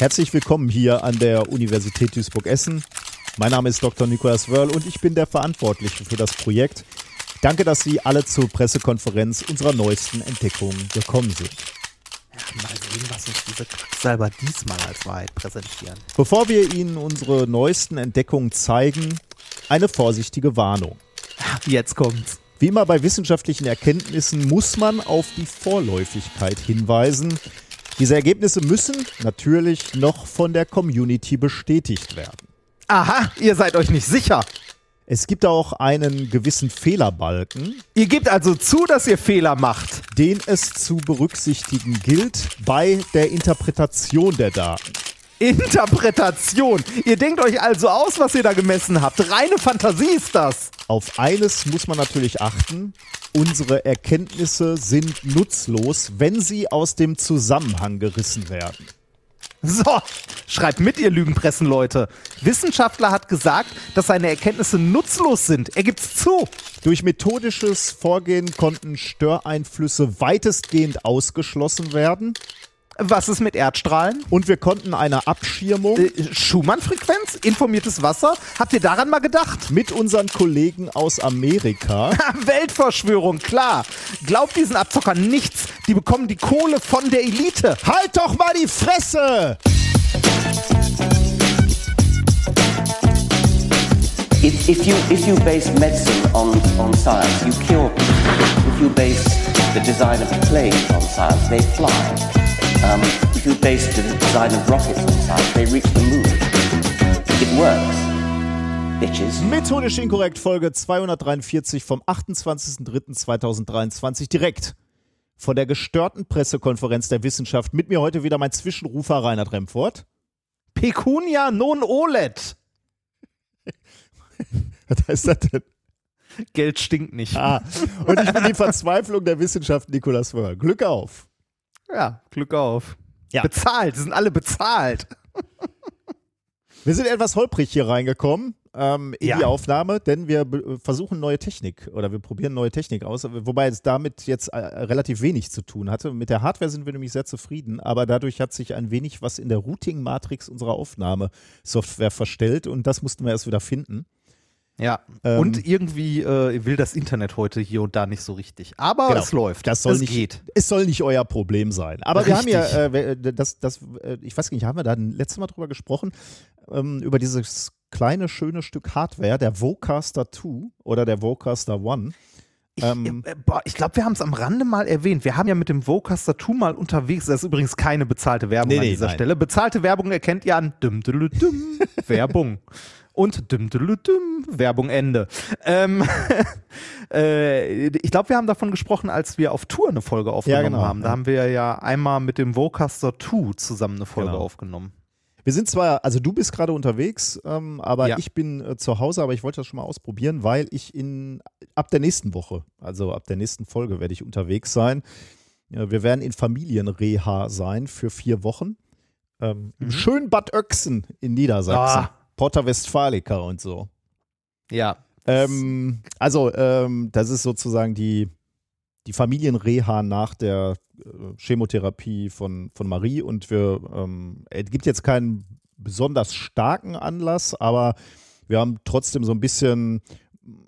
Herzlich willkommen hier an der Universität Duisburg-Essen. Mein Name ist Dr. Nikolaus Wörl und ich bin der Verantwortliche für das Projekt. Danke, dass Sie alle zur Pressekonferenz unserer neuesten Entdeckung gekommen sind. Ja, mal sehen, was uns diese Quacksalber diesmal als Wahrheit präsentieren. Bevor wir Ihnen unsere neuesten Entdeckungen zeigen, eine vorsichtige Warnung. Jetzt kommt's. Wie immer bei wissenschaftlichen Erkenntnissen muss man auf die Vorläufigkeit hinweisen. Diese Ergebnisse müssen natürlich noch von der Community bestätigt werden. Aha, ihr seid euch nicht sicher. Es gibt auch einen gewissen Fehlerbalken. Ihr gebt also zu, dass ihr Fehler macht. Den es zu berücksichtigen gilt bei der Interpretation der Daten. Interpretation. Ihr denkt euch also aus, was ihr da gemessen habt. Reine Fantasie ist das. Auf eines muss man natürlich achten. Unsere Erkenntnisse sind nutzlos, wenn sie aus dem Zusammenhang gerissen werden. So, schreibt mit, ihr Lügenpressenleute. Wissenschaftler hat gesagt, dass seine Erkenntnisse nutzlos sind. Er gibt's zu. Durch methodisches Vorgehen konnten Störeinflüsse weitestgehend ausgeschlossen werden. Was ist mit Erdstrahlen? Und wir konnten eine Abschirmung Äh, Schumann-Frequenz? Informiertes Wasser? Habt ihr daran mal gedacht? mit unseren Kollegen aus Amerika Weltverschwörung, klar. Glaubt diesen Abzockern nichts. Die bekommen die Kohle von der Elite. Halt doch mal die Fresse! If, if you if you base medicine on, on science, you cure people. If you base the design of planes on science, they fly. Um, if you base the design of rockets on science, they reach the moon. It works, bitches. Methodisch inkorrekt Folge 243 vom 28.03.2023 direkt von der gestörten Pressekonferenz der Wissenschaft. Mit mir heute wieder mein Zwischenrufer Reinhard Remfort. Pecunia non olet. Was heißt das denn? Geld stinkt nicht. Ah, und ich bin die Verzweiflung der Wissenschaft Nikolas Wörl. Glück auf. Ja, Glück auf. Ja. Bezahlt, die sind alle bezahlt. Wir sind etwas holprig hier reingekommen ähm, in Ja. die Aufnahme, denn wir be- versuchen neue Technik oder wir probieren neue Technik aus, wobei es damit jetzt äh, relativ wenig zu tun hatte. Mit der Hardware sind wir nämlich sehr zufrieden, aber dadurch hat sich ein wenig was in der Routing-Matrix unserer Aufnahmesoftware verstellt und das mussten wir erst wieder finden. Ja. Ähm, und irgendwie äh, will das Internet heute hier und da nicht so richtig. Aber Genau. es läuft. Das soll es nicht, geht. Es soll nicht euer Problem sein. Aber wir haben ja, Richtig. äh, wir- das, das, äh, ich weiß nicht, haben wir da letztes Mal drüber gesprochen, ähm, über dieses kleine, schöne Stück Hardware, der Vocaster 2 oder der Vocaster One. Ich, Ähm, äh, boah, ich glaube, wir haben es am Rande mal erwähnt. Wir haben ja mit dem Vocaster 2 mal unterwegs. Das ist übrigens keine bezahlte Werbung Nee, an dieser nein. Stelle. Bezahlte Werbung erkennt ihr an düm, düm, düm, Werbung. Und düm, düm, düm, Werbung Ende. Ähm, äh, ich glaube, wir haben davon gesprochen, als wir auf Tour eine Folge aufgenommen genau, haben. Da ja. haben wir ja einmal mit dem Vocaster 2 zusammen eine Folge Genau. aufgenommen. Wir sind zwar, also du bist gerade unterwegs, ähm, aber Ja. ich bin äh, zu Hause, aber ich wollte das schon mal ausprobieren, weil ich in ab der nächsten Woche, also ab der nächsten Folge werde ich unterwegs sein. Ja, wir werden in Familienreha sein für vier Wochen. Ähm, Im Mhm. schönen Bad Oechsen in Niedersachsen. Ah. Porta Westfalica und so. Ja. Ähm, also, ähm, das ist sozusagen die, die Familienreha nach der äh, Chemotherapie von, von Marie und wir, ähm, es gibt jetzt keinen besonders starken Anlass, aber wir haben trotzdem so ein bisschen,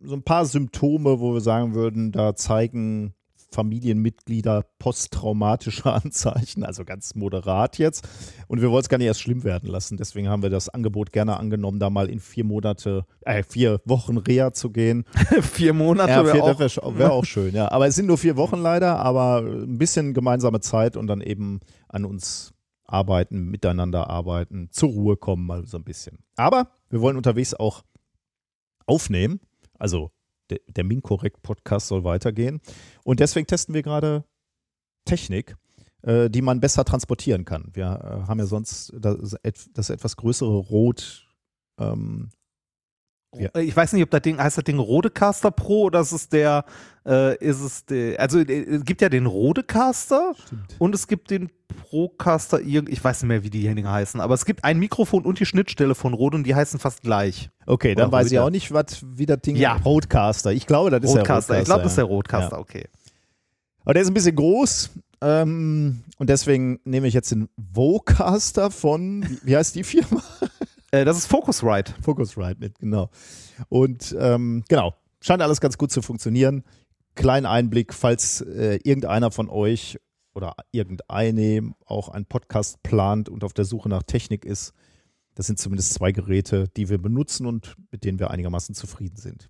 so ein paar Symptome, wo wir sagen würden, da zeigen Familienmitglieder posttraumatische Anzeichen, also ganz moderat jetzt. Und wir wollen es gar nicht erst schlimm werden lassen. Deswegen haben wir das Angebot gerne angenommen, da mal in vier Monate, äh, vier Wochen Reha zu gehen. Vier Monate Ja, wär vier, auch, wäre sch- wär auch schön, ja. Aber es sind nur vier Wochen leider, aber ein bisschen gemeinsame Zeit und dann eben an uns arbeiten, miteinander arbeiten, zur Ruhe kommen mal so ein bisschen. Aber wir wollen unterwegs auch aufnehmen. Also der, Minkorrekt-Podcast soll weitergehen. Und deswegen testen wir gerade Technik, äh, die man besser transportieren kann. Wir äh, haben ja sonst das, et- das etwas größere Rot. Ja. Äh, Ich weiß nicht, ob das Ding heißt das Ding Rodecaster Pro oder ist es der, äh, ist es der, also äh, es gibt ja den Rodecaster Stimmt. und es gibt den Procaster, ich weiß nicht mehr, wie die Dinger heißen, aber es gibt ein Mikrofon und die Schnittstelle von Rode und die heißen fast gleich. Okay, dann Oder weiß ich auch nicht, was wie das Ding Ja. Roadcaster. Ich glaube, das ist der Rodecaster, ich glaube, das ist der. Rodecaster, Ja. okay. Aber der ist ein bisschen groß. Ähm, und deswegen nehme ich jetzt den Vocaster von, wie heißt die Firma? Äh, das ist Focusrite. Focusrite mit, genau. Und ähm, genau, scheint alles ganz gut zu funktionieren. Kleinen Einblick, falls äh, irgendeiner von euch oder irgendeine auch einen Podcast plant und auf der Suche nach Technik ist. Das sind zumindest zwei Geräte, die wir benutzen und mit denen wir einigermaßen zufrieden sind.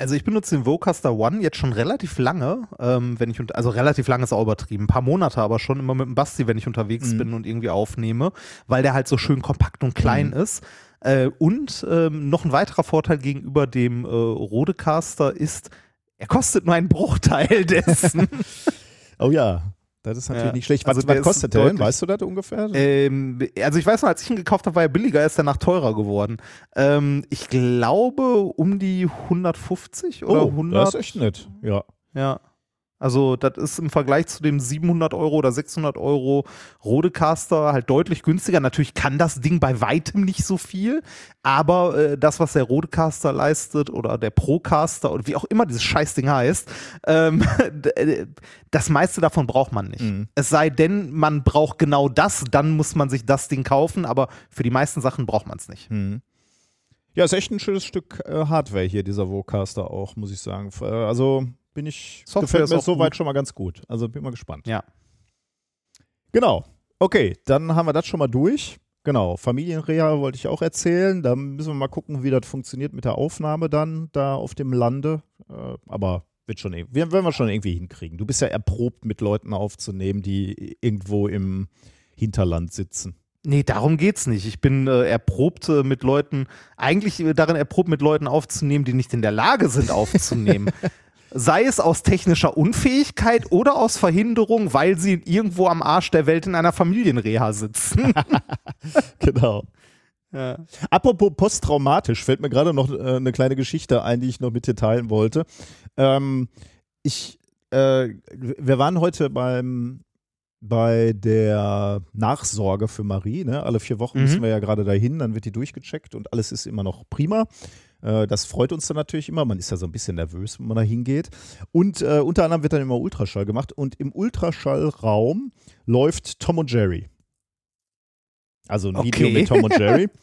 Also ich benutze den Vocaster One jetzt schon relativ lange, ähm, wenn ich also relativ lange ist auch übertrieben, ein paar Monate aber schon immer mit dem Basti, wenn ich unterwegs Mhm. bin und irgendwie aufnehme, weil der halt so schön kompakt und klein Mhm. ist. Äh, und ähm, noch ein weiterer Vorteil gegenüber dem äh, Rodecaster ist, er kostet nur einen Bruchteil dessen. Oh ja, das ist natürlich Ja, nicht schlecht. Was, also was ist kostet der denn? Weißt du das ungefähr? ähm, also ich weiß noch, als ich ihn gekauft habe, war er billiger, ist danach teurer geworden. Ähm, ich glaube um die 150 oder oh, 100. das ist echt nett. Ja. Ja. Also, das ist im Vergleich zu dem 700 Euro oder 600 Euro Rodecaster halt deutlich günstiger. Natürlich kann das Ding bei weitem nicht so viel, aber äh, das, was der Rodecaster leistet oder der Procaster oder wie auch immer dieses Scheißding heißt, ähm, äh, das meiste davon braucht man nicht. Mhm. Es sei denn, man braucht genau das, dann muss man sich das Ding kaufen, aber für die meisten Sachen braucht man es nicht. Hm. Ja, ist echt ein schönes Stück äh, Hardware hier, dieser Vocaster auch, muss ich sagen. Äh, Also bin ich, Software gefällt ist mir soweit schon mal ganz gut. Also bin mal gespannt. Ja. Genau. Okay, dann haben wir das schon mal durch. Genau, Familienreha wollte ich auch erzählen. Da müssen wir mal gucken, wie das funktioniert mit der Aufnahme dann da auf dem Lande. Äh, aber wird schon, werden wir schon irgendwie hinkriegen. Du bist ja erprobt, mit Leuten aufzunehmen, die irgendwo im Hinterland sitzen. Nee, darum geht's nicht. Ich bin äh, erprobt äh, mit Leuten, eigentlich äh, darin erprobt, mit Leuten aufzunehmen, die nicht in der Lage sind aufzunehmen. Sei es aus technischer Unfähigkeit oder aus Verhinderung, weil sie irgendwo am Arsch der Welt in einer Familienreha sitzen. Genau. ja. Apropos posttraumatisch, fällt mir gerade noch äh, eine kleine Geschichte ein, die ich noch mit dir teilen wollte. Ähm, ich, äh, wir waren heute beim bei der Nachsorge für Marie. Ne? Alle vier Wochen Mhm. müssen wir ja gerade dahin, dann wird die durchgecheckt und alles ist immer noch prima. Äh, das freut uns dann natürlich immer. Man ist ja so ein bisschen nervös, wenn man da hingeht. Und äh, unter anderem wird dann immer Ultraschall gemacht. Und im Ultraschallraum läuft Tom und Jerry. Also ein Video Okay. mit Tom und Jerry.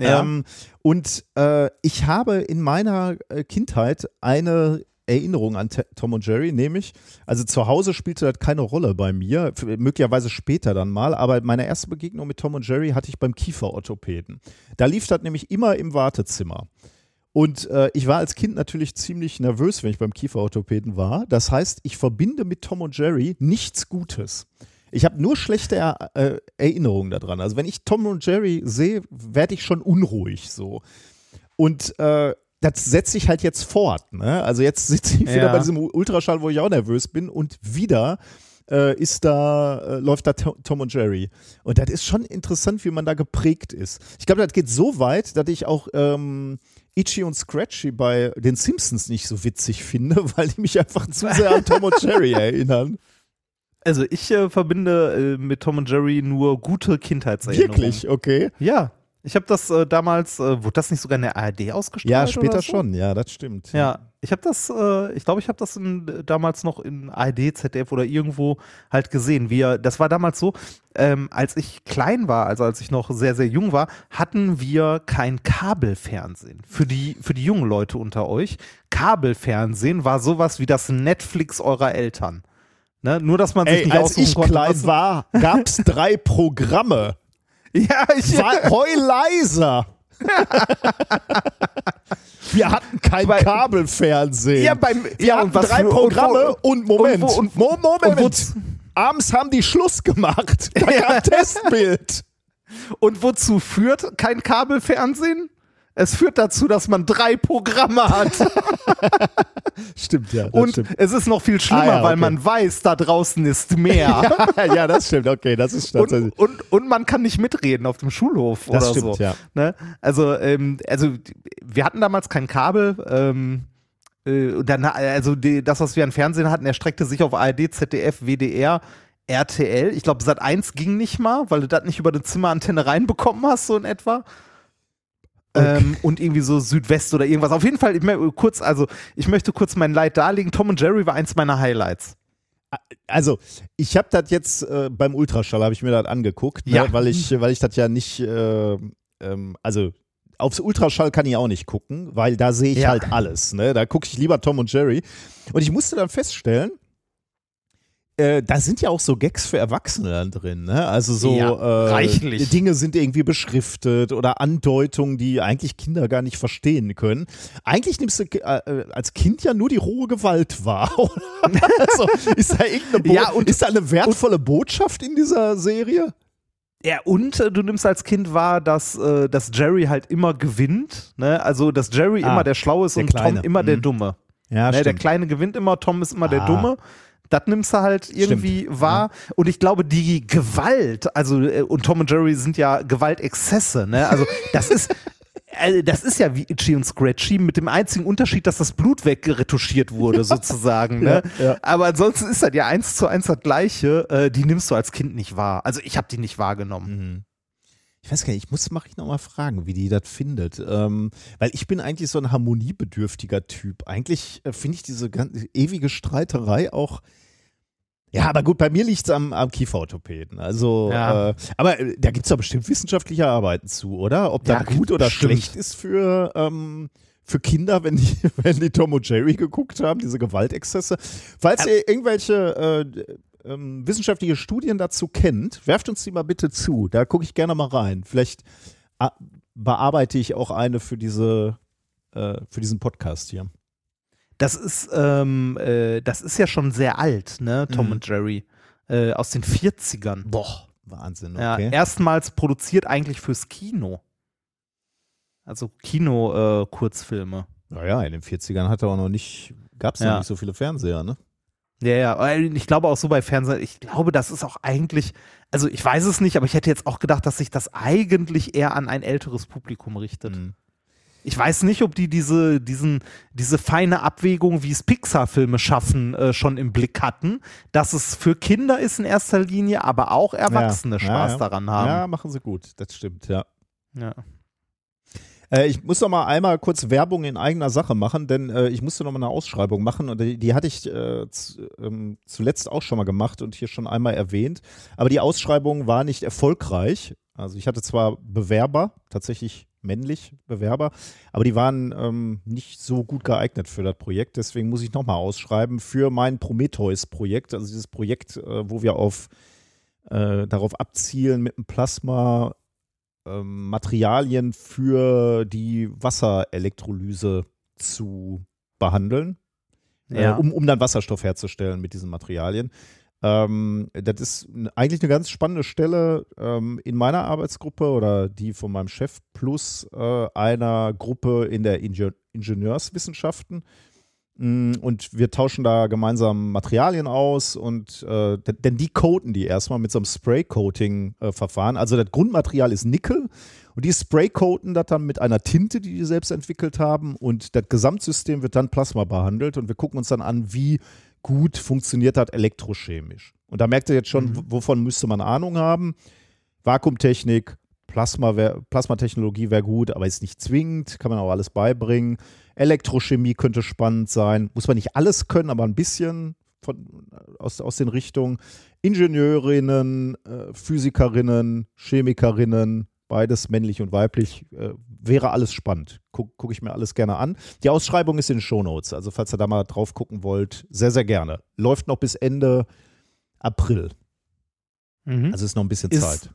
Ja. Ähm, und äh, ich habe in meiner äh, Kindheit eine Erinnerung an Te- Tom und Jerry, nämlich, also zu Hause spielte das keine Rolle bei mir, möglicherweise später dann mal, aber meine erste Begegnung mit Tom und Jerry hatte ich beim Kieferorthopäden. Da lief das nämlich immer im Wartezimmer. Und äh, ich war als Kind natürlich ziemlich nervös, wenn ich beim Kieferorthopäden war. Das heißt, ich verbinde mit Tom und Jerry nichts Gutes. Ich habe nur schlechte er äh, Erinnerungen daran. Also wenn ich Tom und Jerry sehe, werde ich schon unruhig so. Und äh, das setze ich halt jetzt fort. Ne? Also jetzt sitze ich wieder Ja. bei diesem Ultraschall, wo ich auch nervös bin und wieder äh, ist da, äh, läuft da To- Tom und Jerry. Und das ist schon interessant, wie man da geprägt ist. Ich glaube, das geht so weit, dass ich auch ähm, Itchy und Scratchy bei den Simpsons nicht so witzig finde, weil die mich einfach zu sehr an Tom und Jerry erinnern. Also ich äh, verbinde äh, mit Tom und Jerry nur gute Kindheitserinnerungen. Wirklich, okay. Ja. Ich habe das äh, damals, äh, wurde das nicht sogar in der ARD ausgestrahlt? Ja, später so? schon, ja, das stimmt. Ja, ich habe das, äh, ich glaube, ich habe das in, damals noch in ARD, ZDF oder irgendwo halt gesehen. Wir, das war damals so, ähm, als ich klein war, also als ich noch sehr, sehr jung war, hatten wir kein Kabelfernsehen. Für die, für die jungen Leute unter euch. Kabelfernsehen war sowas wie das Netflix eurer Eltern. Ne? Nur, dass man sich Ey, nicht als aussuchen ich konnte. klein was- war, gab es drei Programme. Ja, ich, War, heul leiser. Wir hatten kein Bei- Kabelfernsehen. Ja, beim- Wir ja, hatten und was drei und Programme wo- und, Moment. und wo- und- Mo- Moment. und Abends haben die Schluss gemacht. Da gab Testbild. Und wozu führt kein Kabelfernsehen? Es führt dazu, dass man drei Programme hat. Stimmt, ja. Und stimmt. es ist noch viel schlimmer, Ah, ja, weil okay. man weiß, da draußen ist mehr. ja, das stimmt. Okay, das ist tatsächlich. Und, und, und man kann nicht mitreden auf dem Schulhof Das oder stimmt, so. ja. Ne? Also, ähm, also wir hatten damals kein Kabel. Ähm, äh, dann, also die, das, was wir an Fernsehen hatten, erstreckte sich auf ARD, ZDF, WDR, RTL. Ich glaube, Sat 1 ging nicht mal, weil du das nicht über eine Zimmerantenne reinbekommen hast, so in etwa. Ähm, und irgendwie so Südwest oder irgendwas. Auf jeden Fall, ich, kurz, also ich möchte kurz mein Leid darlegen. Tom und Jerry war eins meiner Highlights. Also, ich habe das jetzt äh, beim Ultraschall, habe ich mir das angeguckt, ne, Ja. weil ich, weil ich das ja nicht, äh, ähm, also aufs Ultraschall kann ich auch nicht gucken, weil da sehe ich Ja. halt alles. Ne? Da gucke ich lieber Tom und Jerry. Und ich musste dann feststellen, äh, da sind ja auch so Gags für Erwachsene dann drin, ne? Also so Ja, äh. Dinge sind irgendwie beschriftet oder Andeutungen, die eigentlich Kinder gar nicht verstehen können. Eigentlich nimmst du äh, als Kind ja nur die rohe Gewalt wahr. also, ist da irgendeine Bo Ja, und- ist da eine wertvolle Botschaft in dieser Serie? Ja, und äh, du nimmst als Kind wahr, dass, äh, dass Jerry halt immer gewinnt. Ne? Also, dass Jerry Ah, immer der Schlaue ist der und Kleine. Tom immer der Mhm. Dumme. Ja, ne? Der Kleine gewinnt immer, Tom ist immer der Ah. Dumme. Das nimmst du halt irgendwie wahr. Und ich glaube, die Gewalt, also, äh, und Tom und Jerry sind ja Gewaltexzesse, ne? Also, das ist. äh, Das ist ja wie Itchy und Scratchy mit dem einzigen Unterschied, dass das Blut wegretuschiert wurde, sozusagen. Ne? Ja, ja. Aber ansonsten ist das ja eins zu eins das Gleiche. Äh, die nimmst du als Kind nicht wahr. Also ich habe die nicht wahrgenommen. Mhm. Ich weiß gar nicht, ich muss mach ich noch mal fragen, wie die das findet. Ähm, weil ich bin eigentlich so ein harmoniebedürftiger Typ. Eigentlich äh, finde ich diese ganze ewige Streiterei auch. Ja, aber gut, bei mir liegt es am, am Kieferorthopäden. Also, Ja. äh, aber äh, da gibt es doch bestimmt wissenschaftliche Arbeiten zu, oder? Ob das Ja, gut oder bestimmt. schlecht ist für, ähm, für Kinder, wenn die, wenn die Tom und Jerry geguckt haben, diese Gewaltexzesse. Falls ihr irgendwelche äh, ähm, wissenschaftliche Studien dazu kennt, werft uns die mal bitte zu. Da gucke ich gerne mal rein. Vielleicht ah, bearbeite ich auch eine für diese äh, für diesen Podcast hier. Das ist, ähm, äh, das ist ja schon sehr alt, ne? Tom Mhm. und Jerry. Äh, aus den 40ern. Boah, Wahnsinn, Ja, okay. erstmals produziert eigentlich fürs Kino. Also Kino-Kurzfilme. Naja, in den 40ern hat er auch noch nicht, gab es Ja. noch nicht so viele Fernseher, ne? Ja, ja. Ich glaube auch so bei Fernsehen, ich glaube, das ist auch eigentlich, also ich weiß es nicht, aber ich hätte jetzt auch gedacht, dass sich das eigentlich eher an ein älteres Publikum richtet. Mhm. Ich weiß nicht, ob die diese, diesen, diese feine Abwägung, wie es Pixar-Filme schaffen, äh, schon im Blick hatten, dass es für Kinder ist in erster Linie, aber auch Erwachsene Ja, Spaß ja. daran Ja, haben. machen sie gut, das stimmt, ja. Ja. Äh, ich muss noch mal einmal kurz Werbung in eigener Sache machen, denn äh, ich musste noch mal eine Ausschreibung machen und die, die hatte ich äh, zu, ähm, zuletzt auch schon mal gemacht und hier schon einmal erwähnt. Aber die Ausschreibung war nicht erfolgreich. Also ich hatte zwar Bewerber, tatsächlich männlich Bewerber, aber die waren ähm, nicht so gut geeignet für das Projekt. Deswegen muss ich noch mal ausschreiben für mein Prometheus-Projekt, also dieses Projekt, äh, wo wir auf äh, darauf abzielen, mit dem Plasma ähm, Materialien für die Wasserelektrolyse zu behandeln, Ja. äh, um, um dann Wasserstoff herzustellen mit diesen Materialien. Ähm, das ist eigentlich eine ganz spannende Stelle ähm, in meiner Arbeitsgruppe oder die von meinem Chef plus äh, einer Gruppe in der Inge Ingenieurswissenschaften. Mm, Und wir tauschen da gemeinsam Materialien aus und äh, denn- die coaten die erstmal mit so einem Spray-Coating-Verfahren. also das Grundmaterial ist Nickel und die Spray-Coaten das dann mit einer Tinte, die die selbst entwickelt haben und das Gesamtsystem wird dann Plasma behandelt und wir gucken uns dann an, wie gut funktioniert das elektrochemisch. Und da merkt ihr jetzt schon, w- wovon müsste man Ahnung haben. Vakuumtechnik, Plasma wär, Plasmatechnologie wäre gut, aber ist nicht zwingend, kann man auch alles beibringen. Elektrochemie könnte spannend sein. Muss man nicht alles können, aber ein bisschen von, aus, aus den Richtungen. Ingenieurinnen, äh, Physikerinnen, Chemikerinnen, beides männlich und weiblich, äh, wäre alles spannend. Gucke guck ich mir alles gerne an. Die Ausschreibung ist in den Shownotes, also falls ihr da mal drauf gucken wollt, sehr, sehr gerne. Läuft noch bis Ende April, Mhm. also ist noch ein bisschen Ist Zeit.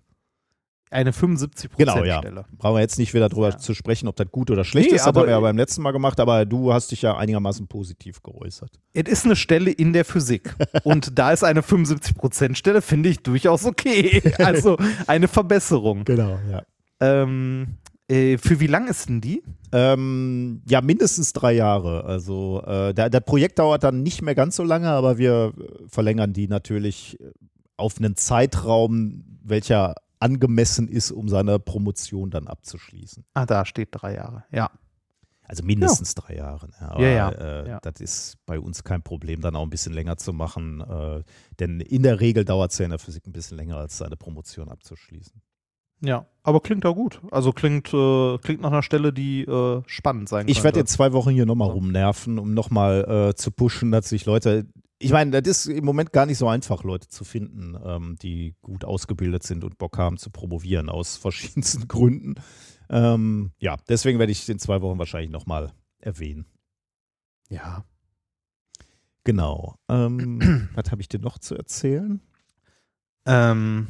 Eine 75 Genau, ja. Stelle. Brauchen wir jetzt nicht wieder drüber Ja. zu sprechen, ob das gut oder schlecht Nee, ist. Das aber- haben wir ja beim letzten Mal gemacht, aber du hast dich ja einigermaßen positiv geäußert. Es ist eine Stelle in der Physik. Und da ist eine 75% Stelle, finde ich durchaus okay. Also eine Verbesserung. Genau, ja. Ähm, äh, für wie lang ist denn die? Ähm, ja, mindestens drei Jahre. Also äh, da, das Projekt dauert dann nicht mehr ganz so lange, aber wir verlängern die natürlich auf einen Zeitraum, welcher angemessen ist, um seine Promotion dann abzuschließen. Ah, da steht drei Jahre. Ja. Also mindestens drei Jahre. ne? Aber, Ja, ja, Äh, ja. Das ist bei uns kein Problem, dann auch ein bisschen länger zu machen. Äh, denn in der Regel dauert es ja in der Physik ein bisschen länger, als seine Promotion abzuschließen. Ja, aber klingt auch gut. Also klingt, äh, klingt nach einer Stelle, die äh, spannend sein Ich werde jetzt zwei Wochen hier nochmal rumnerven, um nochmal äh, zu pushen, dass sich Leute. Ich meine, das ist im Moment gar nicht so einfach, Leute zu finden, ähm, die gut ausgebildet sind und Bock haben zu promovieren, aus verschiedensten Gründen. Ähm, ja, deswegen werde ich in zwei Wochen wahrscheinlich nochmal erwähnen. Ja. Genau. Ähm, was habe ich dir noch zu erzählen? Ähm,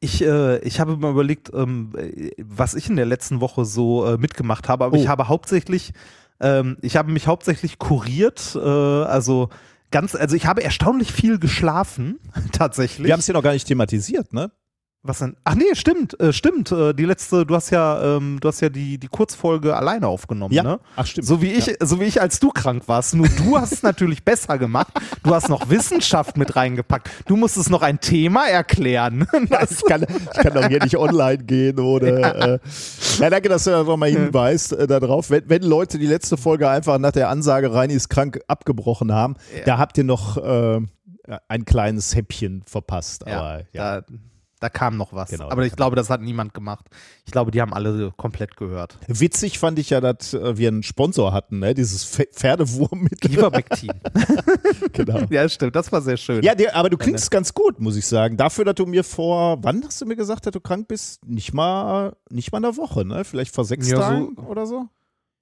ich, äh, ich habe mir überlegt, ähm, was ich in der letzten Woche so äh, mitgemacht habe, aber Oh. ich habe hauptsächlich, ähm, ich habe mich hauptsächlich kuriert, äh, also ganz, also ich habe erstaunlich viel geschlafen, tatsächlich. Wir haben es hier noch gar nicht thematisiert, ne? Was denn? Ach nee, stimmt, äh, stimmt. Äh, die letzte, du hast ja, ähm, du hast ja die, die Kurzfolge alleine aufgenommen, ne? Ach, stimmt. So wie ich, so wie ich, als du krank warst. Nur du hast es natürlich besser gemacht. Du hast noch Wissenschaft mit reingepackt. Du musstest noch ein Thema erklären. Ja, ich, kann, ich kann doch hier nicht online gehen oder. Ja, äh, ja danke, dass du da nochmal hinweist äh, darauf. Wenn, wenn Leute die letzte Folge einfach nach der Ansage Reini ist krank abgebrochen haben, da habt ihr noch äh, ein kleines Häppchen verpasst. Aber ja. da, da kam noch was. Genau, Aber ich glaube, das hat niemand gemacht. Ich glaube, die haben alle komplett gehört. Witzig fand ich ja, dass äh, wir einen Sponsor hatten, ne? dieses Pfe- Pferdewurmmittel. Ivermectin. genau. ja, stimmt. Das war sehr schön. Ja, der, aber du klingst ganz gut, muss ich sagen. Dafür, dass du mir vor, wann hast du mir gesagt, dass du krank bist? Nicht mal, nicht mal eine Woche, ne? Vielleicht vor sechs Ja, so- Tagen oder so?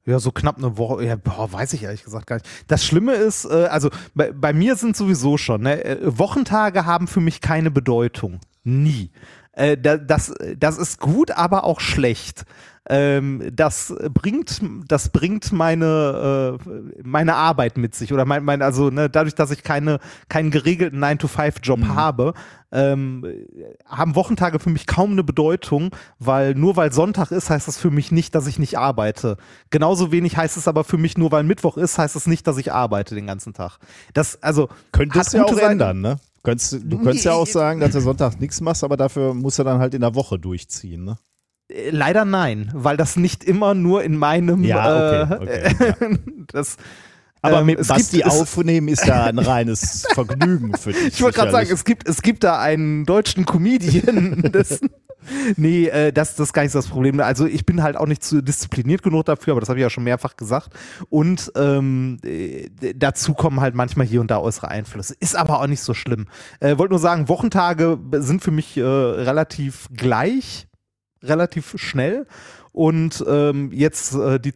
Ja, so knapp eine Woche. Ja, boah, weiß ich ehrlich gesagt gar nicht. Das Schlimme ist, äh, also bei, bei mir sind sowieso schon, ne, äh, Wochentage haben für mich keine Bedeutung. Nie. Äh, da, das, das ist gut, aber auch schlecht. Ähm, das bringt, das bringt meine, äh, meine Arbeit mit sich. Oder mein, mein also ne, dadurch, dass ich keine, keinen geregelten 9-to-5-Job habe, ähm, haben Wochentage für mich kaum eine Bedeutung, weil nur weil Sonntag ist, heißt das für mich nicht, dass ich nicht arbeite. Genauso wenig heißt es aber für mich, nur weil Mittwoch ist, heißt es nicht, dass ich arbeite den ganzen Tag. Das, also, hat du ja auch ändern, ne? Könntest, du könntest ja auch sagen, dass du Sonntag nichts machst, aber dafür musst du dann halt in der Woche durchziehen, ne? Äh, Leider nein, weil das nicht immer nur in meinem. Ja, okay, äh, okay, das, Aber ähm, mit es Basti gibt- es- aufnehmen ist ja ein reines Vergnügen für dich. Ich wollte gerade sagen, es gibt, es gibt da einen deutschen Comedian. Das, nee, äh, das, das ist gar nicht das Problem. Also ich bin halt auch nicht zu diszipliniert genug dafür, aber das habe ich ja schon mehrfach gesagt. Und ähm, äh, dazu kommen halt manchmal hier und da äußere Einflüsse. Ist aber auch nicht so schlimm. Äh, wollte nur sagen, Wochentage sind für mich äh, relativ gleich, relativ schnell. Und ähm, jetzt äh, die,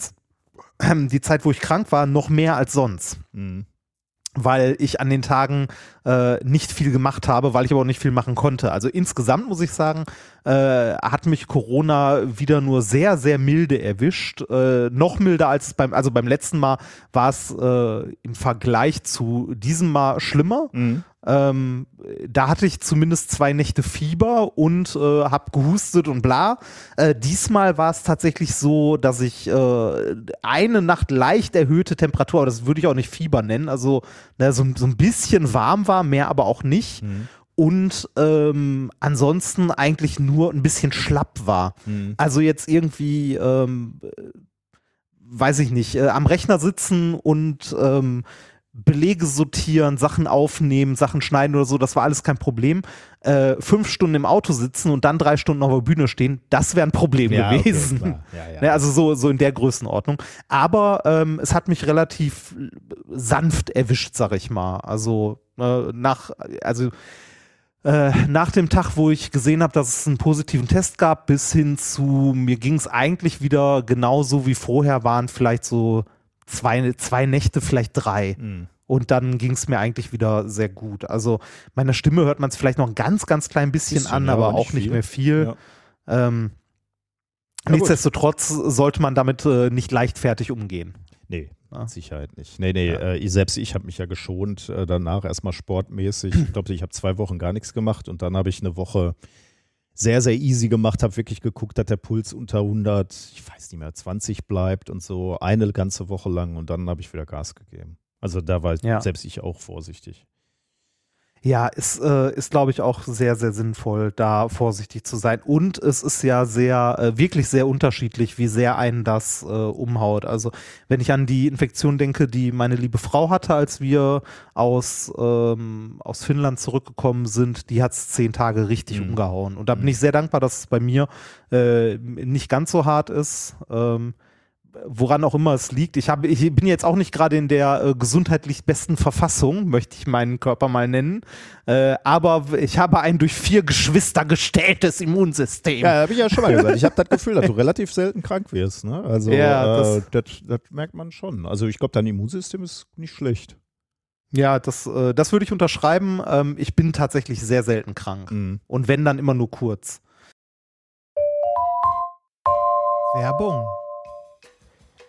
die Zeit, wo ich krank war, noch mehr als sonst Mhm. Weil ich an den Tagen äh, nicht viel gemacht habe, weil ich aber auch nicht viel machen konnte. Also insgesamt muss ich sagen, äh, hat mich Corona wieder nur sehr, sehr milde erwischt. Äh, noch milder als beim, also beim letzten Mal war es äh, im Vergleich zu diesem Mal schlimmer. Mhm. Ähm, da hatte ich zumindest zwei Nächte Fieber und äh, habe gehustet und bla. Äh, diesmal war es tatsächlich so, dass ich äh, eine Nacht leicht erhöhte Temperatur, aber das würde ich auch nicht Fieber nennen, also ne, so, so ein bisschen warm war, mehr aber auch nicht. Und ähm, ansonsten eigentlich nur ein bisschen schlapp war. Mhm. Also jetzt irgendwie, ähm, äh, weiß ich nicht, äh, am Rechner sitzen und ähm, Belege sortieren, Sachen aufnehmen, Sachen schneiden oder so, das war alles kein Problem. Äh, fünf Stunden im Auto sitzen und dann drei Stunden auf der Bühne stehen, das wäre ein Problem Ja, okay, gewesen. klar. Ja, ja. Ne, also so, so in der Größenordnung. Aber ähm, es hat mich relativ sanft erwischt, sag ich mal. Also äh, nach, also äh, nach dem Tag, wo ich gesehen habe, dass es einen positiven Test gab, bis hin zu, mir ging es eigentlich wieder genauso wie vorher waren, vielleicht so zwei, zwei Nächte, vielleicht drei. Mhm. Und dann ging es mir eigentlich wieder sehr gut. Also meiner Stimme hört man es vielleicht noch ein ganz, ganz klein bisschen, Bisschen, an, ja, aber aber nicht auch nicht viel. mehr viel. Ähm, Ja, gut. nichtsdestotrotz sollte man damit äh, nicht leichtfertig umgehen. Nee, Ja. mit Sicherheit nicht. Nee, nee, Ja. äh, ich, selbst ich habe mich ja geschont, äh, danach erstmal sportmäßig. Ich glaube, ich habe zwei Wochen gar nichts gemacht und dann habe ich eine Woche sehr, sehr easy gemacht, habe wirklich geguckt, dass der Puls unter 100, ich weiß nicht mehr, 20 bleibt und so eine ganze Woche lang und dann habe ich wieder Gas gegeben. Also da war Ja. selbst ich auch vorsichtig. Ja, ist, äh, ist glaube ich, auch sehr, sehr sinnvoll, da vorsichtig zu sein. Und es ist ja sehr, äh, wirklich sehr unterschiedlich, wie sehr einen das äh, umhaut. Also, wenn ich an die Infektion denke, die meine liebe Frau hatte, als wir aus, ähm, aus Finnland zurückgekommen sind, die hat es zehn Tage richtig Mhm. umgehauen. Und da bin ich sehr dankbar, dass es bei mir äh, nicht ganz so hart ist. Ähm, woran auch immer es liegt. Ich, habe, ich bin jetzt auch nicht gerade in der äh, gesundheitlich besten Verfassung, möchte ich meinen Körper mal nennen. Äh, aber ich habe ein durch vier Geschwister gestelltes Immunsystem. Ja, habe ich ja schon mal gesagt. Ich habe das Gefühl, dass du relativ selten krank wirst. Ne? Also Ja, äh, das, das merkt man schon. Also ich glaube, dein Immunsystem ist nicht schlecht. Ja, das, äh, das würde ich unterschreiben. Ähm, ich bin tatsächlich sehr selten krank. Mhm. Und wenn, dann immer nur kurz. Werbung.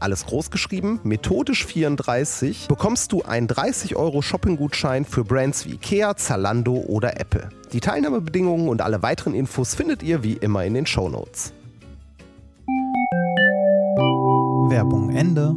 alles groß geschrieben, methodisch 34, bekommst du einen 30 Euro Shopping-Gutschein für Brands wie Ikea, Zalando oder Apple. Die Teilnahmebedingungen und alle weiteren Infos findet ihr wie immer in den Shownotes. Werbung Ende.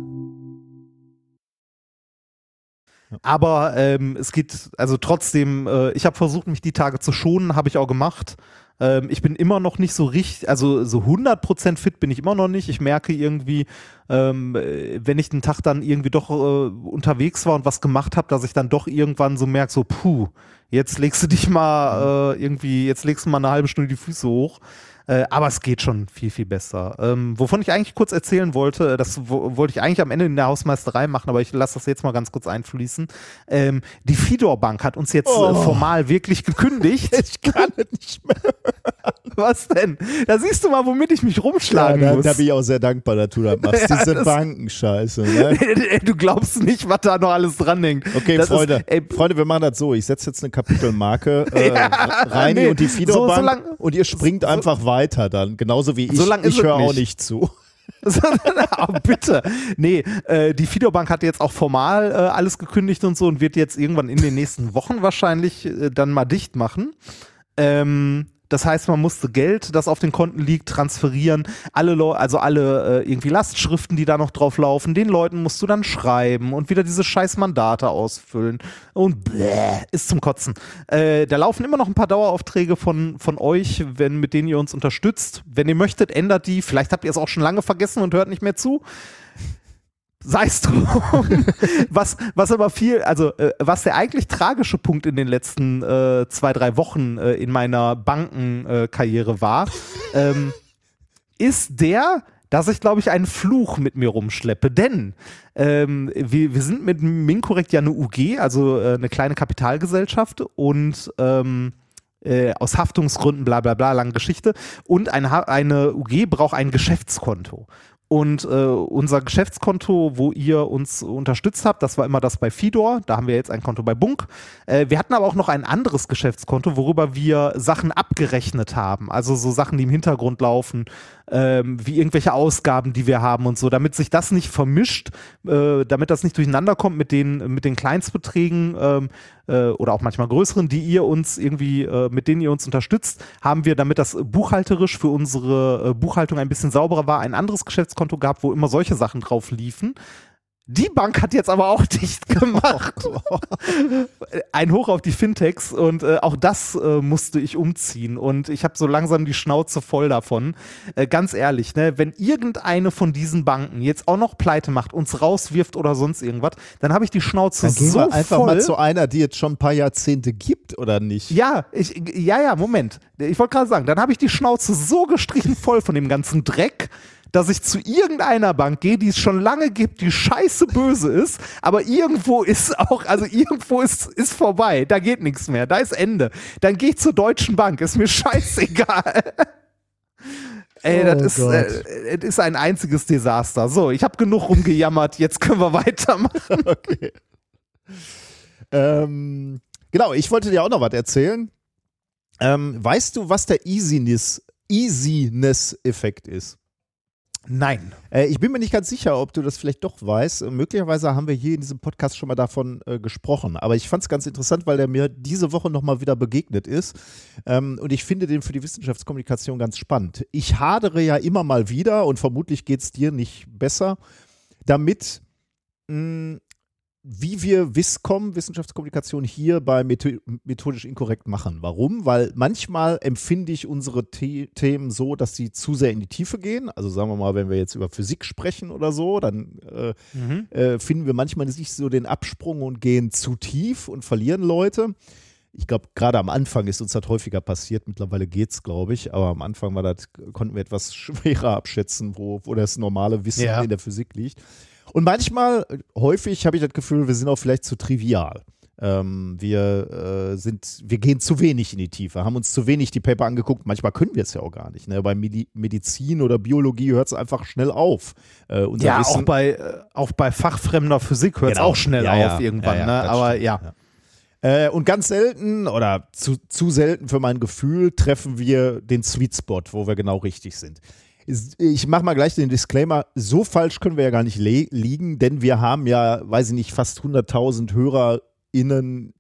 Aber ähm, es geht, also trotzdem, äh, ich habe versucht, mich die Tage zu schonen, habe ich auch gemacht. Ähm, ich bin immer noch nicht so richtig, also so 100% fit bin ich immer noch nicht. Ich merke irgendwie, ähm, äh, wenn ich den Tag dann irgendwie doch äh, unterwegs war und was gemacht habe, dass ich dann doch irgendwann so merke, so puh, jetzt legst du dich mal äh, irgendwie, jetzt legst du mal eine halbe Stunde die Füße hoch. Äh, aber es geht schon viel, viel besser. Ähm, wovon ich eigentlich kurz erzählen wollte, das wo, wollte ich eigentlich am Ende in der Hausmeisterei machen, aber ich lasse das jetzt mal ganz kurz einfließen. Ähm, die Fidor Bank hat uns jetzt Oh. äh, formal wirklich gekündigt. Ich kann es nicht mehr. Was denn? Da siehst du mal, womit ich mich rumschlagen da, muss. da bin ich auch sehr dankbar, dass du das machst. Ja, Diese das- Bankenscheiße. Ne? du glaubst nicht, was da noch alles dran hängt. Okay, Das Freunde, Ist, ey, Freunde, wir machen das so. Ich setze jetzt eine Kapitelmarke äh, Ja, Reini nee, und die so- Fido Bank so lang- und ihr springt einfach weiter dann. Genauso wie ich. So lang ist ich höre auch nicht. zu. Aber bitte. Nee, äh, die Fido Bank hat jetzt auch formal äh, alles gekündigt und so und wird jetzt irgendwann in den nächsten Wochen wahrscheinlich äh, dann mal dicht machen. Ähm, das heißt, man musste Geld, das auf den Konten liegt, transferieren. Alle Leu also alle äh, irgendwie Lastschriften, die da noch drauf laufen, den Leuten musst du dann schreiben und wieder diese scheiß Mandate ausfüllen. Und bläh, ist zum Kotzen. Äh, da laufen immer noch ein paar Daueraufträge von, von euch, wenn, mit denen ihr uns unterstützt. Wenn ihr möchtet, ändert die. Vielleicht habt ihr es auch schon lange vergessen und hört nicht mehr zu sei es drum. was, was aber viel, also äh, was der eigentlich tragische Punkt in den letzten äh, zwei, drei Wochen äh, in meiner Bankenkarriere Karriere war, ähm, ist der, dass ich, glaube ich, einen Fluch mit mir rumschleppe. Denn ähm, wir, wir sind mit Minkorrekt ja eine UG, also äh, eine kleine Kapitalgesellschaft und ähm, äh, aus Haftungsgründen, bla bla bla, lange Geschichte. Und eine, eine UG braucht ein Geschäftskonto. Und äh, unser Geschäftskonto, wo ihr uns unterstützt habt, das war immer das bei Fidor. Da haben wir jetzt ein Konto bei Bunk. Äh, wir hatten aber auch noch ein anderes Geschäftskonto, worüber wir Sachen abgerechnet haben. Also so Sachen, die im Hintergrund laufen, ähm, wie irgendwelche Ausgaben, die wir haben und so, damit sich das nicht vermischt, äh, damit das nicht durcheinander kommt mit den, mit den Kleinstbeträgen ähm, äh, oder auch manchmal größeren, die ihr uns irgendwie, äh, mit denen ihr uns unterstützt, haben wir, damit das buchhalterisch für unsere äh, Buchhaltung ein bisschen sauberer war, ein anderes Geschäftskonto gehabt, wo immer solche Sachen drauf liefen. Die Bank hat jetzt aber auch dicht gemacht. Ein Hoch auf die Fintechs und äh, auch das äh, musste ich umziehen und ich habe so langsam die Schnauze voll davon. Äh, ganz ehrlich, ne, wenn irgendeine von diesen Banken jetzt auch noch pleite macht, uns rauswirft oder sonst irgendwas, dann habe ich die Schnauze Dann gehen so wir einfach voll. mal zu einer, die jetzt schon ein paar Jahrzehnte gibt, oder nicht? Ja, ich, ja, ja, Moment. Ich wollte gerade sagen, dann habe ich die Schnauze so gestrichen voll von dem ganzen Dreck, dass ich zu irgendeiner Bank gehe, die es schon lange gibt, die scheiße böse ist, aber irgendwo ist auch, also irgendwo ist, ist vorbei, da geht nichts mehr, da ist Ende. Dann gehe ich zur Deutschen Bank, ist mir scheißegal. Ey, Oh das ist, Gott. äh, es ist ein einziges Desaster. So, ich habe genug rumgejammert, jetzt können wir weitermachen. Okay. Ähm, genau, ich wollte dir auch noch was erzählen. Ähm, weißt du, was der Easiness, Easiness-Effekt ist? Nein. Äh, ich bin mir nicht ganz sicher, ob du das vielleicht doch weißt. Äh, möglicherweise haben wir hier in diesem Podcast schon mal davon äh, gesprochen. Aber ich fand es ganz interessant, weil der mir diese Woche nochmal wieder begegnet ist. Ähm, und ich finde den für die Wissenschaftskommunikation ganz spannend. Ich hadere ja immer mal wieder und vermutlich geht es dir nicht besser, damit, mh, wie wir Wisscom, Wissenschaftskommunikation, hier bei Metho- methodisch inkorrekt machen. Warum? Weil manchmal empfinde ich unsere The Themen so, dass sie zu sehr in die Tiefe gehen. Also sagen wir mal, wenn wir jetzt über Physik sprechen oder so, dann äh, äh, finden wir manchmal nicht so den Absprung und gehen zu tief und verlieren Leute. Ich glaube, gerade am Anfang ist uns das häufiger passiert. Mittlerweile geht es, glaube ich. Aber am Anfang war das, konnten wir etwas schwerer abschätzen, wo, wo das normale Wissen Ja. in der Physik liegt. Und manchmal, häufig habe ich das Gefühl, wir sind auch vielleicht zu trivial. Ähm, wir äh, sind, wir gehen zu wenig in die Tiefe, haben uns zu wenig die Paper angeguckt. Manchmal können wir es ja auch gar nicht. Ne? Bei Medi Medizin oder Biologie hört es einfach schnell auf. Äh, Ja, Wissen, auch bei, äh, auch bei fachfremder Physik hört es Genau. auch schnell Ja, ja. auf irgendwann. Ja, ja, ne? Aber stimmt, ja. Äh, und ganz selten oder zu, zu selten für mein Gefühl treffen wir den Sweet Spot, wo wir genau richtig sind. Ich mache mal gleich den Disclaimer, so falsch können wir ja gar nicht liegen, denn wir haben ja, weiß ich nicht, fast 100.000 HörerInnen.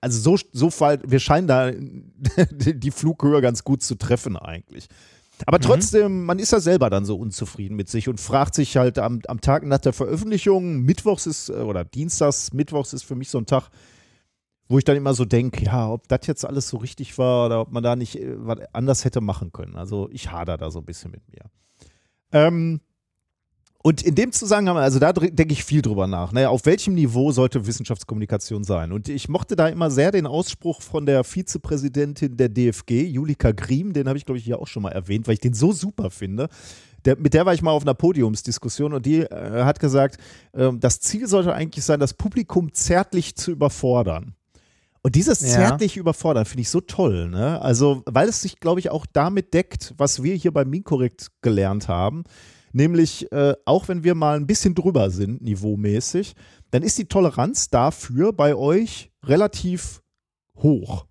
Also so, so falsch, wir scheinen da die Flughöhe ganz gut zu treffen eigentlich. Aber trotzdem, man ist ja selber dann so unzufrieden mit sich und fragt sich halt am, am Tag nach der Veröffentlichung, Mittwochs ist, äh, oder Dienstags, Mittwochs ist für mich so ein Tag, wo ich dann immer so denke, ja, ob das jetzt alles so richtig war oder ob man da nicht äh, was anders hätte machen können. Also ich hader da so ein bisschen mit mir. Ähm, und in dem Zusammenhang, also da denke ich viel drüber nach. Ne? Auf welchem Niveau sollte Wissenschaftskommunikation sein? Und ich mochte da immer sehr den Ausspruch von der Vizepräsidentin der DFG, Julika Griem, den habe ich, glaube ich, hier auch schon mal erwähnt, weil ich den so super finde. Der, mit der war ich mal auf einer Podiumsdiskussion und die äh, hat gesagt, ähm, das Ziel sollte eigentlich sein, das Publikum zärtlich zu überfordern. Und dieses Ja. zärtlich überfordern finde ich so toll, ne? Also, weil es sich, glaube ich, auch damit deckt, was wir hier beim Minkorrekt gelernt haben. Nämlich, äh, auch wenn wir mal ein bisschen drüber sind, niveaumäßig, dann ist die Toleranz dafür bei euch relativ hoch.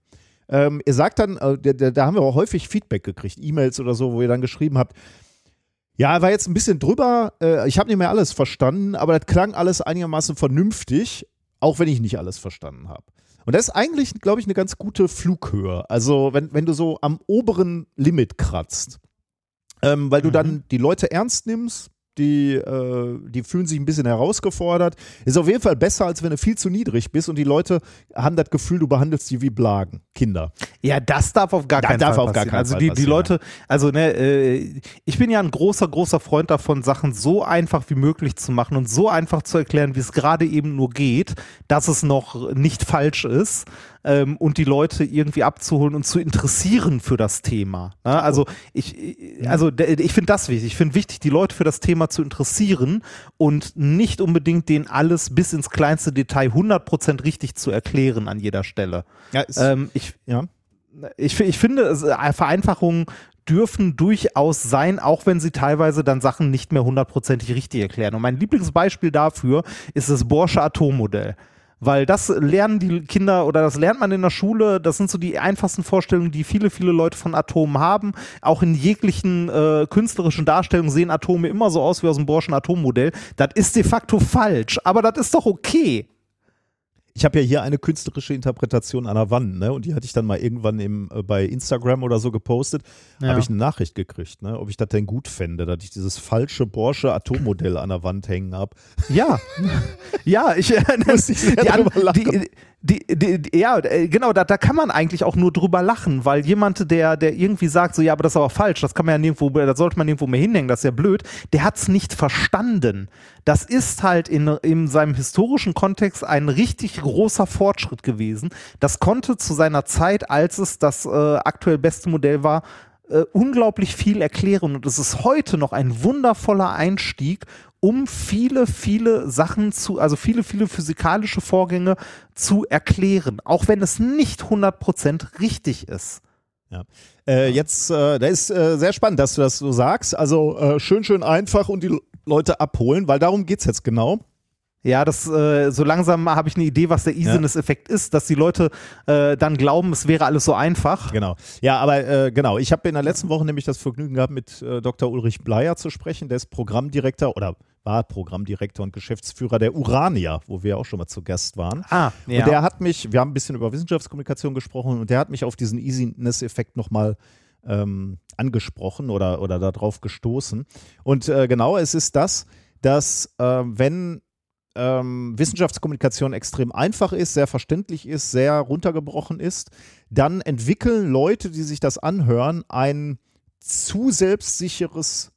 Ähm, ihr sagt dann, äh, da, da da haben wir auch häufig Feedback gekriegt, E-Mails oder so, wo ihr dann geschrieben habt, ja, war jetzt ein bisschen drüber, äh, ich habe nicht mehr alles verstanden, aber das klang alles einigermaßen vernünftig, auch wenn ich nicht alles verstanden habe. Und das ist eigentlich, glaube ich, eine ganz gute Flughöhe. Also, wenn, wenn du so am oberen Limit kratzt, ähm, weil du dann die Leute ernst nimmst, die, äh, die fühlen sich ein bisschen herausgefordert. Ist auf jeden Fall besser, als wenn du viel zu niedrig bist und die Leute haben das Gefühl, du behandelst die wie Blagen, Kinder. Ja, das darf auf gar Da keinen darf Fall auf gar passieren. keinen also Fall die, die passieren, Leute, also ne, äh, ich bin ja ein großer, großer Freund davon, Sachen so einfach wie möglich zu machen und so einfach zu erklären, wie es gerade eben nur geht, dass es noch nicht falsch ist ähm, und die Leute irgendwie abzuholen und zu interessieren für das Thema. Ne? Also ich, also d- ich finde das wichtig. Ich finde wichtig, die Leute für das Thema zu interessieren und nicht unbedingt denen alles bis ins kleinste Detail 100% richtig zu erklären an jeder Stelle. Ja, ist, Ähm, ich, ja. ich, ich finde, äh, Vereinfachungen dürfen durchaus sein, auch wenn sie teilweise dann Sachen nicht mehr hundertprozentig richtig erklären. Und mein Lieblingsbeispiel dafür ist das Bohrsche Atommodell. Weil das lernen die Kinder oder das lernt man in der Schule. Das sind so die einfachsten Vorstellungen, die viele, viele Leute von Atomen haben. Auch in jeglichen äh, künstlerischen Darstellungen sehen Atome immer so aus wie aus dem Bohrschen Atommodell. Das ist de facto falsch, aber das ist doch okay. Ich habe ja hier eine künstlerische Interpretation einer Wand, ne? Und die hatte ich dann mal irgendwann im, äh, bei Instagram oder so gepostet. Ja. Habe ich eine Nachricht gekriegt, ne? Ob ich das denn gut fände, dass ich dieses falsche Borsche Atommodell an der Wand hängen habe. Ja, ja, ich, äh, die, an- die, die, die, die, ja, äh, genau, da, da kann man eigentlich auch nur drüber lachen, weil jemand, der, der irgendwie sagt, so, ja, aber das ist aber falsch, das kann man ja nirgendwo, das sollte man nirgendwo mehr hinhängen, das ist ja blöd, der hat es nicht verstanden. Das ist halt in, in seinem historischen Kontext ein richtig großer Fortschritt gewesen. Das konnte zu seiner Zeit, als es das äh, aktuell beste Modell war, äh, unglaublich viel erklären und es ist heute noch ein wundervoller Einstieg, um viele, viele Sachen zu, also viele, viele physikalische Vorgänge zu erklären, auch wenn es nicht 100% richtig ist. Äh, jetzt, äh, da ist äh, sehr spannend, dass du das so sagst. Also äh, schön, schön einfach und die Leute abholen, weil darum geht es jetzt genau. Ja, das äh, so langsam habe ich eine Idee, was der Easiness-Effekt ist, dass die Leute äh, dann glauben, es wäre alles so einfach. Genau. Ja, aber äh, genau, ich habe in der letzten Woche nämlich das Vergnügen gehabt, mit äh, Dr. Ulrich Bleier zu sprechen. Der ist Programmdirektor oder war Programmdirektor und Geschäftsführer der Urania, wo wir auch schon mal zu Gast waren. Ah, ja. Und der hat mich, wir haben ein bisschen über Wissenschaftskommunikation gesprochen und der hat mich auf diesen Easiness-Effekt nochmal ähm, angesprochen oder, oder darauf gestoßen. Und genau, es ist das, dass äh, wenn ähm, Wissenschaftskommunikation extrem einfach ist, sehr verständlich ist, sehr runtergebrochen ist, dann entwickeln Leute, die sich das anhören, ein zu selbstsicheres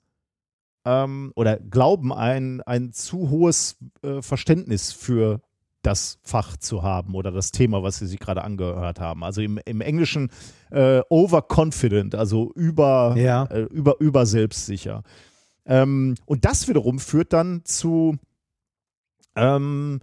ähm, oder glauben ein, ein zu hohes äh, Verständnis für das Fach zu haben oder das Thema, was sie sich gerade angehört haben. Also im, im Englischen äh, overconfident, also über, Ja. äh, über, über selbstsicher. Ähm, und das wiederum führt dann zu, ähm,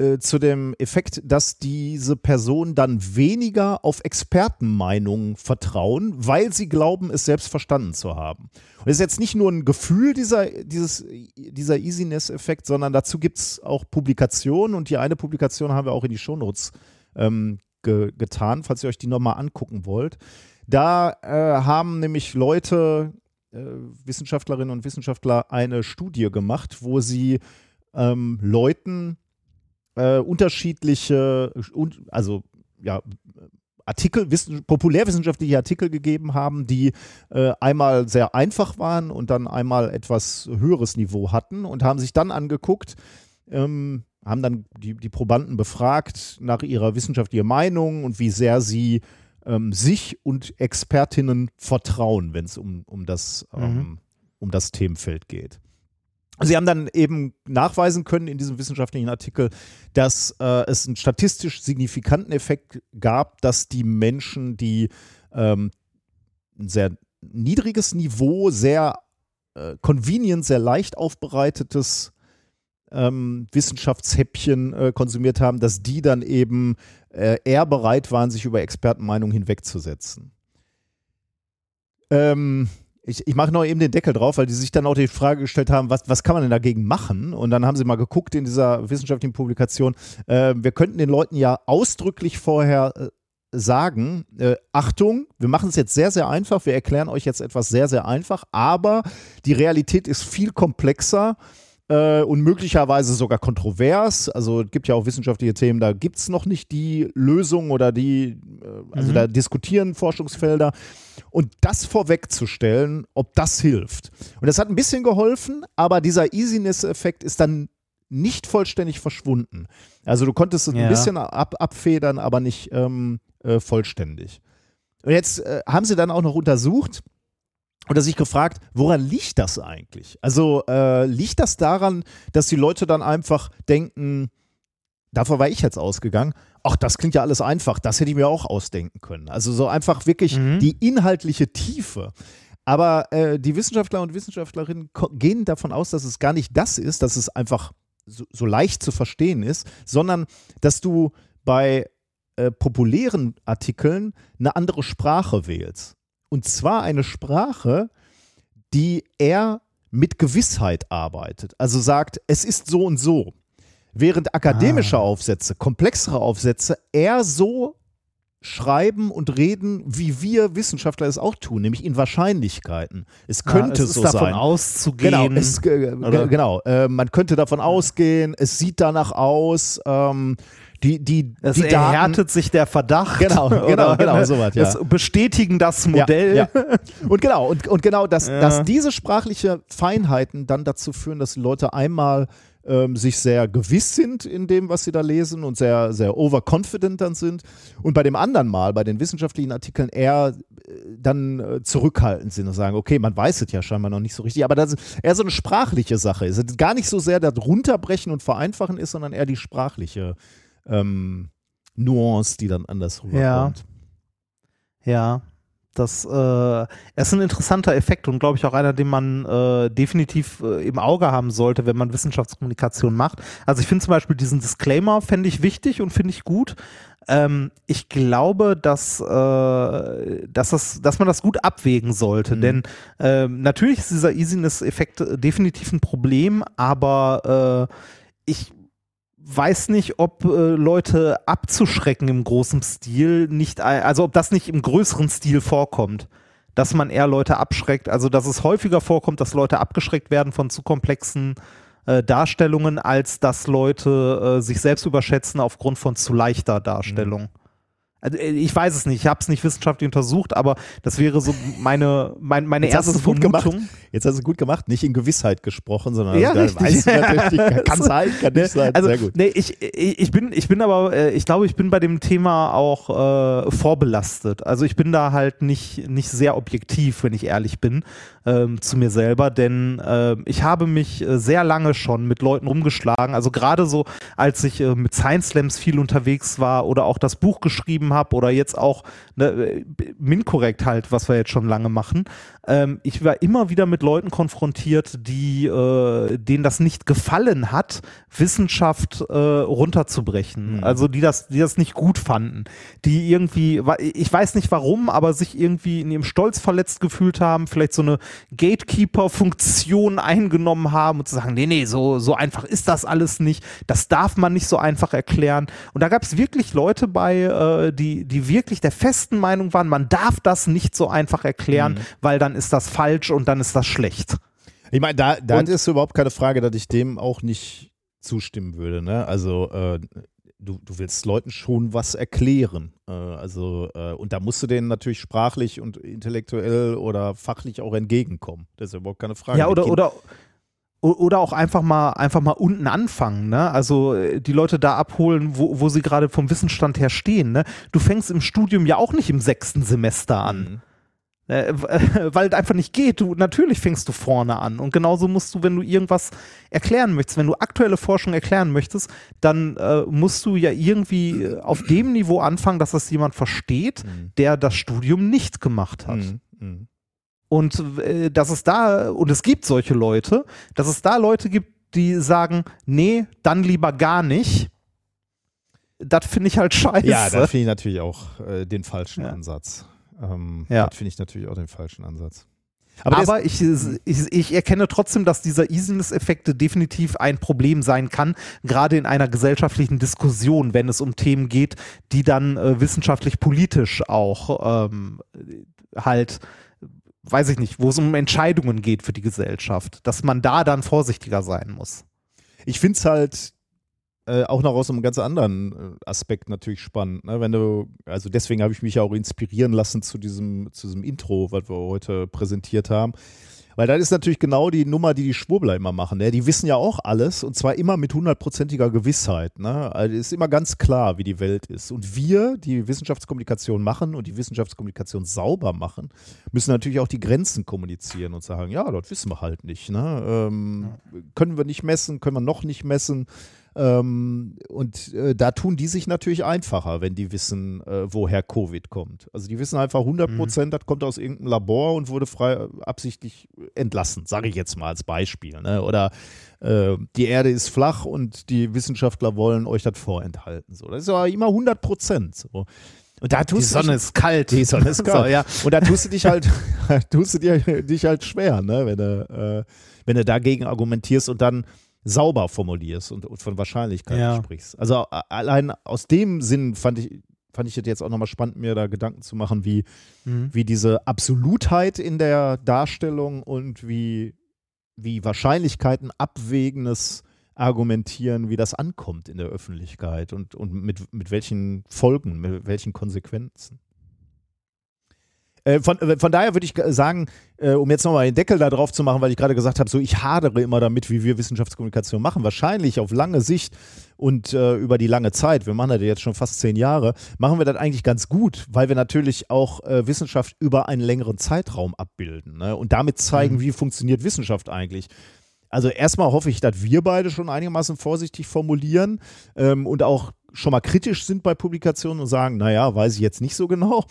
äh, zu dem Effekt, dass diese Personen dann weniger auf Expertenmeinungen vertrauen, weil sie glauben, es selbst verstanden zu haben. Und das ist jetzt nicht nur ein Gefühl dieser, dieser Easiness-Effekt, sondern dazu gibt es auch Publikationen und die eine Publikation haben wir auch in die Shownotes ähm, ge getan, falls ihr euch die nochmal angucken wollt. Da äh, haben nämlich Leute, äh, Wissenschaftlerinnen und Wissenschaftler, eine Studie gemacht, wo sie ähm, Leuten äh, unterschiedliche, un also ja, Artikel, wissen, populärwissenschaftliche Artikel gegeben haben, die äh, einmal sehr einfach waren und dann einmal etwas höheres Niveau hatten und haben sich dann angeguckt, ähm, haben dann die, die Probanden befragt nach ihrer wissenschaftlichen Meinung und wie sehr sie ähm, sich und Expertinnen vertrauen, wenn es um, um, das, ähm, um das Themenfeld geht. Sie haben dann eben nachweisen können in diesem wissenschaftlichen Artikel, dass äh, es einen statistisch signifikanten Effekt gab, dass die Menschen, die ähm, ein sehr niedriges Niveau, sehr äh, convenient, sehr leicht aufbereitetes ähm, Wissenschaftshäppchen äh, konsumiert haben, dass die dann eben äh, eher bereit waren, sich über Expertenmeinungen hinwegzusetzen. Ähm, ich, ich mache noch eben den Deckel drauf, weil die sich dann auch die Frage gestellt haben, was, was kann man denn dagegen machen? Und dann haben sie mal geguckt in dieser wissenschaftlichen Publikation, äh, wir könnten den Leuten ja ausdrücklich vorher äh, sagen, äh, Achtung, wir machen es jetzt sehr, sehr einfach, wir erklären euch jetzt etwas sehr, sehr einfach, aber die Realität ist viel komplexer äh, und möglicherweise sogar kontrovers. Also es gibt ja auch wissenschaftliche Themen, da gibt es noch nicht die Lösung oder die, äh, also Mhm. da diskutieren Forschungsfelder. Und das vorwegzustellen, ob das hilft. Und das hat ein bisschen geholfen, aber dieser Easiness-Effekt ist dann nicht vollständig verschwunden. Also du konntest es Ja. ein bisschen ab, abfedern, aber nicht ähm, äh, vollständig. Und jetzt äh, haben sie dann auch noch untersucht oder sich gefragt, woran liegt das eigentlich? Also äh, liegt das daran, dass die Leute dann einfach denken, davon war ich jetzt ausgegangen, ach, das klingt ja alles einfach, das hätte ich mir auch ausdenken können. Also so einfach wirklich Mhm. die inhaltliche Tiefe. Aber äh, die Wissenschaftler und Wissenschaftlerinnen gehen davon aus, dass es gar nicht das ist, dass es einfach so, so leicht zu verstehen ist, sondern dass du bei äh, populären Artikeln eine andere Sprache wählst. Und zwar eine Sprache, die eher mit Gewissheit arbeitet. Also sagt, es ist so und so. Während akademische Ah. Aufsätze, komplexere Aufsätze eher so schreiben und reden, wie wir Wissenschaftler es auch tun, nämlich in Wahrscheinlichkeiten. Es könnte Ah, es ist so davon sein. auszugehen. Genau, es, äh, genau. Äh, man könnte davon ausgehen, es sieht danach aus. Ähm, die, die, Es die Daten, erhärtet sich der Verdacht. Genau, genau, genau, sowas, ja. Es bestätigen das Modell. Ja, ja. Und genau, und, und genau, dass, Ja. dass diese sprachliche Feinheiten dann dazu führen, dass die Leute einmal ähm, sich sehr gewiss sind in dem, was sie da lesen und sehr, sehr overconfident dann sind. Und bei dem anderen Mal, bei den wissenschaftlichen Artikeln, eher äh, dann äh, zurückhaltend sind und sagen, okay, man weiß es ja scheinbar noch nicht so richtig, aber das ist eher so eine sprachliche Sache. Es ist gar nicht so sehr das Runterbrechen und Vereinfachen ist, sondern eher die sprachliche ähm, Nuance, die dann anders rüberkommt. Ja, das äh, ist ein interessanter Effekt und glaube ich auch einer, den man äh, definitiv äh, im Auge haben sollte, wenn man Wissenschaftskommunikation macht. Also ich finde zum Beispiel diesen Disclaimer fände ich wichtig und finde ich gut. Ähm, ich glaube, dass, äh, dass, das, dass man das gut abwägen sollte, Mhm. denn ähm, natürlich ist dieser Easiness-Effekt definitiv ein Problem, aber äh, ich weiß nicht, ob äh, Leute abzuschrecken im großen Stil nicht, also ob das nicht im größeren Stil vorkommt, dass man eher Leute abschreckt, also dass es häufiger vorkommt, dass Leute abgeschreckt werden von zu komplexen äh, Darstellungen, als dass Leute äh, sich selbst überschätzen aufgrund von zu leichter Darstellung. Also, äh, ich weiß es nicht, ich habe es nicht wissenschaftlich untersucht, aber das wäre so meine, mein, meine Jetzt hast erste du es gut gemacht. Vermutung. Jetzt hast du gut gemacht, nicht in Gewissheit gesprochen, sondern Ja, also, da richtig. natürlich, kann sein, kann nicht sein. Also, Sehr gut. Nee, ich, ich, ich, bin, ich bin aber, äh, ich glaube, ich bin bei dem Thema auch äh, vorbelastet. Also ich bin da halt nicht, nicht sehr objektiv, wenn ich ehrlich bin, ähm, zu mir selber, denn äh, ich habe mich äh, sehr lange schon mit Leuten rumgeschlagen. Also gerade so, als ich äh, mit Science Slams viel unterwegs war oder auch das Buch geschrieben habe oder jetzt auch ne, Minkorrekt halt, was wir jetzt schon lange machen. Ähm, ich war immer wieder mit Leuten konfrontiert, die äh, denen das nicht gefallen hat, Wissenschaft äh, runterzubrechen. Mhm. Also die das, die das nicht gut fanden, die irgendwie, ich weiß nicht warum, aber sich irgendwie in ihrem Stolz verletzt gefühlt haben, vielleicht so eine Gatekeeper-Funktion eingenommen haben und zu sagen, nee, nee, so, so einfach ist das alles nicht, das darf man nicht so einfach erklären. Und da gab es wirklich Leute bei, äh, die, die wirklich der festen Meinung waren, man darf das nicht so einfach erklären, weil dann ist das falsch und dann ist das schlecht. Ich meine, da, da Und- ist überhaupt keine Frage, dass ich dem auch nicht zustimmen würde. Ne? Also äh, du, du willst Leuten schon was erklären. Äh, also äh, und da musst du denen natürlich sprachlich und intellektuell oder fachlich auch entgegenkommen. Das ist überhaupt keine Frage. Ja, oder, oder, oder auch einfach mal, einfach mal unten anfangen, ne? Also äh, die Leute da abholen, wo, wo sie gerade vom Wissensstand her stehen, ne? Du fängst im Studium ja auch nicht im sechsten Semester an. Mhm. Äh, weil es einfach nicht geht. Du, natürlich fängst du vorne an. Und genauso musst du, wenn du irgendwas erklären möchtest, wenn du aktuelle Forschung erklären möchtest, dann äh, musst du ja irgendwie äh, auf dem Niveau anfangen, dass das jemand versteht, Mhm. der das Studium nicht gemacht hat. Mhm. Und äh, dass es da, und es gibt solche Leute, dass es da Leute gibt, die sagen, nee, dann lieber gar nicht. Das finde ich halt scheiße. Ja, da finde ich natürlich auch äh, den falschen Ja. Ansatz. Ähm, Ja. Das finde ich natürlich auch den falschen Ansatz. Aber, ist- ich, ich, ich erkenne trotzdem, dass dieser Easiness-Effekt definitiv ein Problem sein kann, gerade in einer gesellschaftlichen Diskussion, wenn es um Themen geht, die dann äh, wissenschaftlich-politisch auch ähm, halt, weiß ich nicht, wo es um Entscheidungen geht für die Gesellschaft, dass man da dann vorsichtiger sein muss. Ich finde es halt äh, auch noch aus einem ganz anderen äh, Aspekt natürlich spannend. Ne? Wenn du, also deswegen habe ich mich ja auch inspirieren lassen zu diesem, zu diesem Intro, was wir heute präsentiert haben. Weil das ist natürlich genau die Nummer, die die Schwurbler immer machen. Ne? Die wissen ja auch alles und zwar immer mit hundertprozentiger Gewissheit. Ne? Also ist immer ganz klar, wie die Welt ist. Und wir, die Wissenschaftskommunikation machen und die Wissenschaftskommunikation sauber machen, müssen natürlich auch die Grenzen kommunizieren und sagen, ja, das wissen wir halt nicht. Ne? Ähm, Können wir nicht messen, können wir noch nicht messen. Ähm, und äh, da tun die sich natürlich einfacher, wenn die wissen, äh, woher Covid kommt. Also die wissen einfach 100 Prozent, das kommt aus irgendeinem Labor und wurde frei absichtlich entlassen, sage ich jetzt mal als Beispiel. Ne? Oder äh, die Erde ist flach und die Wissenschaftler wollen euch das vorenthalten. So. Das ist aber immer 100 Prozent. So. Und da Die tust du Sonne ist kalt. die Sonne ist kalt. So, ja. Und da tust du dich halt, tust du dir, dich halt schwer, ne? wenn, du, äh, wenn du dagegen argumentierst und dann sauber formulierst und, und von Wahrscheinlichkeiten Ja. sprichst. Also allein aus dem Sinn fand ich, fand ich das jetzt auch nochmal spannend, mir da Gedanken zu machen, wie, Mhm. wie diese Absolutheit in der Darstellung und wie, wie Wahrscheinlichkeiten abwägendes argumentieren, wie das ankommt in der Öffentlichkeit und, und mit, mit welchen Folgen, mit welchen Konsequenzen. Äh, von, äh, von daher würde ich sagen, äh, um jetzt nochmal den Deckel da drauf zu machen, weil ich gerade gesagt habe, so ich hadere immer damit, wie wir Wissenschaftskommunikation machen. Wahrscheinlich auf lange Sicht und äh, über die lange Zeit, wir machen das jetzt schon fast zehn Jahre, machen wir das eigentlich ganz gut, weil wir natürlich auch äh, Wissenschaft über einen längeren Zeitraum abbilden ne? und damit zeigen, mhm. wie funktioniert Wissenschaft eigentlich. Also erstmal hoffe ich, dass wir beide schon einigermaßen vorsichtig formulieren ähm, und auch schon mal kritisch sind bei Publikationen und sagen, naja, weiß ich jetzt nicht so genau.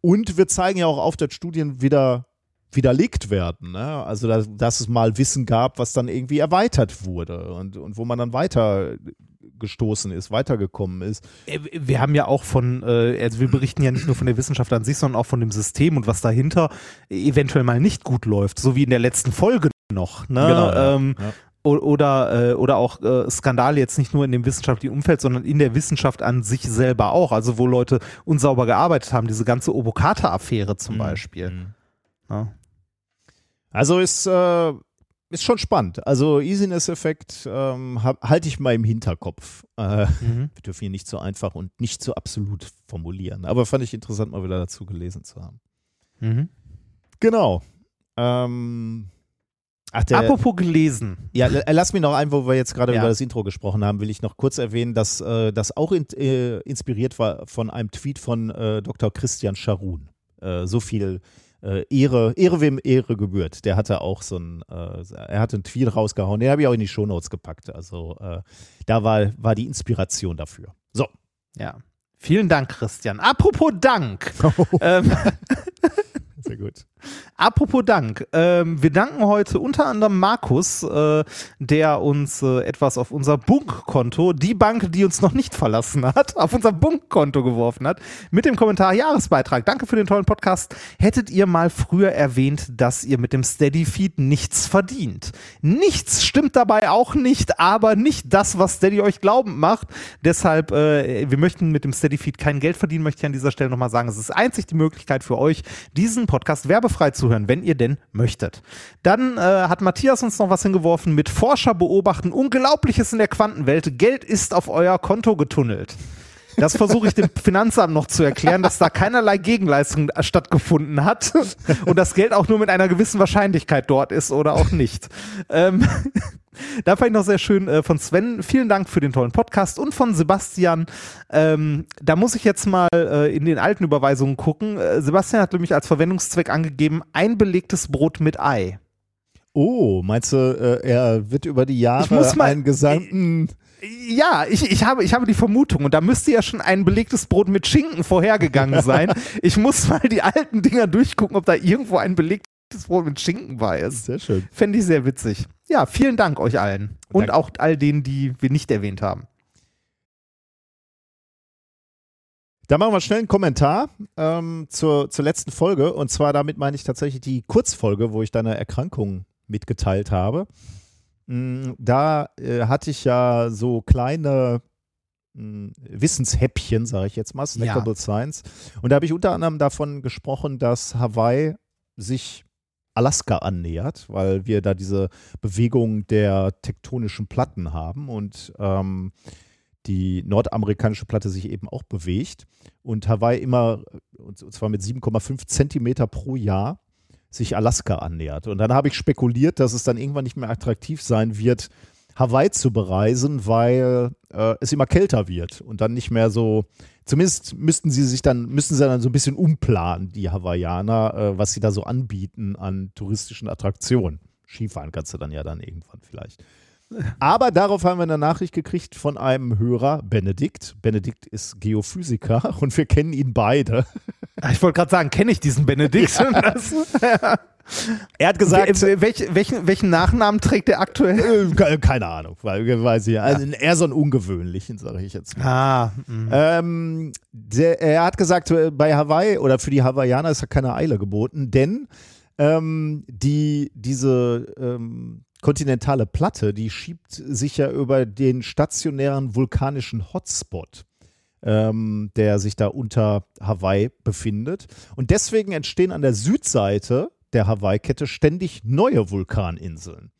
Und wir zeigen ja auch auf, dass Studien wieder widerlegt werden. Ne? Also, dass, dass, es mal Wissen gab, was dann irgendwie erweitert wurde und, und wo man dann weiter gestoßen ist, weitergekommen ist. Äh, wir haben ja auch von, äh, also wir berichten ja nicht nur von der Wissenschaft an sich, sondern auch von dem System und was dahinter eventuell mal nicht gut läuft, so wie in der letzten Folge noch. Ne? Genau, ja. Ähm, ja oder, äh, oder auch äh, Skandale jetzt nicht nur in dem wissenschaftlichen Umfeld, sondern in der Wissenschaft an sich selber auch. Also wo Leute unsauber gearbeitet haben, diese ganze Obokata-Affäre zum mhm. Beispiel. Mhm. Ja. Also ist, äh, ist schon spannend. Also Easiness-Effekt ähm, halte ich mal im Hinterkopf. Äh, mhm. Wir dürfen hier nicht so einfach und nicht so absolut formulieren. Aber fand ich interessant, mal wieder dazu gelesen zu haben. Mhm. Genau. Ähm, Ach, der, Apropos gelesen. Ja, äh, lass mich noch ein, wo wir jetzt gerade ja. über das Intro gesprochen haben, will ich noch kurz erwähnen, dass äh, das auch in, äh, inspiriert war von einem Tweet von äh, Dr. Christian Scharun. Äh, so viel äh, Ehre, Ehre wem Ehre gebührt. Der hatte auch so ein, er hatte einen Tweet rausgehauen, den habe ich auch in die Shownotes gepackt. Also da war, war die Inspiration dafür. So. Ja. Vielen Dank, Christian. Apropos Dank. ähm, Sehr gut. Apropos Dank. Ähm, wir danken heute unter anderem Markus, äh, der uns äh, etwas auf unser Bunk-Konto, die Bank, die uns noch nicht verlassen hat, auf unser Bunk-Konto geworfen hat, mit dem Kommentar Jahresbeitrag. Danke für den tollen Podcast. Hättet ihr mal früher erwähnt, dass ihr mit dem Steady-Feed nichts verdient? Nichts stimmt dabei auch nicht, aber nicht das, was Steady euch glaubend macht. Deshalb, äh, wir möchten mit dem Steady-Feed kein Geld verdienen, möchte ich an dieser Stelle nochmal sagen. Es ist einzig die Möglichkeit für euch, diesen Podcast werbefrei zu hören, wenn ihr denn möchtet. Dann äh, hat Matthias uns noch was hingeworfen mit Forscher beobachten Unglaubliches in der Quantenwelt. Geld ist auf euer Konto getunnelt. Das versuche ich dem Finanzamt noch zu erklären, dass da keinerlei Gegenleistung stattgefunden hat und das Geld auch nur mit einer gewissen Wahrscheinlichkeit dort ist oder auch nicht. Ähm, da fand ich noch sehr schön äh, von Sven. Vielen Dank für den tollen Podcast und von Sebastian. Ähm, da muss ich jetzt mal äh, in den alten Überweisungen gucken. Äh, Sebastian hat nämlich als Verwendungszweck angegeben, ein belegtes Brot mit Ei. Oh, meinst du, äh, er wird über die Jahre einen gesamten ja, ich, ich, habe, ich habe die Vermutung, und da müsste ja schon ein belegtes Brot mit Schinken vorhergegangen sein. ich muss mal die alten Dinger durchgucken, ob da irgendwo ein belegtes Brot mit Schinken bei ist. Sehr schön. Fände ich sehr witzig. Ja, vielen Dank euch allen. Und Danke. auch all denen, die wir nicht erwähnt haben. Da machen wir schnell einen Kommentar ähm, zur, zur letzten Folge. Und zwar damit meine ich tatsächlich die Kurzfolge, wo ich deine Erkrankung mitgeteilt habe. Mm, da äh, hatte ich ja so kleine mh, mm, Wissenshäppchen, sage ich jetzt mal, Snackable ja. Science. Und da habe ich unter anderem davon gesprochen, dass Hawaii sich Alaska annähert, weil wir da diese Bewegung der tektonischen Platten haben und ähm, die nordamerikanische Platte sich eben auch bewegt und Hawaii immer, und zwar mit 7,5 Zentimeter pro Jahr, sich Alaska annähert. Und dann habe ich spekuliert, dass es dann irgendwann nicht mehr attraktiv sein wird, Hawaii zu bereisen, weil äh, es immer kälter wird und dann nicht mehr so, zumindest müssten sie sich dann, müssen sie dann so ein bisschen umplanen, die Hawaiianer, äh, was sie da so anbieten an touristischen Attraktionen. Skifahren kannst du dann ja dann irgendwann vielleicht. Aber darauf haben wir eine Nachricht gekriegt von einem Hörer, Benedikt. Benedikt ist Geophysiker und wir kennen ihn beide. Ah, ich wollte gerade sagen, kenne ich diesen Benedikt? Ja. Er hat gesagt, Welch, welchen, welchen, Nachnamen trägt er aktuell? Äh, keine Ahnung, weil weiß ich, also eher so einen ungewöhnlichen, sage ich jetzt mal. Ah, ähm, der, er hat gesagt, äh, bei Hawaii oder für die Hawaiianer ist ja keine Eile geboten, denn ähm, die, diese ähm, kontinentale Platte, die schiebt sich ja über den stationären vulkanischen Hotspot, ähm, der sich da unter Hawaii befindet. Und deswegen entstehen an der Südseite der Hawaii-Kette ständig neue Vulkaninseln.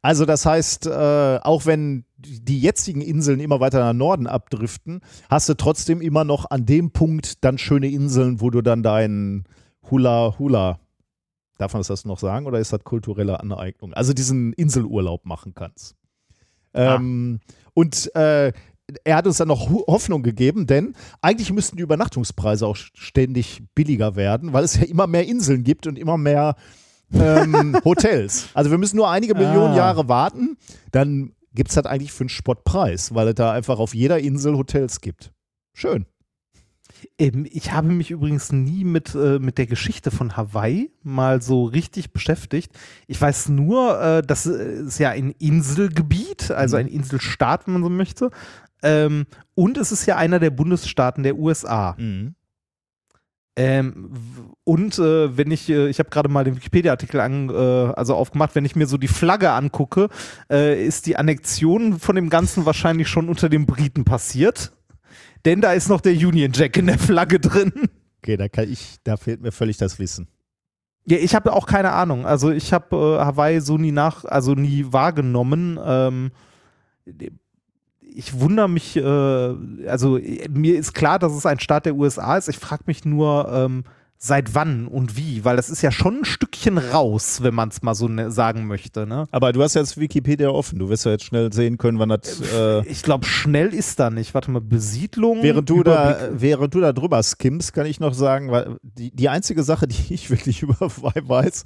Also das heißt, äh, auch wenn die jetzigen Inseln immer weiter nach Norden abdriften, hast du trotzdem immer noch an dem Punkt dann schöne Inseln, wo du dann deinen Hula Hula, darf man das noch sagen oder ist das kulturelle Aneignung? Also diesen Inselurlaub machen kannst. Ähm, Und äh, er hat uns dann noch Hoffnung gegeben, denn eigentlich müssten die Übernachtungspreise auch ständig billiger werden, weil es ja immer mehr Inseln gibt und immer mehr ähm, Hotels. Also wir müssen nur einige Millionen Ah. Jahre warten, dann gibt es das eigentlich für einen Spottpreis, weil es da einfach auf jeder Insel Hotels gibt. Schön. Ähm, ich habe mich übrigens nie mit, äh, mit der Geschichte von Hawaii mal so richtig beschäftigt. Ich weiß nur, äh, das ist ja ein Inselgebiet, also ein Inselstaat, wenn man so möchte. Ähm, und es ist ja einer der Bundesstaaten der USA. Ähm, w- und äh, wenn ich, äh, ich habe gerade mal den Wikipedia-Artikel an, äh, also aufgemacht, wenn ich mir so die Flagge angucke, äh, ist die Annexion von dem Ganzen wahrscheinlich schon unter den Briten passiert. Denn da ist noch der Union Jack in der Flagge drin. Okay, da kann ich, da fehlt mir völlig das Wissen. Ja, ich habe auch keine Ahnung. Also ich habe äh, Hawaii so nie nach, also nie wahrgenommen. Ähm, ich wundere mich, äh, also mir ist klar, dass es ein Staat der USA ist. Ich frage mich nur, ähm, seit wann und wie, weil das ist ja schon ein Stückchen raus, wenn man es mal so ne sagen möchte. Ne? Aber du hast jetzt Wikipedia offen. Du wirst ja jetzt schnell sehen können, wann das. Äh, Ich glaube, schnell ist da nicht. Warte mal, Besiedlung. während, du da, während du da drüber skimmst, kann ich noch sagen, weil die, die einzige Sache, die ich wirklich über weiß,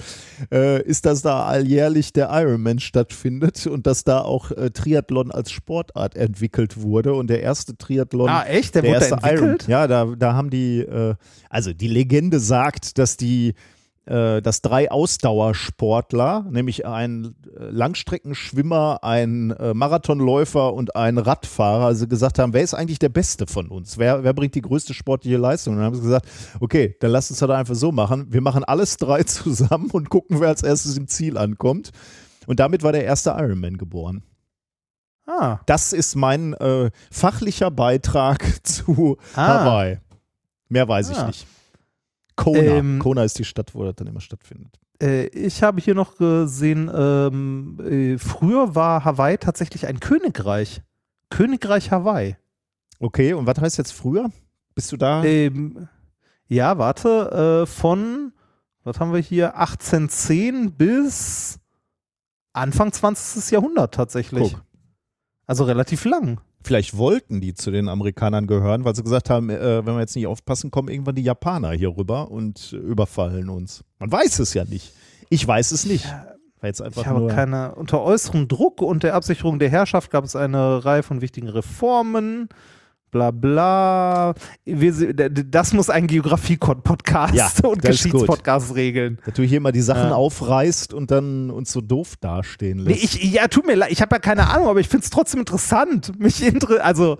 äh, ist, dass da alljährlich der Ironman stattfindet und dass da auch äh, Triathlon als Sportart entwickelt wurde. Und der erste Triathlon. Ah, echt? Der, der wurde erste Iron. entwickelt? Ja, da, da haben die, äh, also die Legende sagt, dass die, äh, dass drei Ausdauersportler, nämlich ein Langstreckenschwimmer, ein äh, Marathonläufer und ein Radfahrer, also gesagt haben, wer ist eigentlich der Beste von uns? Wer, wer bringt die größte sportliche Leistung? Und dann haben sie gesagt, okay, dann lass uns das einfach so machen. Wir machen alles drei zusammen und gucken, wer als erstes im Ziel ankommt. Und damit war der erste Ironman geboren. Ah, Das ist mein äh, fachlicher Beitrag zu Ah. Hawaii. Mehr weiß ich Ah. nicht. Kona. Ähm, Kona ist die Stadt, wo das dann immer stattfindet. Äh, ich habe hier noch gesehen, ähm, äh, früher war Hawaii tatsächlich ein Königreich. Königreich Hawaii. Okay, und was heißt jetzt früher? Bist du da? Ähm, ja, warte, äh, von, was haben wir hier, 1810 bis Anfang 20. Jahrhundert tatsächlich. Guck. Also relativ lang. Vielleicht wollten die zu den Amerikanern gehören, weil sie gesagt haben, äh, wenn wir jetzt nicht aufpassen, kommen irgendwann die Japaner hier rüber und überfallen uns. Man weiß es ja nicht. Ich weiß es nicht. War jetzt einfach Ich habe nur keine, unter äußerem Druck und der Absicherung der Herrschaft gab es eine Reihe von wichtigen Reformen. Bla bla. Wir, das muss ein Geografie-Podcast Ja, und. Geschichtspodcast regeln. dass du hier mal die Sachen Ja. aufreißt und dann uns so doof dastehen Nee, lässt. ich, ja, tut mir leid, ich habe ja keine Ahnung, aber ich finde es trotzdem interessant. Mich inter also,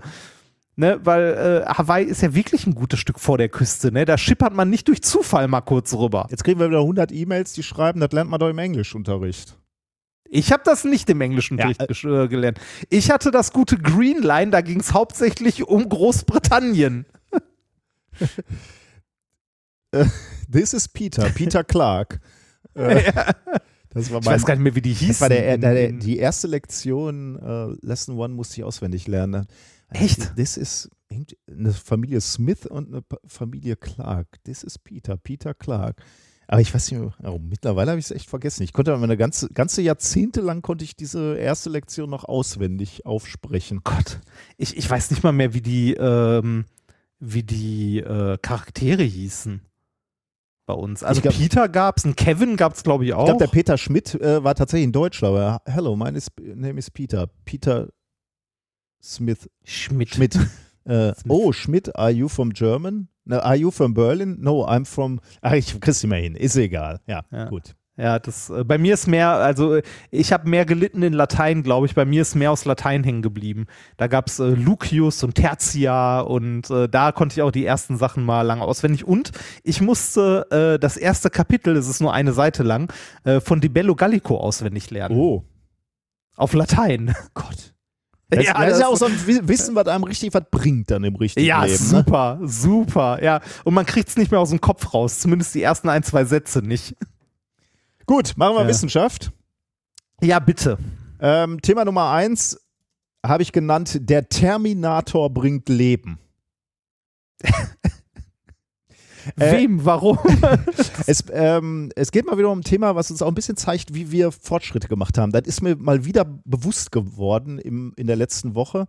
ne, weil äh, Hawaii ist ja wirklich ein gutes Stück vor der Küste, ne? Da schippert man nicht durch Zufall mal kurz rüber. jetzt kriegen wir wieder 100 E-Mails, die schreiben, das lernt man doch im Englischunterricht. Ich habe das nicht im englischen Ja, gesch- äh, gelernt. Ich hatte das gute Green Line, da ging es hauptsächlich um Großbritannien. This is Peter, Peter Clark. Äh, das war Ich mein, weiß gar nicht mehr, wie die hießen. das war der, der, in- die erste Lektion, äh, Lesson One musste ich auswendig lernen. Echt? This is eine Familie Smith und eine Familie Clark. This is Peter, Peter Clark. Aber ich weiß nicht, mehr- oh, mittlerweile habe ich es echt vergessen. Ich konnte aber eine ganze, ganze Jahrzehnte lang konnte ich diese erste Lektion noch auswendig aufsprechen. Gott, ich, ich weiß nicht mal mehr, wie die, ähm, wie die äh, Charaktere hießen bei uns. Also glaub- Peter gab's, einen Kevin gab's glaube ich auch. Ich glaube, der Peter Schmidt äh, war tatsächlich ein Deutscher, aber hello, my is, name is Peter. Peter Smith. Schmidt. Schmidt. äh, oh, Schmidt, are you from German? No, are you from Berlin? No, I'm from. Ach, ich krieg's nicht mehr hin. Ist egal. Ja, Ja. gut. Ja, das äh, bei mir ist mehr, also äh, ich habe mehr gelitten in Latein, glaube ich. Bei mir ist mehr aus Latein hängen geblieben. Da gab's äh, Lucius und Tertia und äh, da konnte ich auch die ersten Sachen mal lang auswendig. Und ich musste äh, das erste Kapitel, es ist nur eine Seite lang, von Di Bello Gallico auswendig lernen. Oh, Auf Latein. Gott. Das, das ist ja auch so ein Wi- Wissen, was einem richtig was bringt dann im richtigen Ja, Leben. Ne? super, super. Ja, und man kriegt es nicht mehr aus dem Kopf raus. Zumindest die ersten ein, zwei Sätze nicht. Gut, machen wir Ja. Wissenschaft. Ja, bitte. Ähm, Thema Nummer eins habe ich genannt, der Terminator bringt Leben. Äh, Wem? Warum? Es, ähm, es geht mal wieder um ein Thema, was uns auch ein bisschen zeigt, wie wir Fortschritte gemacht haben. Das ist mir mal wieder bewusst geworden im, in der letzten Woche.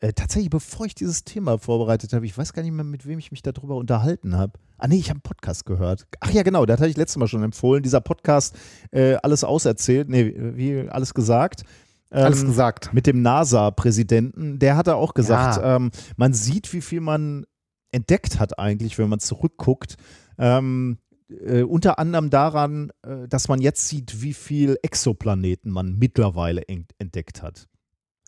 Äh, tatsächlich, bevor ich dieses Thema vorbereitet habe, ich weiß gar nicht mehr, mit wem ich mich darüber unterhalten habe. Ah, nee, ich habe einen Podcast gehört. Ach ja, genau, das hatte ich letztes Mal schon empfohlen. Dieser Podcast, äh, alles auserzählt, nee, wie alles gesagt. Ähm, Alles gesagt. mit dem NASA-Präsidenten, der hat da auch gesagt, Ja. ähm, man sieht, wie viel man entdeckt hat eigentlich, wenn man zurückguckt. Ähm, äh, unter anderem daran, äh, dass man jetzt sieht, wie viel Exoplaneten man mittlerweile ent entdeckt hat.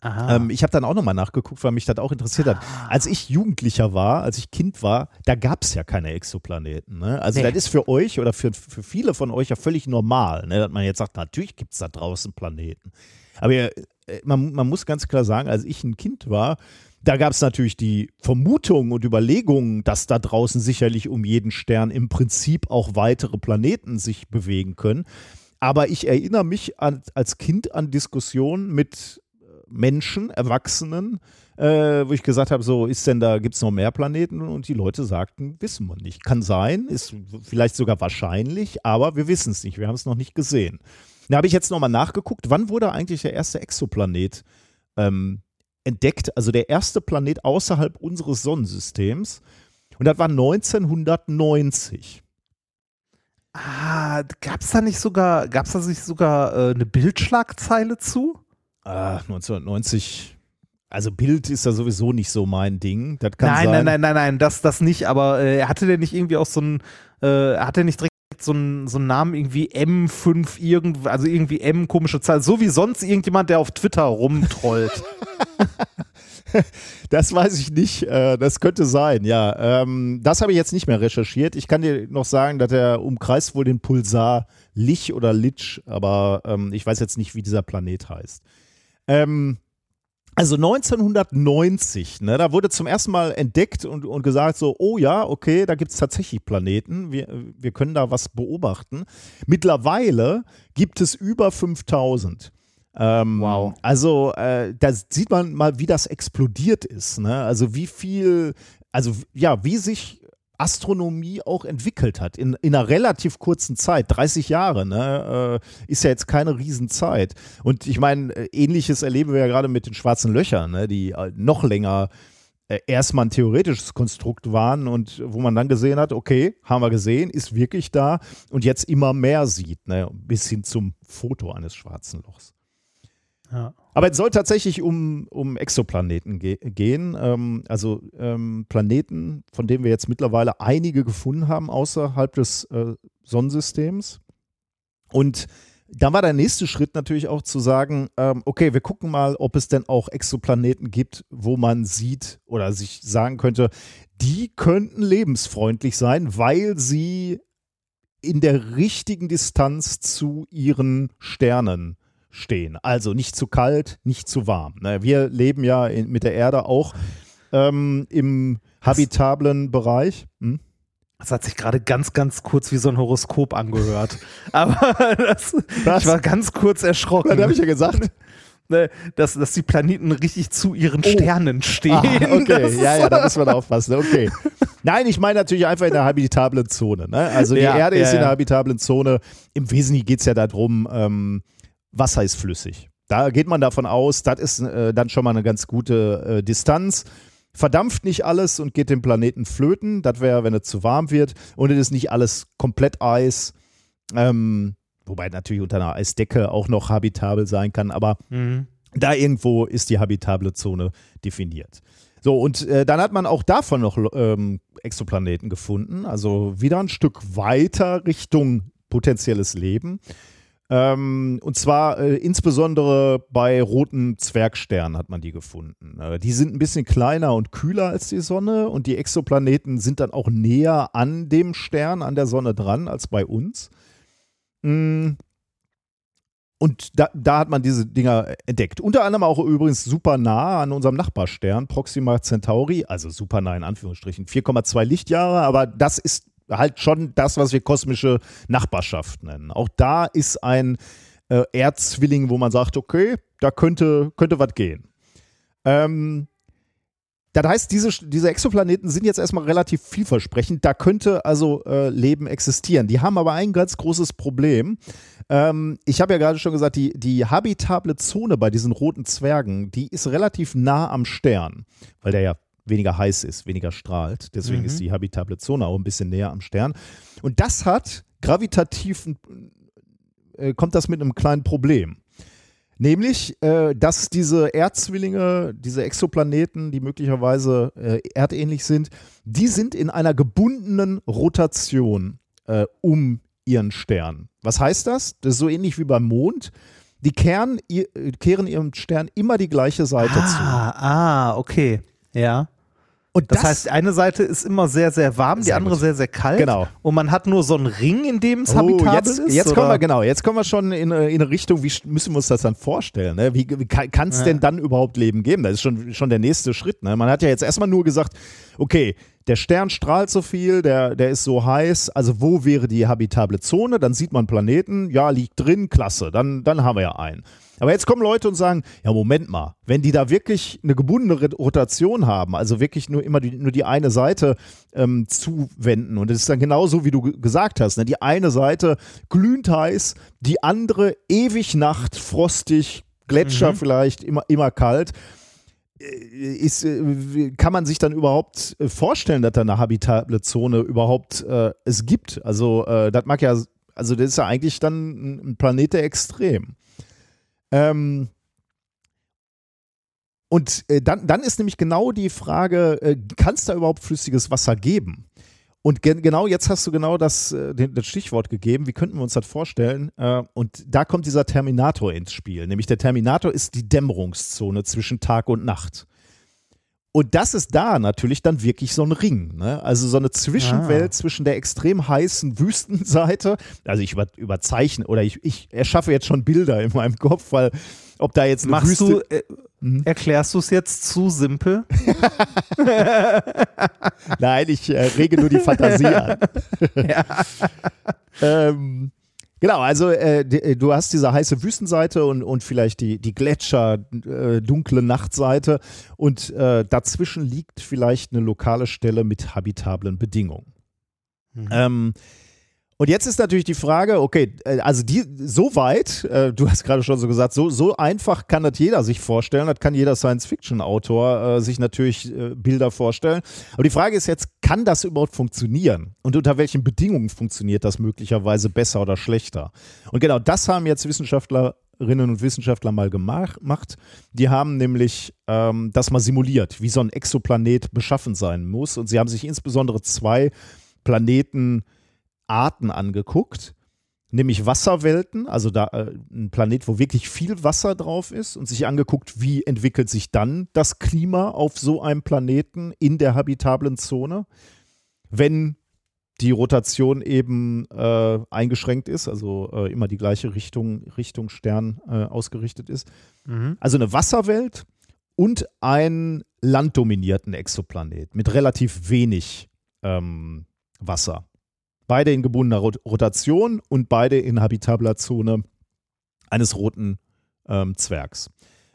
Ähm, ich habe dann auch nochmal nachgeguckt, weil mich das auch interessiert hat. Als ich Jugendlicher war, als ich Kind war, da gab es ja keine Exoplaneten. Ne? Also Nee. das ist für euch oder für, für viele von euch ja völlig normal, ne? dass man jetzt sagt, natürlich gibt es da draußen Planeten. Aber äh, man, man muss ganz klar sagen, als ich ein Kind war, da gab es natürlich die Vermutung und Überlegungen, dass da draußen sicherlich um jeden Stern im Prinzip auch weitere Planeten sich bewegen können. Aber ich erinnere mich an, als Kind an Diskussionen mit Menschen, Erwachsenen, äh, wo ich gesagt habe, so ist denn da, gibt es noch mehr Planeten? Und die Leute sagten, wissen wir nicht. Kann sein, ist vielleicht sogar wahrscheinlich, aber wir wissen es nicht, wir haben es noch nicht gesehen. Da habe ich jetzt nochmal nachgeguckt, wann wurde eigentlich der erste Exoplanet ähm, entdeckt, also der erste Planet außerhalb unseres Sonnensystems. Und das war 1990. ah, gab's da nicht sogar, gab's da nicht sogar äh, eine Bildschlagzeile zu? Ah, 1990. Also Bild ist ja sowieso nicht so mein Ding. Das kann nein, sein. nein, nein, nein, nein, das, das nicht, aber äh, hatte der nicht irgendwie auch so ein, äh, hat der nicht direkt so einen so einen Namen irgendwie M5 irgend, also irgendwie M komische Zahl, so wie sonst irgendjemand, der auf Twitter rumtrollt. Das weiß ich nicht. Äh, das könnte sein, ja. Ähm, das habe ich jetzt nicht mehr recherchiert. Ich kann dir noch sagen, dass er umkreist wohl den Pulsar Lich oder Litsch, aber ähm, ich weiß jetzt nicht, wie dieser Planet heißt. Ähm, also 1990, ne, da wurde zum ersten Mal entdeckt und, und gesagt so, oh ja, okay, da gibt es tatsächlich Planeten, wir, wir können da was beobachten. Mittlerweile gibt es über 5000. Ähm, Wow. Also äh, da sieht man mal, wie das explodiert ist. Ne? Also wie viel, also ja, wie sich Astronomie auch entwickelt hat in, in einer relativ kurzen Zeit, 30 Jahre, ne, äh, ist ja jetzt keine Riesenzeit. Und ich meine, äh, ähnliches erleben wir ja gerade mit den schwarzen Löchern, ne, die äh, noch länger äh, erstmal ein theoretisches Konstrukt waren und wo man dann gesehen hat, okay, haben wir gesehen, ist wirklich da und jetzt immer mehr sieht, ne, bis hin zum Foto eines schwarzen Lochs. Ja. Aber es soll tatsächlich um, um Exoplaneten ge gehen. Ähm, also ähm, Planeten, von denen wir jetzt mittlerweile einige gefunden haben außerhalb des äh, Sonnensystems. Und dann war der nächste Schritt natürlich auch zu sagen, ähm, okay, wir gucken mal, ob es denn auch Exoplaneten gibt, wo man sieht oder sich sagen könnte, die könnten lebensfreundlich sein, weil sie in der richtigen Distanz zu ihren Sternen stehen. Also nicht zu kalt, nicht zu warm. Wir leben ja in, mit der Erde auch ähm, im habitablen Bereich. Hm? Das hat sich gerade ganz, ganz kurz wie so ein Horoskop angehört. Aber das, Was? ich war ganz kurz erschrocken. Was habe ich ja gesagt? Ne, dass, dass die Planeten richtig zu ihren Sternen stehen. Ah, okay, Das ja, ja, da muss man aufpassen. Okay. Nein, ich meine natürlich einfach in der habitablen Zone. Ne? Also die Ja, Erde ja, ist in der ja. habitablen Zone. Im Wesentlichen geht es ja darum, ähm, Wasser ist flüssig. Da geht man davon aus, das ist äh, dann schon mal eine ganz gute äh, Distanz. Verdampft nicht alles und geht dem Planeten flöten. Das wäre, wenn es zu warm wird. Und es ist nicht alles komplett Eis. Ähm, wobei natürlich unter einer Eisdecke auch noch habitabel sein kann. Aber Mhm. da irgendwo ist die habitable Zone definiert. So, und äh, dann hat man auch davon noch ähm, Exoplaneten gefunden, also wieder ein Stück weiter Richtung potenzielles Leben. Ähm, und zwar äh, insbesondere bei roten Zwergsternen hat man die gefunden. Äh, die sind ein bisschen kleiner und kühler als die Sonne und die Exoplaneten sind dann auch näher an dem Stern, an der Sonne dran, als bei uns. Mm. Und da, da hat man diese Dinger entdeckt. Unter anderem auch übrigens super nah an unserem Nachbarstern, Proxima Centauri, also super nah in Anführungsstrichen, 4,2 Lichtjahre, aber das ist halt schon das, was wir kosmische Nachbarschaft nennen. Auch da ist ein äh, Erdzwilling, wo man sagt, okay, da könnte, könnte was gehen. Ähm, das heißt, diese, diese Exoplaneten sind jetzt erstmal relativ vielversprechend. Da könnte also äh, Leben existieren. Die haben aber ein ganz großes Problem. Ähm, ich habe ja gerade schon gesagt, die, die habitable Zone bei diesen roten Zwergen, die ist relativ nah am Stern, weil der ja weniger heiß ist, weniger strahlt. Deswegen Mhm. ist die habitable Zone auch ein bisschen näher am Stern. Und das hat gravitativ, äh, kommt das mit einem kleinen Problem. Nämlich, äh, dass diese Erdzwillinge, diese Exoplaneten, die möglicherweise äh, erdähnlich sind, die sind in einer gebundenen Rotation äh, um ihren Stern. Was heißt das? Das ist so ähnlich wie beim Mond. Die kehren, ihr, äh, kehren ihrem Stern immer die gleiche Seite zu. Ah, ah, okay. Ja. Und Das, heißt, eine Seite ist immer sehr, sehr warm, die Sehr andere gut. sehr, sehr kalt. Genau. Und man hat nur so einen Ring, in dem es Oh, habitabel jetzt, ist. jetzt oder? kommen wir genau, jetzt kommen wir schon in, äh, in eine Richtung, wie müssen wir uns das dann vorstellen? Ne? Wie, wie kann es Ja. denn dann überhaupt Leben geben? Das ist schon, schon der nächste Schritt. Ne? Man hat ja jetzt erstmal nur gesagt, okay, der Stern strahlt so viel, der, der ist so heiß, also wo wäre die habitable Zone? Dann sieht man Planeten, ja, liegt drin, klasse, dann, dann haben wir ja einen. Aber jetzt kommen Leute und sagen, ja, Moment mal, wenn die da wirklich eine gebundene Rotation haben, also wirklich nur immer die, nur die eine Seite ähm, zuwenden und es ist dann genauso, wie du ge- gesagt hast, ne? die eine Seite glühend heiß, die andere ewig Nacht, frostig, Gletscher vielleicht, immer, immer kalt. Äh, Ist, äh, kann man sich dann überhaupt äh, vorstellen, dass da eine habitable Zone überhaupt äh, es gibt? Also, äh, das mag ja, also das ist ja eigentlich dann ein- ein Planet der Extrem. Ähm, und äh, dann, dann ist nämlich genau die Frage, äh, kann es da überhaupt flüssiges Wasser geben? Und gen genau jetzt hast du genau das, äh, das Stichwort gegeben. Wie könnten wir uns das vorstellen? Äh, und da kommt dieser Terminator ins Spiel. Nämlich der Terminator ist die Dämmerungszone zwischen Tag und Nacht. Und das ist da natürlich dann wirklich so ein Ring. Ne? Also so eine Zwischenwelt zwischen der extrem heißen Wüstenseite. Also ich über, überzeichne oder ich, ich erschaffe jetzt schon Bilder in meinem Kopf, weil ob da jetzt eine Machst Wüste. du, äh, Mhm. erklärst du es jetzt zu simpel? Nein, ich äh, rege nur die Fantasie an. ähm, genau, also äh, die, du hast diese heiße Wüstenseite und, und vielleicht die, die Gletscher, äh, dunkle Nachtseite und äh, dazwischen liegt vielleicht eine lokale Stelle mit habitablen Bedingungen. Ähm, und jetzt ist natürlich die Frage, okay, äh, also die so weit, äh, du hast gerade schon so gesagt, so, so einfach kann das jeder sich vorstellen, das kann jeder Science-Fiction-Autor äh, sich natürlich äh, Bilder vorstellen. Aber die Frage ist jetzt, kann das überhaupt funktionieren? Und unter welchen Bedingungen funktioniert das möglicherweise besser oder schlechter? Und genau das haben jetzt Wissenschaftlerinnen und Wissenschaftler mal gemach- gemacht. Die haben nämlich ähm, das mal simuliert, wie so ein Exoplanet beschaffen sein muss. Und sie haben sich insbesondere zwei Planetenarten angeguckt, nämlich Wasserwelten, also da äh, ein Planet, wo wirklich viel Wasser drauf ist und sich angeguckt, wie entwickelt sich dann das Klima auf so einem Planeten in der habitablen Zone, wenn die Rotation eben äh, eingeschränkt ist, also äh, immer die gleiche Richtung, Richtung Stern äh, ausgerichtet ist. Mhm. Also eine Wasserwelt und einen landdominierten Exoplanet mit relativ wenig ähm, Wasser. Beide in gebundener Rot Rotation und beide in habitabler Zone eines roten ähm, Zwergs.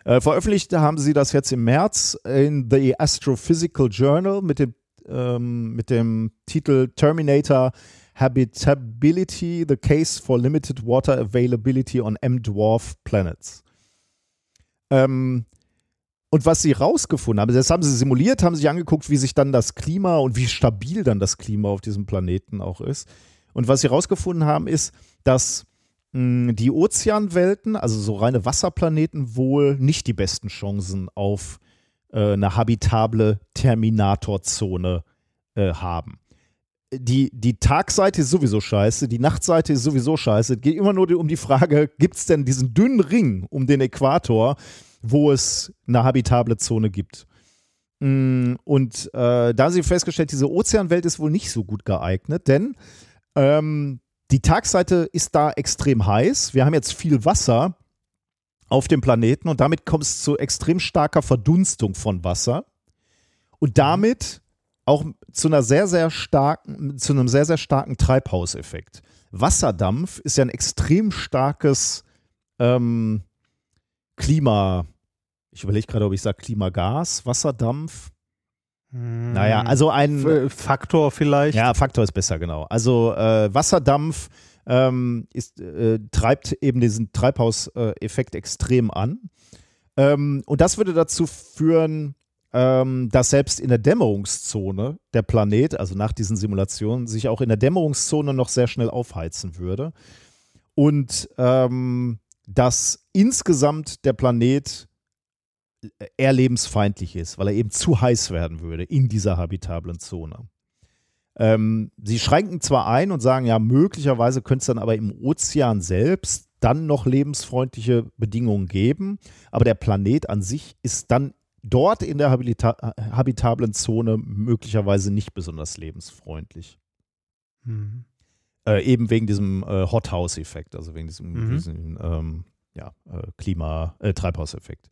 Äh, veröffentlicht haben sie das jetzt im März in The Astrophysical Journal mit dem, ähm, mit dem Titel Terminator Habitability, the Case for Limited Water Availability on M-Dwarf Planets. Ähm, und was sie rausgefunden haben, das haben sie simuliert, haben sich angeguckt, wie sich dann das Klima und wie stabil dann das Klima auf diesem Planeten auch ist. Und was sie rausgefunden haben, ist, dass mh, die Ozeanwelten, also so reine Wasserplaneten, wohl nicht die besten Chancen auf äh, eine habitable Terminatorzone äh, haben. Die, die Tagseite ist sowieso scheiße, die Nachtseite ist sowieso scheiße. Es geht immer nur um die Frage, gibt es denn diesen dünnen Ring um den Äquator, wo es eine habitable Zone gibt? Mm, Und äh, da haben sie festgestellt, diese Ozeanwelt ist wohl nicht so gut geeignet, denn ähm, die Tagseite ist da extrem heiß. Wir haben jetzt viel Wasser auf dem Planeten und damit kommt es zu extrem starker Verdunstung von Wasser und damit auch zu einer sehr, sehr starken, zu einem sehr, sehr starken Treibhauseffekt. Wasserdampf ist ja ein extrem starkes ähm, Klima, ich überlege gerade, ob ich sage Klimagas, Wasserdampf. Hm. Naja, also ein F- Faktor vielleicht. Ja, Faktor ist besser, genau. Also äh, Wasserdampf ähm, ist, äh, treibt eben diesen Treibhauseffekt extrem an. Ähm, und das würde dazu führen, ähm, dass selbst in der Dämmerungszone der Planet, also nach diesen Simulationen, sich auch in der Dämmerungszone noch sehr schnell aufheizen würde. Und ähm, dass insgesamt der Planet eher lebensfeindlich ist, weil er eben zu heiß werden würde in dieser habitablen Zone. Ähm, sie schränken zwar ein und sagen, ja, möglicherweise könnte es dann aber im Ozean selbst dann noch lebensfreundliche Bedingungen geben, aber der Planet an sich ist dann dort in der habita habitablen Zone möglicherweise nicht besonders lebensfreundlich. Hm. Äh, eben wegen diesem äh, Hothouse-Effekt, also wegen diesem, Mhm. diesem ähm, ja, äh, Klima, äh, Treibhauseffekt.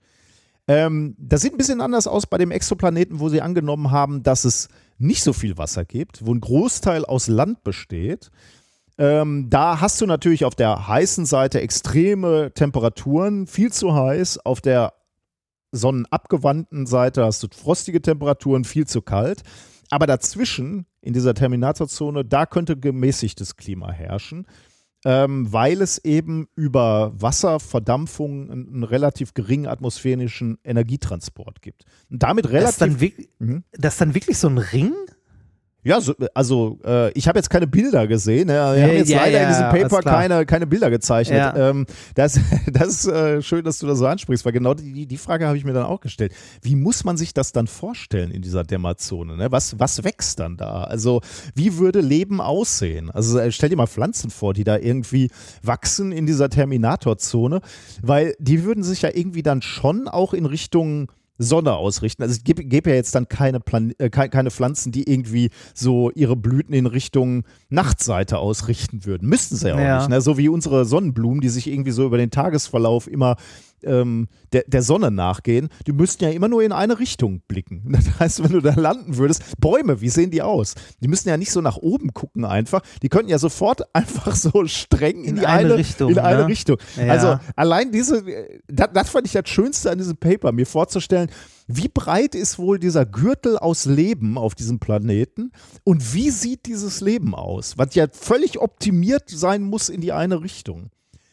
Ähm, das sieht ein bisschen anders aus bei dem Exoplaneten, wo sie angenommen haben, dass es nicht so viel Wasser gibt, wo ein Großteil aus Land besteht. Ähm, da hast du natürlich auf der heißen Seite extreme Temperaturen, viel zu heiß. Auf der sonnenabgewandten Seite hast du frostige Temperaturen, viel zu kalt. Aber dazwischen, in dieser Terminatorzone, da könnte gemäßigtes Klima herrschen, ähm, weil es eben über Wasserverdampfung einen, einen relativ geringen atmosphärischen Energietransport gibt. Und damit Das, ist relativ. dann Mhm. das ist dann wirklich so ein Ring? Ja, so, also äh, ich habe jetzt keine Bilder gesehen. Ne? Wir Ja, haben jetzt ja, leider ja, in diesem Paper keine, keine Bilder gezeichnet. Ja. Ähm, das, das ist äh, schön, dass du das so ansprichst, weil genau die, die Frage habe ich mir dann auch gestellt. Wie muss man sich das dann vorstellen in dieser Dämmerzone? Ne? Was, was wächst dann da? Also wie würde Leben aussehen? Also äh, stell dir mal Pflanzen vor, die da irgendwie wachsen in dieser Terminatorzone, weil die würden sich ja irgendwie dann schon auch in Richtung Sonne ausrichten. Also es gäbe, gäbe ja jetzt dann keine, Plan äh, ke- keine Pflanzen, die irgendwie so ihre Blüten in Richtung Nachtseite ausrichten würden. Müssten sie ja auch Ja. nicht. Ne? So wie unsere Sonnenblumen, die sich irgendwie so über den Tagesverlauf immer ähm, der, der Sonne nachgehen, die müssten ja immer nur in eine Richtung blicken. Das heißt, wenn du da landen würdest, Bäume, wie sehen die aus? Die müssen ja nicht so nach oben gucken einfach. Die könnten ja sofort einfach so streng in, In die eine eine Richtung, In eine ne? Richtung. Ja. Also allein diese, das, das fand ich das Schönste an diesem Paper, mir vorzustellen, wie breit ist wohl dieser Gürtel aus Leben auf diesem Planeten und wie sieht dieses Leben aus, was ja völlig optimiert sein muss in die eine Richtung.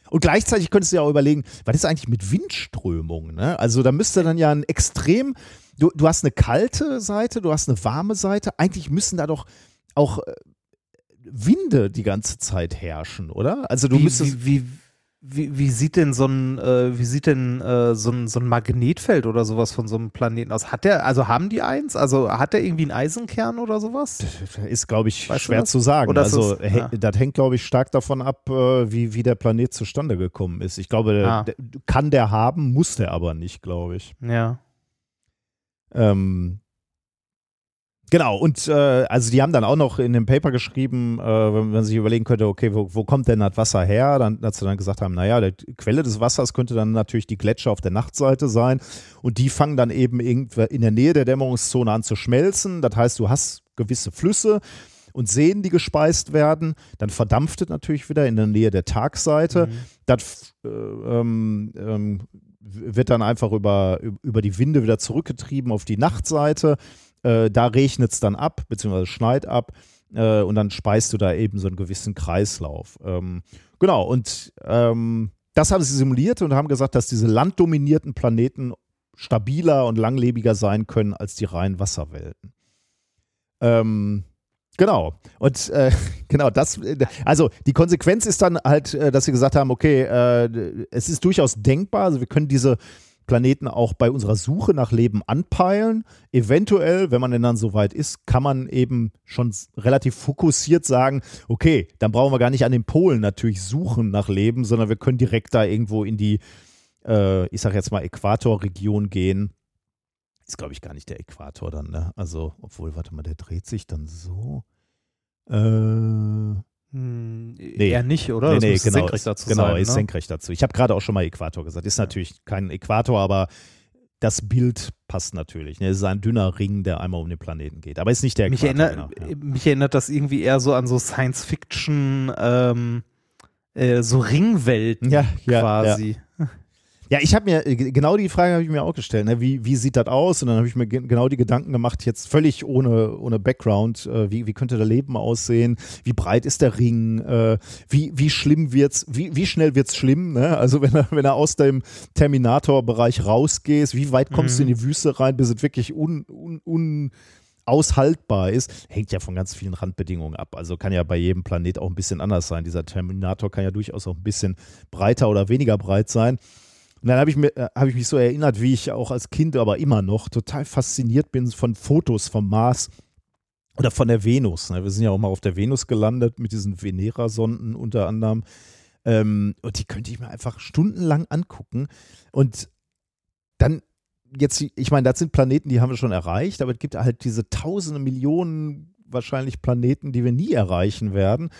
Und gleichzeitig könntest du ja auch überlegen, was ist eigentlich mit Windströmung? Ne? Also da müsste dann ja ein extrem, du, du hast eine kalte Seite, du hast eine warme Seite, eigentlich müssen da doch auch äh, Winde die ganze Zeit herrschen, oder? Also du wie, müsstest. wie, wie, wie, wie sieht denn so ein, äh, wie sieht denn äh, so, ein, so ein Magnetfeld oder sowas von so einem Planeten aus? Hat der, also haben die eins? Also hat der irgendwie einen Eisenkern oder sowas? Ist, glaube ich, Weißt schwer zu sagen. Also, das- ja. das hängt, glaube ich, stark davon ab, äh, wie, wie der Planet zustande gekommen ist. Ich glaube, Ah. der, kann der haben, muss der aber nicht, glaube ich. Ja. Ähm, genau, und äh, also die haben dann auch noch in dem Paper geschrieben, äh, wenn man sich überlegen könnte, okay, wo, wo kommt denn das Wasser her? Dann, dass sie dann gesagt haben, naja, die Quelle des Wassers könnte dann natürlich die Gletscher auf der Nachtseite sein und die fangen dann eben in der Nähe der Dämmerungszone an zu schmelzen. Das heißt, du hast gewisse Flüsse und Seen, die gespeist werden, dann verdampft es natürlich wieder in der Nähe der Tagseite. Das äh, ähm, ähm, wird dann einfach über, über die Winde wieder zurückgetrieben auf die Nachtseite. Äh, da regnet es dann ab, beziehungsweise schneit ab. Äh, und dann speist du da eben so einen gewissen Kreislauf. Ähm, genau, und ähm, das haben sie simuliert und haben gesagt, dass diese landdominierten Planeten stabiler und langlebiger sein können als die reinen Wasserwelten. Ähm, Genau. Und äh, genau, das, also die Konsequenz ist dann halt, äh, dass sie gesagt haben, okay, äh, es ist durchaus denkbar, also wir können diese Planeten auch bei unserer Suche nach Leben anpeilen. Eventuell, wenn man denn dann soweit ist, kann man eben schon relativ fokussiert sagen, okay, dann brauchen wir gar nicht an den Polen natürlich suchen nach Leben, sondern wir können direkt da irgendwo in die, äh, ich sag jetzt mal, Äquatorregion gehen. Ist, glaube ich, gar nicht der Äquator dann, ne? Also, obwohl, warte mal, der dreht sich dann so. Äh, nee, Hm, eher nicht, oder? nee, das nee, genau. senkrecht dazu genau, sein, ist ne? senkrecht dazu. Ich habe gerade auch schon mal Äquator gesagt. Ist natürlich kein Äquator, aber das Bild passt natürlich. Ne? Es ist ein dünner Ring, der einmal um den Planeten geht. Aber ist nicht der Mich, Äquator. erinnert, genau, ja. mich erinnert das irgendwie eher so an so Science-Fiction, ähm, äh, so Ringwelten Ja, ja, quasi. Ja, ich habe mir, äh, genau die Frage habe ich mir auch gestellt, ne? wie, wie sieht das aus? Und dann habe ich mir ge genau die Gedanken gemacht, jetzt völlig ohne, ohne Background, äh, wie, wie könnte das Leben aussehen? Wie breit ist der Ring? Äh, wie, wie schlimm wird's, wie, wie schnell wird's schlimm? Ne? Also wenn er, wenn er aus dem Terminator-Bereich rausgeht, wie weit kommst Mhm. du in die Wüste rein, bis es wirklich un, un, un aushaltbar ist, hängt ja von ganz vielen Randbedingungen ab. Also kann ja bei jedem Planet auch ein bisschen anders sein. Dieser Terminator kann ja durchaus auch ein bisschen breiter oder weniger breit sein. Und dann habe ich, äh, hab ich mich so erinnert, wie ich auch als Kind, aber immer noch total fasziniert bin von Fotos vom Mars oder von der Venus. ne? Wir sind ja auch mal auf der Venus gelandet mit diesen Venera-Sonden unter anderem. Ähm, und die könnte ich mir einfach stundenlang angucken. Und dann jetzt, ich meine, das sind Planeten, die haben wir schon erreicht, aber es gibt halt diese tausende Millionen wahrscheinlich Planeten, die wir nie erreichen werden.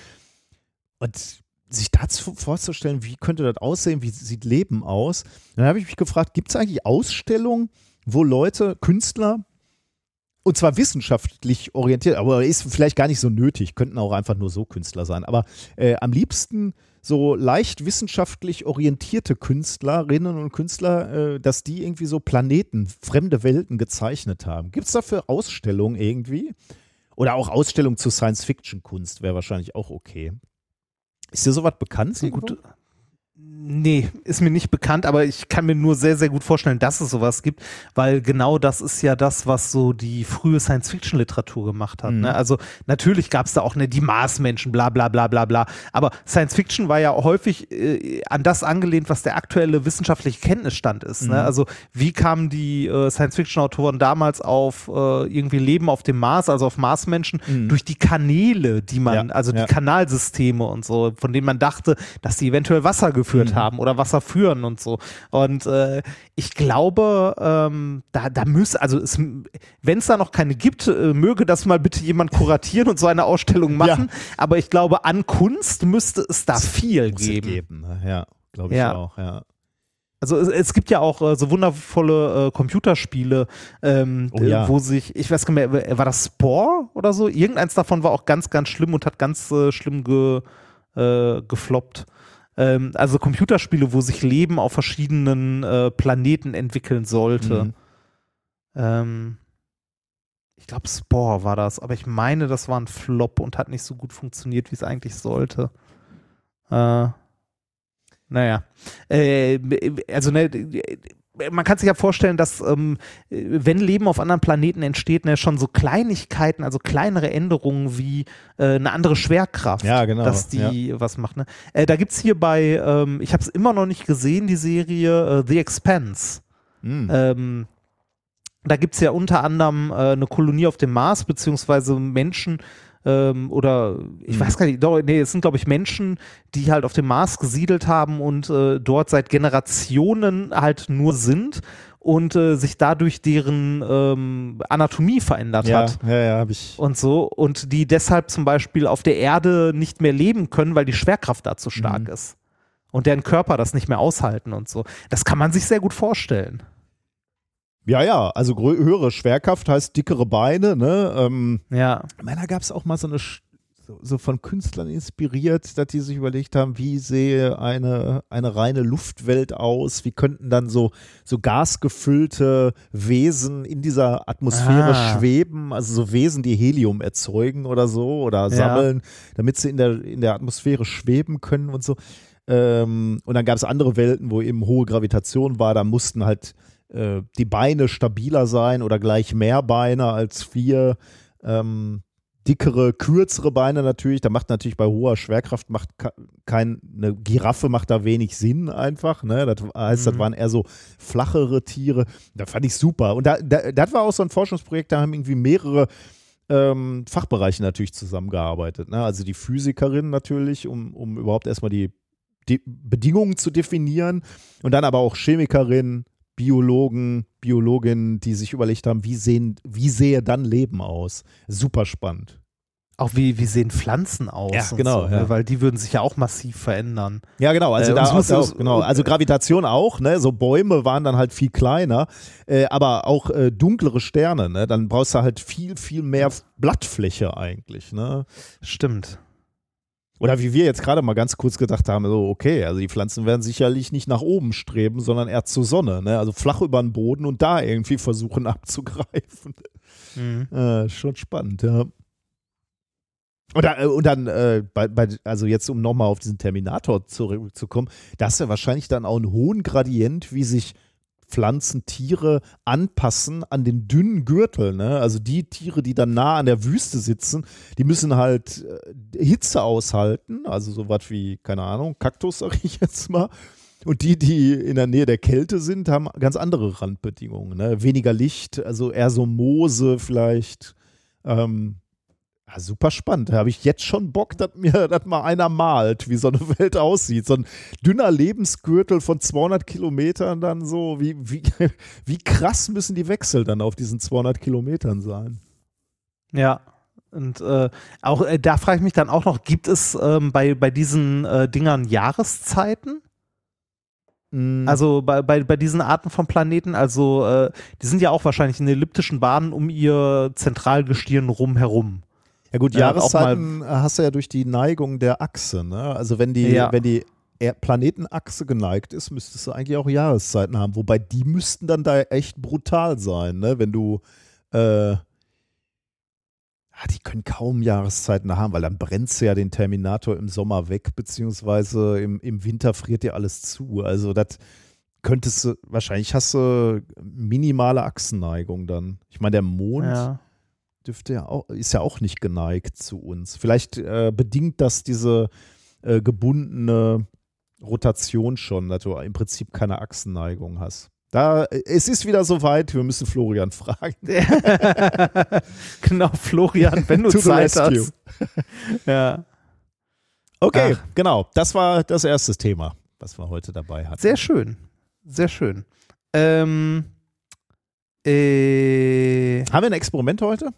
Und sich dazu vorzustellen, wie könnte das aussehen, wie sieht Leben aus? Dann habe ich mich gefragt, gibt es eigentlich Ausstellungen, wo Leute, Künstler, und zwar wissenschaftlich orientiert, aber ist vielleicht gar nicht so nötig, könnten auch einfach nur so Künstler sein, aber äh, am liebsten so leicht wissenschaftlich orientierte Künstlerinnen und Künstler, äh, dass die irgendwie so Planeten, fremde Welten gezeichnet haben. Gibt es dafür Ausstellungen irgendwie? Oder auch Ausstellungen zu Science-Fiction-Kunst wäre wahrscheinlich auch okay. Ist dir sowas bekannt? Sehr gut. Nee, ist mir nicht bekannt, aber ich kann mir nur sehr, sehr gut vorstellen, dass es sowas gibt, weil genau das ist ja das, was so die frühe Science-Fiction-Literatur gemacht hat. Mhm. Ne? Also natürlich gab es da auch ne, die Marsmenschen, bla bla bla bla bla, aber Science-Fiction war ja häufig äh, an das angelehnt, was der aktuelle wissenschaftliche Kenntnisstand ist. Ne? Mhm. Also wie kamen die äh, Science-Fiction-Autoren damals auf äh, irgendwie Leben auf dem Mars, also auf Marsmenschen, Mhm. durch die Kanäle, die man, Ja, also die ja. Kanalsysteme und so, von denen man dachte, dass die eventuell Wasser geführt Mhm. Haben oder Wasser führen und so. Und äh, ich glaube, ähm, da, da müsste, also wenn es da noch keine gibt, äh, möge das mal bitte jemand kuratieren und so eine Ausstellung machen. Aber ich glaube, an Kunst müsste es da viel Muss es geben. geben. Ja, glaube ich Ja. auch, ja. Also es, es gibt ja auch äh, so wundervolle äh, Computerspiele, ähm, Oh ja. äh, wo sich, ich weiß gar nicht mehr, war das Spore oder so? Irgendeins davon war auch ganz, ganz schlimm und hat ganz äh, schlimm ge, äh, gefloppt. Ähm, also Computerspiele, wo sich Leben auf verschiedenen äh, Planeten entwickeln sollte. Mhm. Ähm, ich glaube, Spore war das, aber ich meine, das war ein Flop und hat nicht so gut funktioniert, wie es eigentlich sollte. Äh, naja. Äh, also, ne, man kann sich ja vorstellen, dass ähm, wenn Leben auf anderen Planeten entsteht, ne, schon so Kleinigkeiten, also kleinere Änderungen wie äh, eine andere Schwerkraft, Ja, genau, dass die was macht. Ne? Äh, da gibt es hier bei, ähm, ich habe es immer noch nicht gesehen, die Serie äh, The Expanse. Mhm. Ähm, da gibt es ja unter anderem äh, eine Kolonie auf dem Mars, beziehungsweise Menschen ähm, oder ich weiß gar nicht, nee, es sind glaube ich Menschen, die halt auf dem Mars gesiedelt haben und äh, dort seit Generationen halt nur sind und äh, sich dadurch deren ähm, Anatomie verändert ja, hat. ja, ja, habe ich. Und so, und die deshalb zum Beispiel auf der Erde nicht mehr leben können, weil die Schwerkraft da zu stark Mhm. ist. Und deren Körper das nicht mehr aushalten und so. Das kann man sich sehr gut vorstellen. Ja, ja, also höhere Schwerkraft heißt dickere Beine, ne? Ähm, Ja. ich meine, da gab es auch mal so eine, Sch- so, so von Künstlern inspiriert, dass die sich überlegt haben, wie sehe eine, eine reine Luftwelt aus, wie könnten dann so, so gasgefüllte Wesen in dieser Atmosphäre Ah. schweben, also so Wesen, die Helium erzeugen oder so oder sammeln, damit sie in der, in der Atmosphäre schweben können und so. Ähm, und dann gab es andere Welten, wo eben hohe Gravitation war, da mussten halt äh, die Beine stabiler sein oder gleich mehr Beine als vier. Ähm, dickere, kürzere Beine natürlich. Da macht natürlich bei hoher Schwerkraft macht kein, eine Giraffe macht da wenig Sinn einfach. Ne? Das heißt, das Mhm. waren eher so flachere Tiere. Da fand ich super. Und da, da, das war auch so ein Forschungsprojekt, da haben irgendwie mehrere ähm, Fachbereiche natürlich zusammengearbeitet. Ne? Also die Physikerin natürlich, um, um überhaupt erstmal die, die Bedingungen zu definieren. Und dann aber auch Chemikerin, Biologen, Biologinnen, die sich überlegt haben, wie, sehen, wie sehe dann Leben aus? Super spannend. Auch wie, wie sehen Pflanzen aus? Ja, genau, So, ja. ne? Weil die würden sich ja auch massiv verändern. Ja, genau. Also, Äh, da, auch, es- genau. also Gravitation auch, ne? So Bäume waren dann halt viel kleiner, äh, aber auch äh, dunklere Sterne, ne? Dann brauchst du halt viel, viel mehr Blattfläche eigentlich, ne? Stimmt. Oder wie wir jetzt gerade mal ganz kurz gedacht haben, so, okay, also die Pflanzen werden sicherlich nicht nach oben streben, sondern eher zur Sonne, ne? Also flach über den Boden und da irgendwie versuchen abzugreifen. Mhm. Äh, schon spannend, ja. Und dann, äh, und dann äh, bei, bei, also jetzt um nochmal auf diesen Terminator zurückzukommen, da ist ja wahrscheinlich dann auch einen hohen Gradient, wie sich Pflanzen, Tiere anpassen an den dünnen Gürtel. Ne? Also die Tiere, die dann nah an der Wüste sitzen, die müssen halt äh, Hitze aushalten. Also sowas wie, keine Ahnung, Kaktus, sag ich jetzt mal. Und die, die in der Nähe der Kälte sind, haben ganz andere Randbedingungen. Ne? Weniger Licht, also eher so Moose vielleicht. Ähm, ja, super spannend. Da habe ich jetzt schon Bock, dass mir das mal einer malt, wie so eine Welt aussieht. So ein dünner Lebensgürtel von 200 Kilometern dann so. Wie, wie, wie krass müssen die Wechsel dann auf diesen 200 Kilometern sein? Ja. Und äh, auch äh, da frage ich mich dann auch noch, gibt es ähm, bei, bei diesen äh, Dingern Jahreszeiten? Mm. Also bei, bei, bei diesen Arten von Planeten, also äh, die sind ja auch wahrscheinlich in elliptischen Bahnen um ihr Zentralgestirn rumherum. Ja gut, Ja, auch Jahreszeiten hast du ja durch die Neigung der Achse. Ne? Also wenn die, Ja. wenn die Planetenachse geneigt ist, müsstest du eigentlich auch Jahreszeiten haben. Wobei die müssten dann da echt brutal sein, ne? Wenn du äh, ah, die können kaum Jahreszeiten haben, weil dann brennst du ja den Terminator im Sommer weg, beziehungsweise im, im Winter friert dir alles zu. Also das könntest du, wahrscheinlich hast du minimale Achsenneigung dann. Ich meine, der Mond Ja. Dürfte ja auch, ist ja auch nicht geneigt zu uns. Vielleicht äh, bedingt das diese äh, gebundene Rotation schon, dass du im Prinzip keine Achsenneigung hast. Da, es ist wieder soweit, wir müssen Florian fragen. genau, Florian, wenn du Zeit hast. Ja. Okay, Ach. genau. Das war das erste Thema, was wir heute dabei hatten. Sehr schön. Sehr schön. Ähm, äh, Haben wir ein Experiment heute?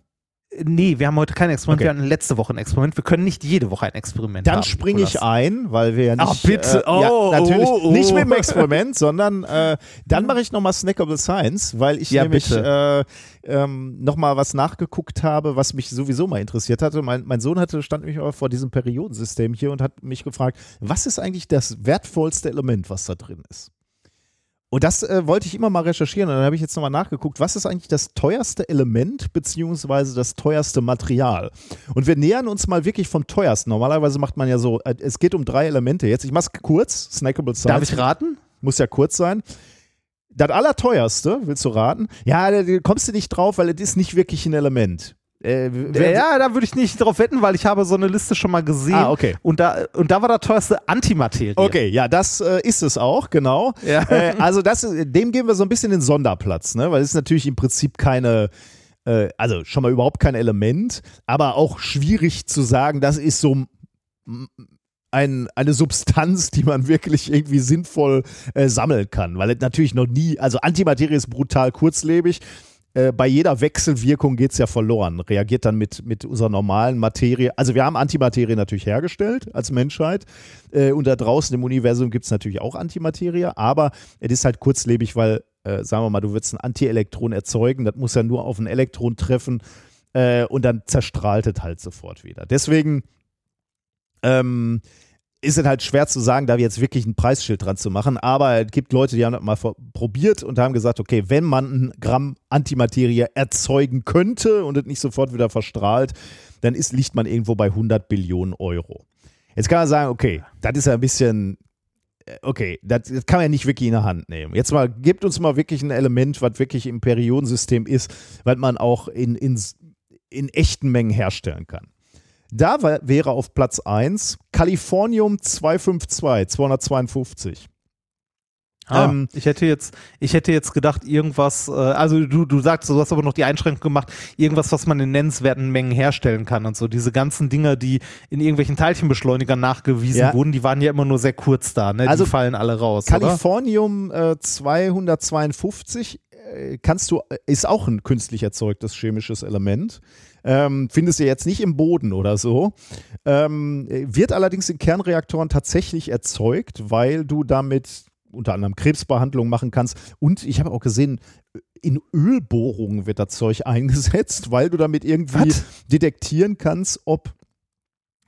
Nee, wir haben heute kein Experiment. Okay. Wir hatten letzte Woche ein Experiment. Wir können nicht jede Woche ein Experiment haben. Dann springe ich ein, weil wir ja nicht. Ach, bitte. Äh, ja, Oh, natürlich oh, oh. nicht mit dem Experiment, sondern äh, dann mache ich nochmal Snackable Science, weil ich Ja, nämlich bitte. äh, ähm, nochmal was nachgeguckt habe, was mich sowieso mal interessiert hatte. Mein, mein Sohn hatte, stand nämlich auch vor diesem Periodensystem hier und hat mich gefragt, was ist eigentlich das wertvollste Element, was da drin ist? Und das äh, wollte ich immer mal recherchieren und dann habe ich jetzt nochmal nachgeguckt, was ist eigentlich das teuerste Element beziehungsweise das teuerste Material? Und wir nähern uns mal wirklich vom teuersten. Normalerweise macht man ja so, äh, es geht um drei Elemente jetzt. Ich mach's kurz, Snackable Science. Darf ich raten? Muss ja kurz sein. Das allerteuerste, willst du raten? Ja, da kommst du nicht drauf, weil es ist nicht wirklich ein Element. Äh, wer- ja, da würde ich nicht drauf wetten, weil ich habe so eine Liste schon mal gesehen. Ah, okay. Und da, und da war der teuerste Antimaterie. Okay, ja, das äh, ist es auch, genau. Ja. Äh, also das, dem geben wir so ein bisschen den Sonderplatz, ne? weil es ist natürlich im Prinzip keine, äh, also schon mal überhaupt kein Element, aber auch schwierig zu sagen, das ist so ein, eine Substanz, die man wirklich irgendwie sinnvoll äh, sammeln kann, weil es natürlich noch nie, also Antimaterie ist brutal kurzlebig. Äh, bei jeder Wechselwirkung geht es ja verloren, reagiert dann mit, mit unserer normalen Materie. Also wir haben Antimaterie natürlich hergestellt als Menschheit äh, und da draußen im Universum gibt es natürlich auch Antimaterie, aber es ist halt kurzlebig, weil, äh, sagen wir mal, du willst ein Antielektron erzeugen, das muss ja nur auf ein Elektron treffen äh, und dann zerstrahlt es halt sofort wieder. Deswegen ähm, ist es halt schwer zu sagen, da jetzt wirklich ein Preisschild dran zu machen, aber es gibt Leute, die haben das mal probiert und haben gesagt, okay, wenn man ein Gramm Antimaterie erzeugen könnte und es nicht sofort wieder verstrahlt, dann ist, liegt man irgendwo bei 100 Billionen Euro. Jetzt kann man sagen, okay, das ist ja ein bisschen, äh, okay, das, das kann man ja nicht wirklich in der Hand nehmen. Jetzt mal, gibt uns mal wirklich ein Element, was wirklich im Periodensystem ist, was man auch in, in, in echten Mengen herstellen kann. Da war, wäre auf Platz 1 Californium 252, 252. Ah, Ähm, ich hätte jetzt, ich hätte jetzt gedacht, irgendwas, äh, also du, du sagst, du hast aber noch die Einschränkung gemacht, irgendwas, was man in nennenswerten Mengen herstellen kann und so. Diese ganzen Dinger, die in irgendwelchen Teilchenbeschleunigern nachgewiesen Ja. wurden, die waren ja immer nur sehr kurz da, ne? Also die fallen alle raus? Californium äh, 252 äh, kannst du, ist auch ein künstlich erzeugtes chemisches Element. Ähm, findest du jetzt nicht im Boden oder so. Ähm, äh, wird allerdings in Kernreaktoren tatsächlich erzeugt, weil du damit unter anderem Krebsbehandlung machen kannst. Und ich habe auch gesehen, in Ölbohrungen wird das Zeug eingesetzt, weil du damit irgendwie Was? detektieren kannst, ob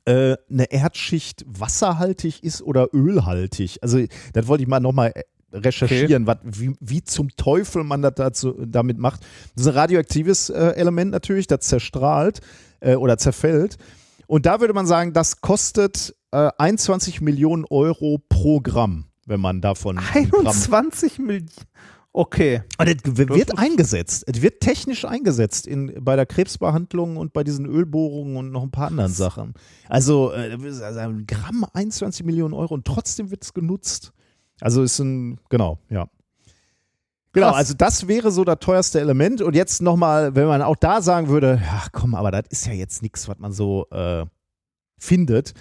äh, eine Erdschicht wasserhaltig ist oder ölhaltig. Also das wollte ich mal nochmal recherchieren, wat, wie, wie zum Teufel man das dazu, damit macht. Das ist ein radioaktives äh, Element natürlich, das zerstrahlt äh, oder zerfällt. Und da würde man sagen, das kostet äh, 21 Millionen Euro pro Gramm, wenn man davon ein Gramm 21 Millionen. Okay. und es wird eingesetzt. Es wird technisch eingesetzt in, bei der Krebsbehandlung und bei diesen Ölbohrungen und noch ein paar anderen Sachen. Also, äh, also ein Gramm 21 Millionen Euro und trotzdem wird es genutzt. Also ist ein, genau, ja. Genau, Krass. also das wäre so das teuerste Element. Und jetzt nochmal, wenn man auch da sagen würde, ja komm, aber das ist ja jetzt nichts, was man so äh, findet.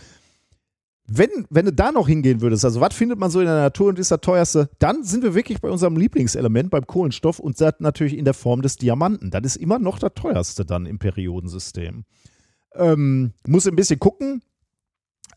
Wenn, wenn du da noch hingehen würdest, also was findet man so in der Natur und ist das teuerste, dann sind wir wirklich bei unserem Lieblingselement, beim Kohlenstoff und das natürlich in der Form des Diamanten. Das ist immer noch das teuerste dann im Periodensystem. Ähm, muss ein bisschen gucken.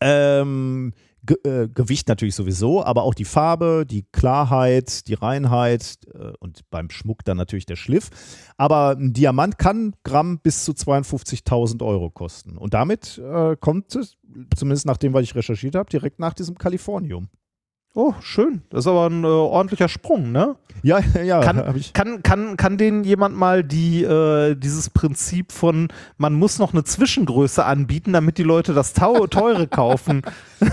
Ähm, Ge äh, Gewicht natürlich sowieso, aber auch die Farbe, die Klarheit, die Reinheit äh, und beim Schmuck dann natürlich der Schliff. Aber ein Diamant kann Gramm bis zu 52.000 Euro kosten. Und damit äh, kommt es, zumindest nach dem, was ich recherchiert habe, direkt nach diesem Kalifornium. Oh, schön. Das ist aber ein äh, ordentlicher Sprung, ne? Ja, ja, Kann- ich. Kann, kann, kann denen jemand mal die, äh, dieses Prinzip von, man muss noch eine Zwischengröße anbieten, damit die Leute das Tau teure kaufen?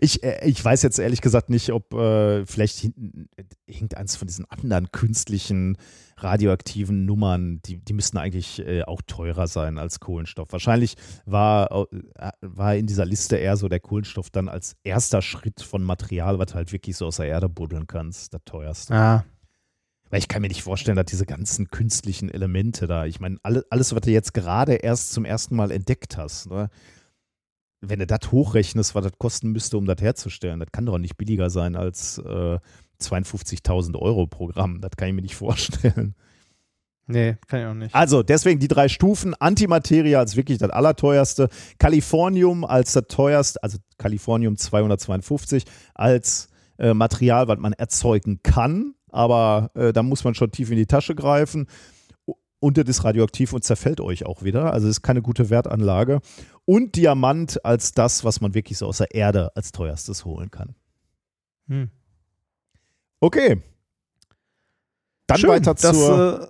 Ich, äh, ich weiß jetzt ehrlich gesagt nicht, ob äh, vielleicht hinten äh, irgendeins von diesen anderen künstlichen radioaktiven Nummern, die, die müssten eigentlich äh, auch teurer sein als Kohlenstoff. Wahrscheinlich war, äh, war in dieser Liste eher so der Kohlenstoff dann als erster Schritt von Material, was du halt wirklich so aus der Erde buddeln kannst, das teuerste. Ja. Weil ich kann mir nicht vorstellen, dass diese ganzen künstlichen Elemente da, ich meine, alle, alles, was du jetzt gerade erst zum ersten Mal entdeckt hast, ne? wenn du das hochrechnest, was das kosten müsste, um das herzustellen, das kann doch nicht billiger sein als äh, 52.000 Euro pro Gramm. Das kann ich mir nicht vorstellen. Nee, kann ich auch nicht. Also deswegen die drei Stufen. Antimateria als wirklich das allerteuerste. Californium als das teuerste, also Californium 252 als äh, Material, was man erzeugen kann. Aber äh, da muss man schon tief in die Tasche greifen. Und das ist radioaktiv und zerfällt euch auch wieder. Also ist keine gute Wertanlage. Und Diamant als das, was man wirklich so aus der Erde als teuerstes holen kann. Hm. Okay. Dann Schön, weiter das, zur äh,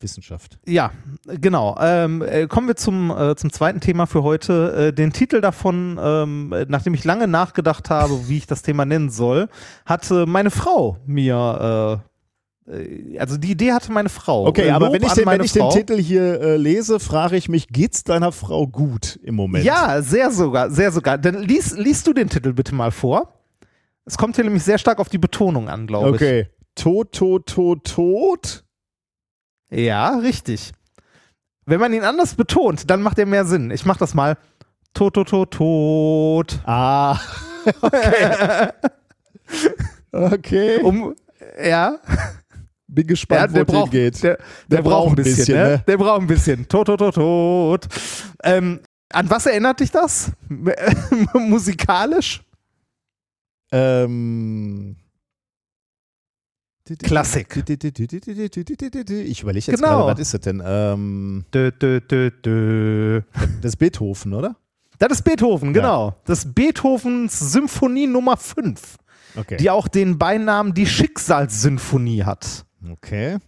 Wissenschaft. Ja, genau. Ähm, äh, kommen wir zum, äh, zum zweiten Thema für heute. Äh, den Titel davon, ähm, äh, nachdem ich lange nachgedacht habe, wie ich das Thema nennen soll, hat äh, meine Frau mir, äh, äh, also die Idee hatte meine Frau. Okay, Äh, aber Lob wenn ich, den, wenn ich den. Titel hier äh, lese, frage ich mich, geht's deiner Frau gut im Moment? Ja, sehr sogar, sehr sogar. Dann lies, liest du den Titel bitte mal vor. Es kommt hier nämlich sehr stark auf die Betonung an, glaube Okay. Tod, tot, tot, tot. ich. Ja, richtig. Wenn man ihn anders betont, dann macht er mehr Sinn. Ich mach das mal. Tot, tot, tot, tot. Ah, okay. okay. Um, ja, Bin gespannt, ja, der wo braucht, geht. Der, der, braucht ein bisschen, ne? Der braucht ein bisschen. Tot, tot, tot, tot. Ähm, an was erinnert dich das? Musikalisch? Ähm. Klassik. Ich überlege jetzt Genau. gerade, was ist das denn? Ähm, Dö, dö, dö, das ist Beethoven, oder? Das ist Beethoven, genau. Das ist Beethovens Symphonie Nummer 5, Okay. die auch den Beinamen die Schicksalssymphonie hat. okay.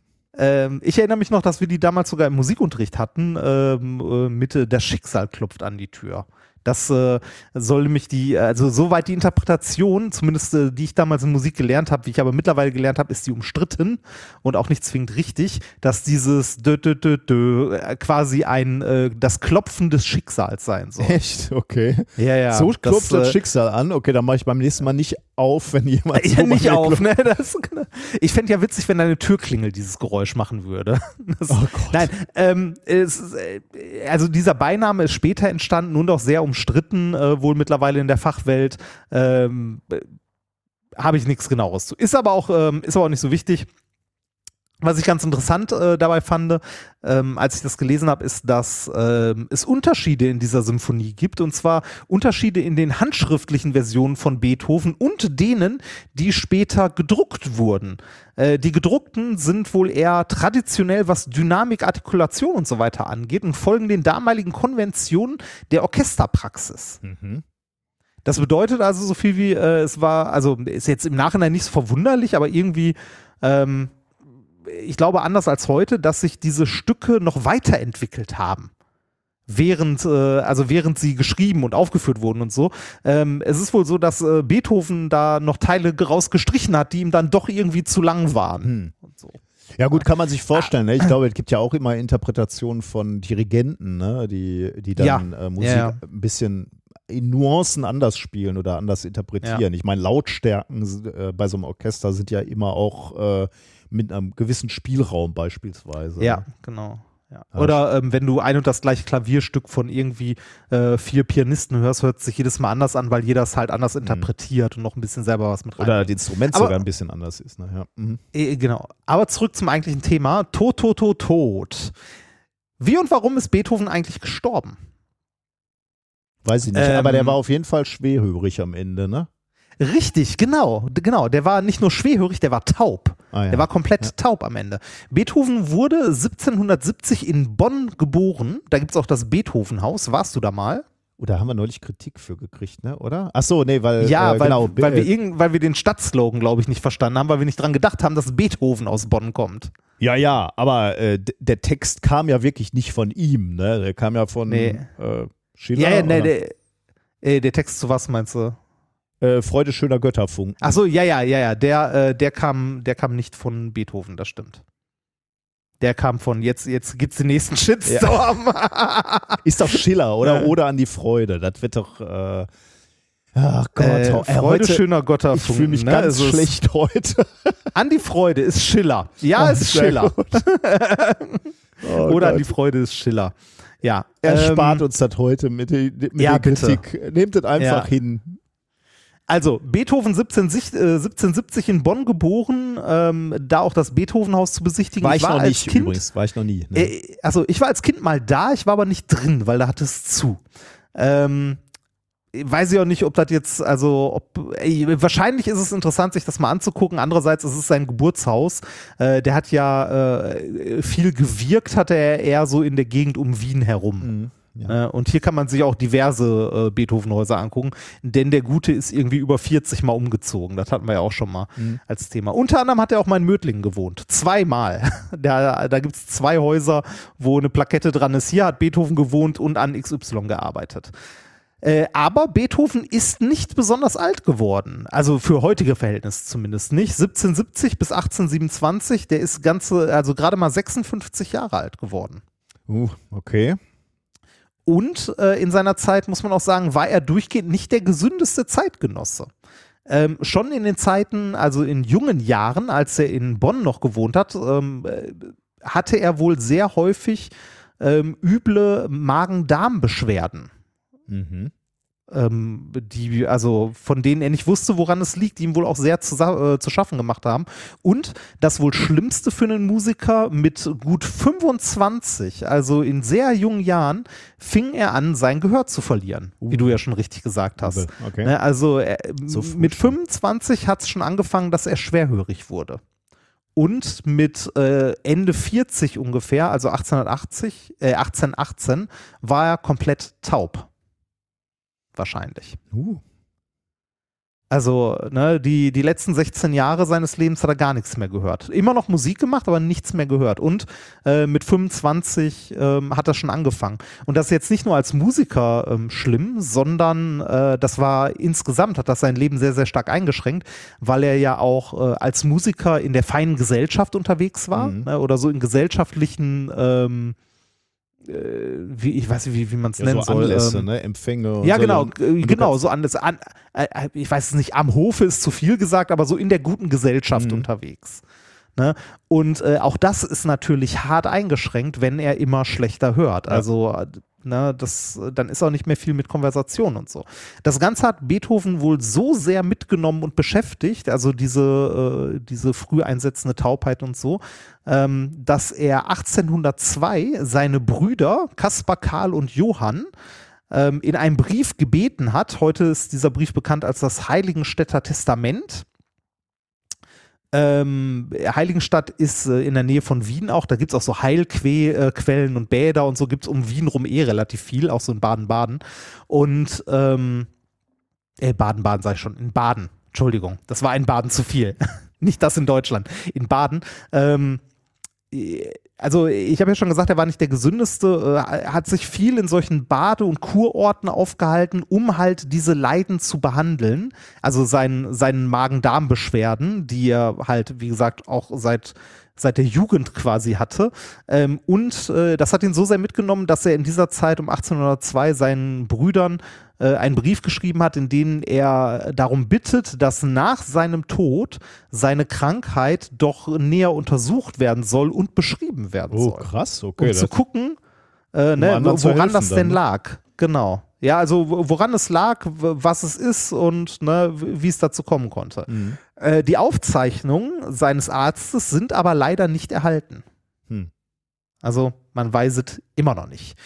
Ähm, ich erinnere mich noch, dass wir die damals sogar im Musikunterricht hatten, ähm, äh, mit äh, Das Schicksal klopft an die Tür. Das äh, soll nämlich die, also soweit die Interpretation, zumindest äh, die ich damals in Musik gelernt habe, wie ich aber mittlerweile gelernt habe, ist die umstritten und auch nicht zwingend richtig, dass dieses dö, dö, dö, dö, äh, quasi ein äh, das Klopfen des Schicksals sein soll. Echt? Okay. Ja, ja. so klopft das, äh, Schicksal an. Okay, dann mache ich beim nächsten Mal nicht auf, wenn jemand so ja, bei nicht auf, ne? Das, ich fände ja witzig, wenn deine Türklingel dieses Geräusch machen würde. Das, Oh Gott. Nein, ähm, es, äh, also dieser Beiname ist später entstanden und auch sehr umstritten, äh, wohl mittlerweile in der Fachwelt. Ähm, äh, Habe ich nichts genaueres zu. Ist aber auch, ähm, ist aber auch nicht so wichtig. Was ich ganz interessant äh, dabei fand, ähm, als ich das gelesen habe, ist, dass ähm, es Unterschiede in dieser Symphonie gibt. Und zwar Unterschiede in den handschriftlichen Versionen von Beethoven und denen, die später gedruckt wurden. Äh, die gedruckten sind wohl eher traditionell, was Dynamik, Artikulation und so weiter angeht und folgen den damaligen Konventionen der Orchesterpraxis. Das bedeutet also so viel wie, äh, es war, also ist jetzt im Nachhinein nicht so verwunderlich, aber irgendwie, ähm, ich glaube anders als heute, dass sich diese Stücke noch weiterentwickelt haben. Während, äh, also während sie geschrieben und aufgeführt wurden und so. Ähm, es ist wohl so, dass äh, Beethoven da noch Teile rausgestrichen hat, die ihm dann doch irgendwie zu lang waren. Hm. So. Ja gut, kann man sich vorstellen. Ne? Ich glaube, es gibt ja auch immer Interpretationen von Dirigenten, ne? die, die dann Ja. äh, Musik Ja, ja. ein bisschen in Nuancen anders spielen oder anders interpretieren. Ich meine, Lautstärken äh, bei so einem Orchester sind ja immer auch äh, mit einem gewissen Spielraum beispielsweise. Ja, genau. Ja. Oder ähm, wenn du ein und das gleiche Klavierstück von irgendwie äh, vier Pianisten hörst, hört es sich jedes Mal anders an, weil jeder es halt anders interpretiert und noch ein bisschen selber was mit rein. Oder das Instrument Aber- sogar ein bisschen anders ist. Ne? Ja. Mhm. Äh, genau. Aber zurück zum eigentlichen Thema. Tod, Tod, Tod, Tod. Wie und warum ist Beethoven eigentlich gestorben? Weiß ich nicht. Ähm, Aber der war auf jeden Fall schwerhörig am Ende, ne? Richtig, genau, genau. Der war nicht nur schwerhörig, der war taub. Ah, ja. Der war komplett taub am Ende. Beethoven wurde 1770 in Bonn geboren. Da gibt es auch das Beethovenhaus. Warst du da mal? Oder haben wir neulich Kritik für gekriegt, ne? Oder? Ach so, nee, weil Ja, äh, weil, genau, weil, wir irgend, weil wir den Stadtslogan, glaube ich, nicht verstanden haben, weil wir nicht dran gedacht haben, dass Beethoven aus Bonn kommt. Ja, ja, aber äh, der Text kam ja wirklich nicht von ihm, ne? Der kam ja von Nee. äh, Schiller. Ja, ja, nee, der, der Text zu was meinst du? Äh, Freude schöner Götterfunken. Ach so, ja, ja, ja, ja. Der, äh, der, kam, der kam nicht von Beethoven, das stimmt. Der kam von, jetzt, jetzt gibt's den nächsten Shitstorm. Ist doch Schiller, oder? Ja. Oder an die Freude. Das wird doch. Äh, ach Gott, äh, Freude heute, schöner ich Götterfunken. fühle mich ne? ganz Also schlecht heute. An die Freude ist Schiller. Ja, Oh, ist Schiller. Oh Oder an die Freude ist Schiller. Ja. Er ähm, spart uns das heute mit, der- mit Ja, der bitte. Kritik. Nehmt es einfach Ja. hin. Also, Beethoven 17, sich- äh, 1770 in Bonn geboren, ähm, da auch das Beethovenhaus zu besichtigen. War ich, noch als nicht Kind, übrigens. War ich noch nie. Ne? Äh, also, ich war als Kind mal da, ich war aber nicht drin, weil da hat es zu. Ähm, weiß ich auch nicht, ob das jetzt, also, ob, ey, wahrscheinlich ist es interessant, sich das mal anzugucken. Andererseits ist es sein Geburtshaus. Äh, der hat ja äh, viel gewirkt, hatte er eher so in der Gegend um Wien herum. Mhm. Ja. Äh, und hier kann man sich auch diverse äh, Beethovenhäuser angucken, denn der Gute ist irgendwie über 40 Mal umgezogen. Das hatten wir ja auch schon mal Mhm. als Thema. Unter anderem hat er auch mal in Mödling gewohnt. Zweimal. Da, da gibt es zwei Häuser, wo eine Plakette dran ist. Hier hat Beethoven gewohnt und an XY gearbeitet. Äh, aber Beethoven ist nicht besonders alt geworden. Also für heutige Verhältnisse zumindest nicht. 1770 bis 1827, der ist ganze, also gerade mal 56 Jahre alt geworden. Uh, okay. Und äh, in seiner Zeit, muss man auch sagen, war er durchgehend nicht der gesündeste Zeitgenosse. Ähm, schon in den Zeiten, also in jungen Jahren, als er in Bonn noch gewohnt hat, ähm, äh, hatte er wohl sehr häufig ähm, üble Magen-Darm-Beschwerden. Mhm. Ähm, die, also von denen er nicht wusste, woran es liegt, die ihm wohl auch sehr zu, äh, zu schaffen gemacht haben. Und das wohl Schlimmste für einen Musiker mit gut 25, also in sehr jungen Jahren, fing er an, sein Gehör zu verlieren, wie du ja schon richtig gesagt hast. Okay. Ne, also äh, So mit schon. 25 hat es schon angefangen, dass er schwerhörig wurde. Und mit äh, Ende 40 ungefähr, also 1880, äh, 1818, war er komplett taub. Wahrscheinlich. Uh. Also, ne, die, die letzten 16 Jahre seines Lebens hat er gar nichts mehr gehört. Immer noch Musik gemacht, aber nichts mehr gehört. Und äh, mit 25 ähm, hat er schon angefangen. Und das ist jetzt nicht nur als Musiker ähm, schlimm, sondern äh, das war insgesamt, hat das sein Leben sehr, sehr stark eingeschränkt, weil er ja auch äh, als Musiker in der feinen Gesellschaft unterwegs war Mhm. ne, oder so in gesellschaftlichen, ähm, äh, wie, ich weiß nicht, wie, wie man es Ja, nennen so soll. Anlässe, ähm, ne? Empfänge. Ja, so. genau, Dann- äh, genau, so anders. An, äh, ich weiß es nicht, am Hofe ist zu viel gesagt, aber so in der guten Gesellschaft Mhm. unterwegs. Ne? Und äh, auch das ist natürlich hart eingeschränkt, wenn er immer schlechter hört. Ja. Also äh, Ne, das, dann ist auch nicht mehr viel mit Konversation und so. Das Ganze hat Beethoven wohl so sehr mitgenommen und beschäftigt, also diese, äh, diese früh einsetzende Taubheit und so, ähm, dass er 1802 seine Brüder Kaspar, Karl und Johann ähm, in einem Brief gebeten hat. Heute ist dieser Brief bekannt als das Heiligenstädter Testament. Ähm, Heiligenstadt ist äh, in der Nähe von Wien auch. Da gibt es auch so Heilquellen und Bäder und so gibt es um Wien rum eh relativ viel, auch so in Baden-Baden. Und ähm, äh, Baden-Baden ich schon, in Baden. Entschuldigung, das war ein Baden zu viel. Nicht das in Deutschland, in Baden. Ähm, also ich habe ja schon gesagt, er war nicht der gesündeste, äh, hat sich viel in solchen Bade- und Kurorten aufgehalten, um halt diese Leiden zu behandeln. Also sein, seinen Magen-Darm-Beschwerden, die er halt, wie gesagt, auch seit seit der Jugend quasi hatte. Ähm, und äh, das hat ihn so sehr mitgenommen, dass er in dieser Zeit um 1802 seinen Brüdern äh, einen Brief geschrieben hat, in dem er darum bittet, dass nach seinem Tod seine Krankheit doch näher untersucht werden soll und beschrieben werden Oh, soll. krass, okay. Um zu gucken, äh, ne, woran das dann, denn ne? lag. Genau. Ja, also wo- woran es lag, was es ist und ne, wie es dazu kommen konnte. Mhm. Äh, die Aufzeichnungen seines Arztes sind aber leider nicht erhalten. Hm. Also man weiß es immer noch nicht.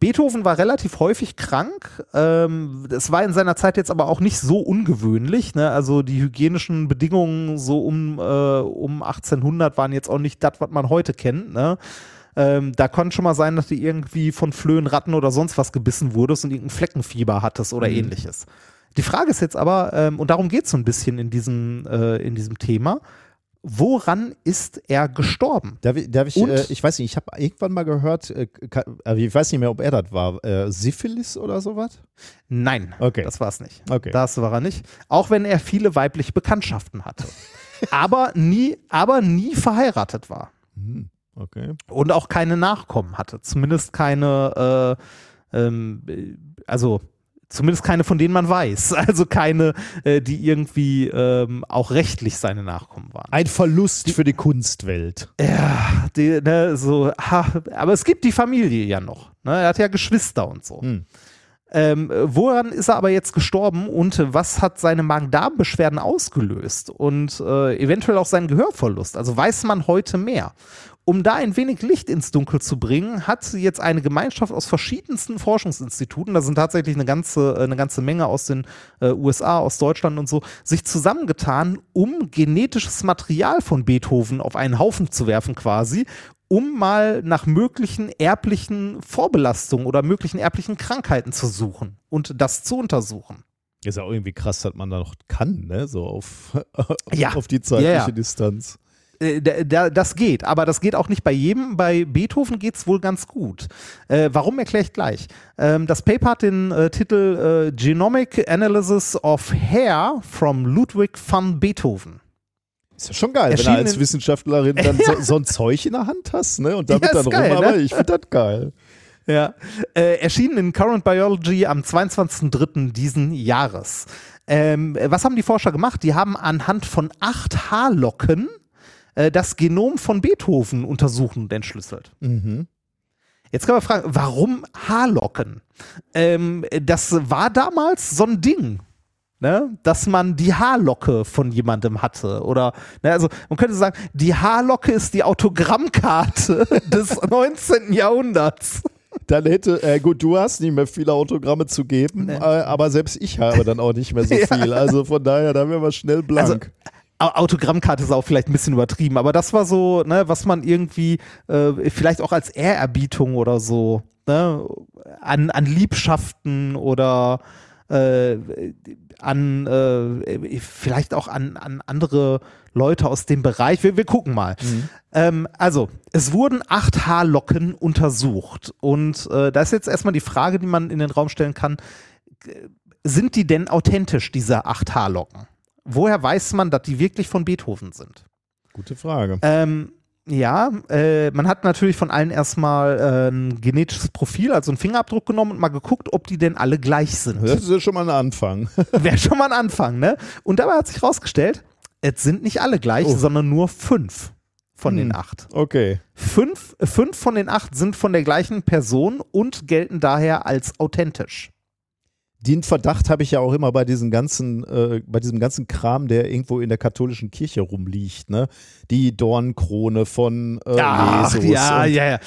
Beethoven war relativ häufig krank. Ähm, das war in seiner Zeit jetzt aber auch nicht so ungewöhnlich. Ne? Also die hygienischen Bedingungen so um, äh, um 1800 waren jetzt auch nicht das, was man heute kennt. Ne? Ähm, da konnte schon mal sein, dass du irgendwie von Flöhen, Ratten oder sonst was gebissen wurdest und irgendein Fleckenfieber hattest oder ähnliches. Die Frage ist jetzt aber, ähm, und darum geht es so ein bisschen in diesem, äh, in diesem Thema, woran ist er gestorben? Darf ich, darf ich, äh, ich weiß nicht, ich habe irgendwann mal gehört, äh, aber ich weiß nicht mehr, ob er das war, äh, Syphilis oder sowas? Nein, Okay. das war es nicht. Okay. Das war er nicht. Auch wenn er viele weibliche Bekanntschaften hatte. aber nie, aber nie verheiratet war. Hm, okay. Und auch keine Nachkommen hatte. Zumindest keine, äh, ähm, äh, also zumindest keine, von denen man weiß. Also keine, äh, die irgendwie ähm, auch rechtlich seine Nachkommen waren. Ein Verlust für die Kunstwelt. Ja, die, ne, so, ha, aber es gibt die Familie ja noch. Ne? Er hat ja Geschwister und so. Hm. Ähm, woran ist er aber jetzt gestorben und was hat seine Magen-Darm-Beschwerden ausgelöst und äh, eventuell auch seinen Gehörverlust? Also weiß man heute mehr. Um da ein wenig Licht ins Dunkel zu bringen, hat jetzt eine Gemeinschaft aus verschiedensten Forschungsinstituten, da sind tatsächlich eine ganze, äh, eine ganze Menge aus den äh, USA, aus Deutschland und so, sich zusammengetan, um genetisches Material von Beethoven auf einen Haufen zu werfen quasi, um mal nach möglichen erblichen Vorbelastungen oder möglichen erblichen Krankheiten zu suchen und das zu untersuchen. Ist ja auch irgendwie krass, dass man da noch kann, ne? So auf, Ja. auf die zeitliche Ja, ja. Distanz. Äh, da- da- das geht, aber das geht auch nicht bei jedem. Bei Beethoven geht es wohl ganz gut. Äh, warum erkläre ich gleich. Ähm, das Paper hat den äh, Titel äh, Genomic Analysis of Hair from Ludwig van Beethoven. Ist ja schon geil, wenn du Erschienen als in- Wissenschaftlerin dann so, so ein Zeug in der Hand hast, ne? Und damit Ja, dann geil, rum, aber ne? ich finde das geil. Ja. Äh, erschienen in Current Biology am 22.03. diesen Jahres. Ähm, was haben die Forscher gemacht? Die haben anhand von acht Haarlocken äh, das Genom von Beethoven untersuchen und entschlüsselt. Mhm. Jetzt kann man fragen, warum Haarlocken? Ähm, das war damals so ein Ding. Ne, dass man die Haarlocke von jemandem hatte. Oder, ne, also man könnte sagen, die Haarlocke ist die Autogrammkarte des 19. Jahrhunderts. Dann hätte, äh, gut, du hast nicht mehr viele Autogramme zu geben, Nee. äh, aber selbst ich habe dann auch nicht mehr so Ja. viel. Also von daher, da wären wir schnell blank. Au- Autogrammkarte ist auch vielleicht ein bisschen übertrieben, aber das war so, ne, was man irgendwie äh, vielleicht auch als Ehrerbietung oder so ne, an, an Liebschaften oder äh, an äh, vielleicht auch an, an andere Leute aus dem Bereich. Wir, wir gucken mal. Ähm, also, es wurden acht Haarlocken untersucht und äh, da ist jetzt erstmal die Frage, die man in den Raum stellen kann, sind die denn authentisch, diese acht Haarlocken? Woher weiß man, dass die wirklich von Beethoven sind? Gute Frage. Ähm, ja, äh, man hat natürlich von allen erstmal äh, ein genetisches Profil, also einen Fingerabdruck genommen und mal geguckt, ob die denn alle gleich sind. Das ist ja schon mal ein Anfang. Wäre schon mal ein Anfang, ne? Und dabei hat sich rausgestellt, es sind nicht alle gleich, Oh. sondern nur fünf. von Hm. den acht. Okay. Fünf, fünf von den acht sind von der gleichen Person und gelten daher als authentisch. Den Verdacht habe ich ja auch immer bei diesem ganzen, äh, bei diesem ganzen Kram, der irgendwo in der katholischen Kirche rumliegt, ne? Die Dornkrone von äh, Jesus. ja, ja, ja.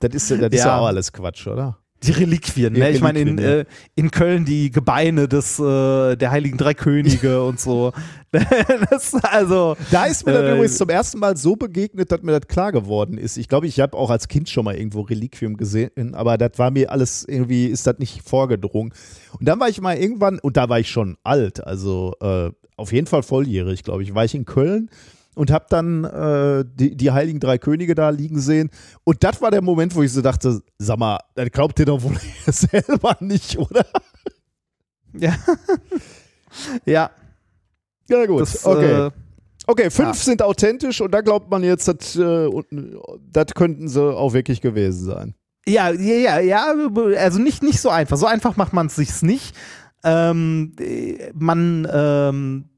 Das ist, ja- das ist ja auch alles Quatsch, oder? Die Reliquien, ne? Ich meine, in, Reliquien, äh, in Köln die Gebeine des, äh, der Heiligen Drei Könige und so. das, also, Da ist mir dann Äh, übrigens zum ersten Mal so begegnet, dass mir das klar geworden ist. Ich glaube, ich habe auch als Kind schon mal irgendwo Reliquium gesehen, aber das war mir alles irgendwie, ist das nicht vorgedrungen. Und dann war ich mal irgendwann, und da war ich schon alt, also äh, auf jeden Fall volljährig, glaube ich, war ich in Köln und habe dann äh, die, die Heiligen Drei Könige da liegen sehen. Und das war der Moment, wo ich so dachte, sag mal, das glaubt ihr doch wohl selber nicht, oder? ja. ja, Ja gut, das, okay. äh, Okay, fünf Ja. sind authentisch und da glaubt man jetzt, das, äh, das könnten sie auch wirklich gewesen sein. Ja, ja, ja, ja, also nicht, nicht so einfach. So einfach macht man es sich nicht. Ähm, äh, man, ähm, äh,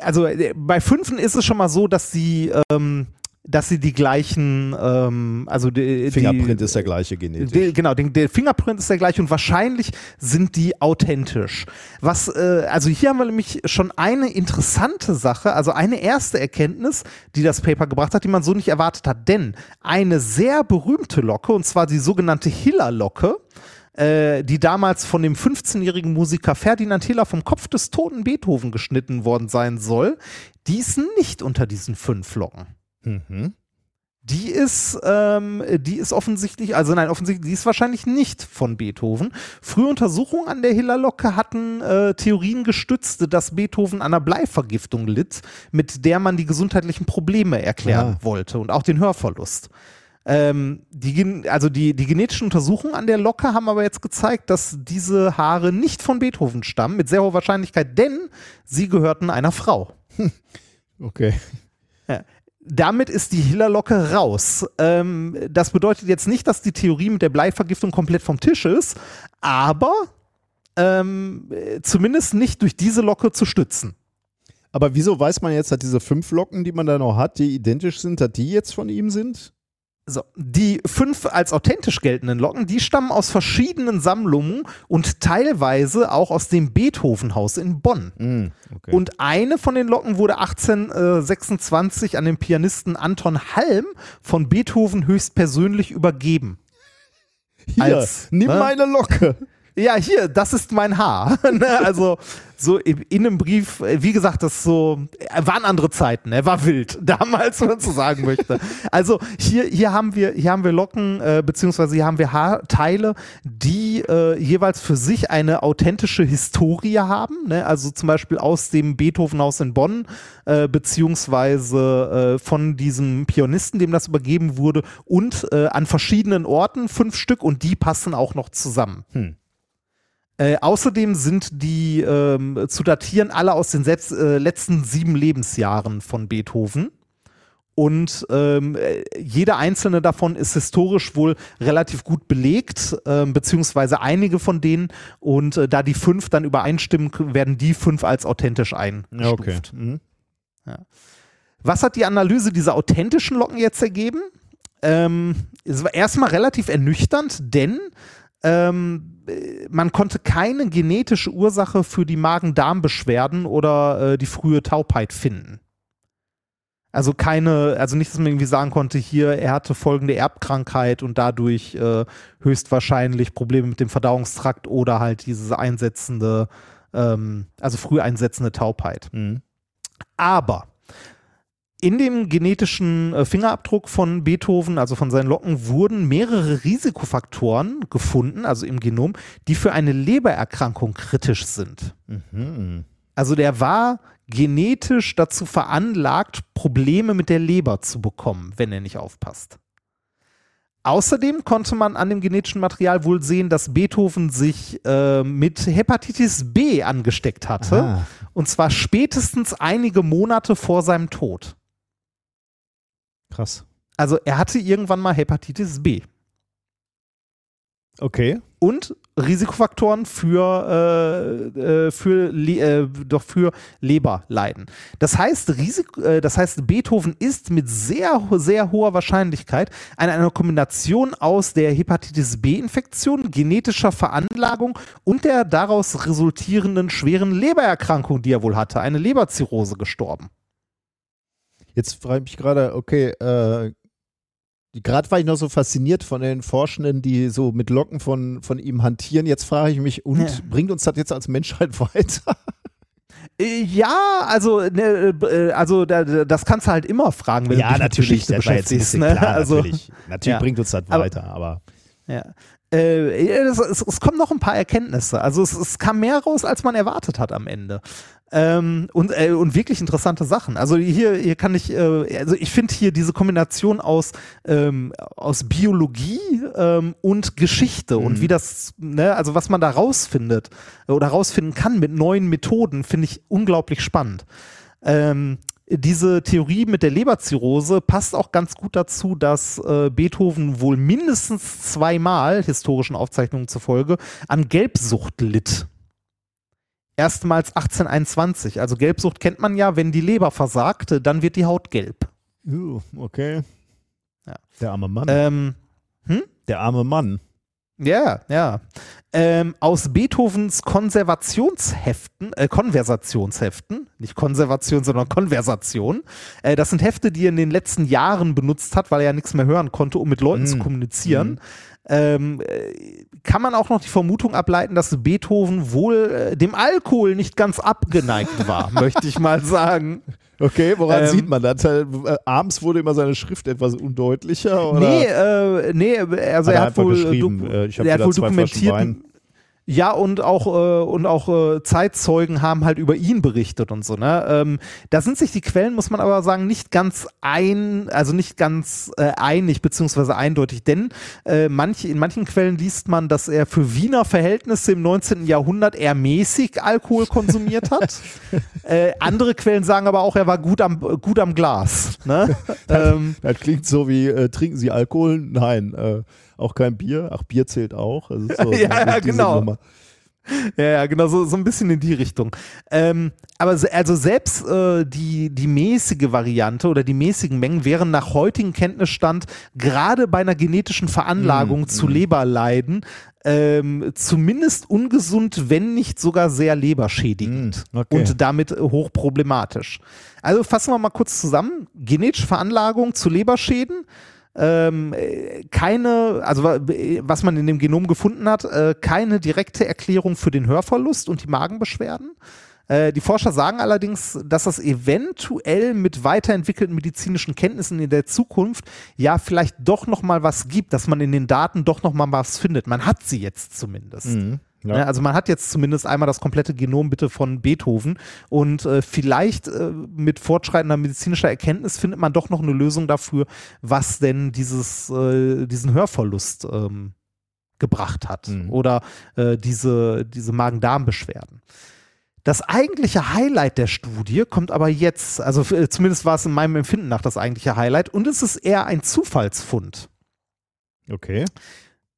also äh, bei Fünfen ist es schon mal so, dass sie, ähm, dass sie die gleichen, ähm, also die, Fingerprint die, ist der gleiche genetisch. De, genau, den, der Fingerprint ist der gleiche und wahrscheinlich sind die authentisch. Was, äh, also hier haben wir nämlich schon eine interessante Sache, also eine erste Erkenntnis, die das Paper gebracht hat, die man so nicht erwartet hat. Denn eine sehr berühmte Locke, und zwar die sogenannte Hiller-Locke, äh, die damals von dem 15-jährigen Musiker Ferdinand Hiller vom Kopf des toten Beethoven geschnitten worden sein soll, die ist nicht unter diesen fünf Locken. Mhm. Die ist, ähm, die ist offensichtlich, also nein, offensichtlich, die ist wahrscheinlich nicht von Beethoven. Frühe Untersuchungen an der Hillerlocke hatten äh, Theorien gestützt, dass Beethoven an einer Bleivergiftung litt, mit der man die gesundheitlichen Probleme erklären Ah. wollte und auch den Hörverlust. Ähm, die, also die, die genetischen Untersuchungen an der Locke haben aber jetzt gezeigt, dass diese Haare nicht von Beethoven stammen, mit sehr hoher Wahrscheinlichkeit, denn sie gehörten einer Frau. Okay. Damit ist die Hillerlocke raus. Ähm, das bedeutet jetzt nicht, dass die Theorie mit der Bleivergiftung komplett vom Tisch ist, aber ähm, äh, zumindest nicht durch diese Locke zu stützen. Aber wieso weiß man jetzt, dass diese fünf Locken, die man da noch hat, die identisch sind, dass die jetzt von ihm sind? So, die fünf als authentisch geltenden Locken, die stammen aus verschiedenen Sammlungen und teilweise auch aus dem Beethovenhaus in Bonn. Mhm. Okay. Und eine von den Locken wurde 1826 an den Pianisten Anton Halm von Beethoven höchstpersönlich übergeben. Hier, als- nimm ne? meine Locke. Ja, hier, das ist mein Haar. Ne, also so in in einem Brief, äh, wie gesagt, das so, äh, waren andere Zeiten, er war wild, damals, wenn man so sagen möchte. Also hier, hier haben wir, hier haben wir Locken, äh, beziehungsweise hier haben wir Haarteile, die äh, jeweils für sich eine authentische Historie haben. Ne? Also zum Beispiel aus dem Beethovenhaus in Bonn, äh, beziehungsweise äh, von diesem Pianisten, dem das übergeben wurde, und äh, an verschiedenen Orten, fünf Stück, und die passen auch noch zusammen. Äh, außerdem sind die ähm, zu datieren alle aus den selbst, äh, letzten sieben Lebensjahren von Beethoven. Und ähm, äh, jeder einzelne davon ist historisch wohl relativ gut belegt, ähm, beziehungsweise einige von denen. Und äh, da die fünf dann übereinstimmen, werden die fünf als authentisch eingestuft. Mhm. Was hat die Analyse dieser authentischen Locken jetzt ergeben? Ähm, es war erstmal relativ ernüchternd, denn ähm, äh, man konnte keine genetische Ursache für die Magen-Darm-Beschwerden oder äh, die frühe Taubheit finden. Also keine, also nicht, dass man irgendwie sagen konnte, hier, er hatte folgende Erbkrankheit und dadurch äh, höchstwahrscheinlich Probleme mit dem Verdauungstrakt oder halt diese einsetzende, ähm, also früh einsetzende Taubheit. Mhm. Aber in dem genetischen äh, Fingerabdruck von Beethoven, also von seinen Locken, wurden mehrere Risikofaktoren gefunden, also im Genom, die für eine Lebererkrankung kritisch sind. Mhm. Also der war genetisch dazu veranlagt, Probleme mit der Leber zu bekommen, wenn er nicht aufpasst. Außerdem konnte man an dem genetischen Material wohl sehen, dass Beethoven sich äh, mit Hepatitis B angesteckt hatte. Ah. Und zwar spätestens einige Monate vor seinem Tod. Krass. Also er hatte irgendwann mal Hepatitis B. Okay. und Risikofaktoren für, äh, äh, für, äh, doch für Leberleiden. Das heißt, Risiko, äh, das heißt, Beethoven ist mit sehr, sehr hoher Wahrscheinlichkeit an einer Kombination aus der Hepatitis B-Infektion, genetischer Veranlagung und der daraus resultierenden schweren Lebererkrankung, die er wohl hatte, eine Leberzirrhose gestorben. Jetzt frage ich mich gerade, okay, äh, gerade war ich noch so fasziniert von den Forschenden, die so mit Locken von, von ihm hantieren. Jetzt frage ich mich, und Ja. bringt uns das jetzt als Menschheit weiter? Äh, Ja, also, ne, äh, also da, da- das kannst du halt immer fragen, wenn du dich mit Geschichte beschäftigst. Ne? klar, also, natürlich. Natürlich ja. bringt uns das Aber- weiter, aber Ja. Äh, es, es, es kommen noch ein paar Erkenntnisse. Also es, es kam mehr raus, als man erwartet hat am Ende. Ähm, und, äh, und wirklich interessante Sachen. Also hier, hier kann ich, äh, also ich finde hier diese Kombination aus, ähm, aus Biologie ähm, und Geschichte und wie das, ne, also was man da rausfindet oder rausfinden kann mit neuen Methoden, finde ich unglaublich spannend. Ähm, diese Theorie mit der Leberzirrhose passt auch ganz gut dazu, dass äh, Beethoven wohl mindestens zweimal, historischen Aufzeichnungen zufolge, an Gelbsucht litt. Erstmals 1821. Also Gelbsucht kennt man ja, wenn die Leber versagt, dann wird die Haut gelb. uh, okay. Ja. Der arme Mann. Ähm, Der arme Mann. Ja, ja. Ähm, aus Beethovens Konservationsheften, äh, Konversationsheften, nicht Konservation, sondern Konversation. Äh, das sind Hefte, die er in den letzten Jahren benutzt hat, weil er ja nichts mehr hören konnte, um mit Leuten Mm. zu kommunizieren. Ähm, äh, kann man auch noch die Vermutung ableiten, dass Beethoven wohl äh, dem Alkohol nicht ganz abgeneigt war, möchte ich mal sagen. Okay, woran Ähm, sieht man das? Äh, abends wurde immer seine Schrift etwas undeutlicher? Oder? Nee, äh, nee, also Hat er er hat wohl, äh, ich er hat wohl dokumentiert. Ja, und auch, äh, und auch äh, Zeitzeugen haben halt über ihn berichtet und so, ne? Ähm, da sind sich die Quellen, muss man aber sagen, nicht ganz ein, also nicht ganz äh, einig beziehungsweise eindeutig, denn äh, manche, in manchen Quellen liest man, dass er für Wiener Verhältnisse im 19. Jahrhundert eher mäßig Alkohol konsumiert hat. äh, andere Quellen sagen aber auch, er war gut am, gut am Glas. Ne? ähm, Das klingt so wie, äh, trinken Sie Alkohol? Nein. Äh, auch kein Bier? Ach, Bier zählt auch. Also so, Ja, ja, genau. Nummer. Ja, ja, genau, so, so ein bisschen in die Richtung. Ähm, aber se- also selbst äh, die, die mäßige Variante oder die mäßigen Mengen wären nach heutigem Kenntnisstand gerade bei einer genetischen Veranlagung zu Leberleiden ähm, zumindest ungesund, wenn nicht sogar sehr leberschädigend Mm, okay. und damit hochproblematisch. Also fassen wir mal kurz zusammen. Genetische Veranlagung zu Leberschäden, ähm, äh, keine, also äh, was man in dem Genom gefunden hat, äh, keine direkte Erklärung für den Hörverlust und die Magenbeschwerden. Äh, die Forscher sagen allerdings, dass das eventuell mit weiterentwickelten medizinischen Kenntnissen in der Zukunft ja vielleicht doch noch mal was gibt, dass man in den Daten doch noch mal was findet. Man hat sie jetzt zumindest. Mhm. Ne, also man hat jetzt zumindest einmal das komplette Genom bitte von Beethoven und äh, vielleicht äh, mit fortschreitender medizinischer Erkenntnis findet man doch noch eine Lösung dafür, was denn dieses, äh, diesen Hörverlust ähm, gebracht hat Mhm. oder äh, diese, diese Magen-Darm-Beschwerden. Das eigentliche Highlight der Studie kommt aber jetzt, also äh, zumindest war es in meinem Empfinden nach das eigentliche Highlight und es ist eher ein Zufallsfund. Okay.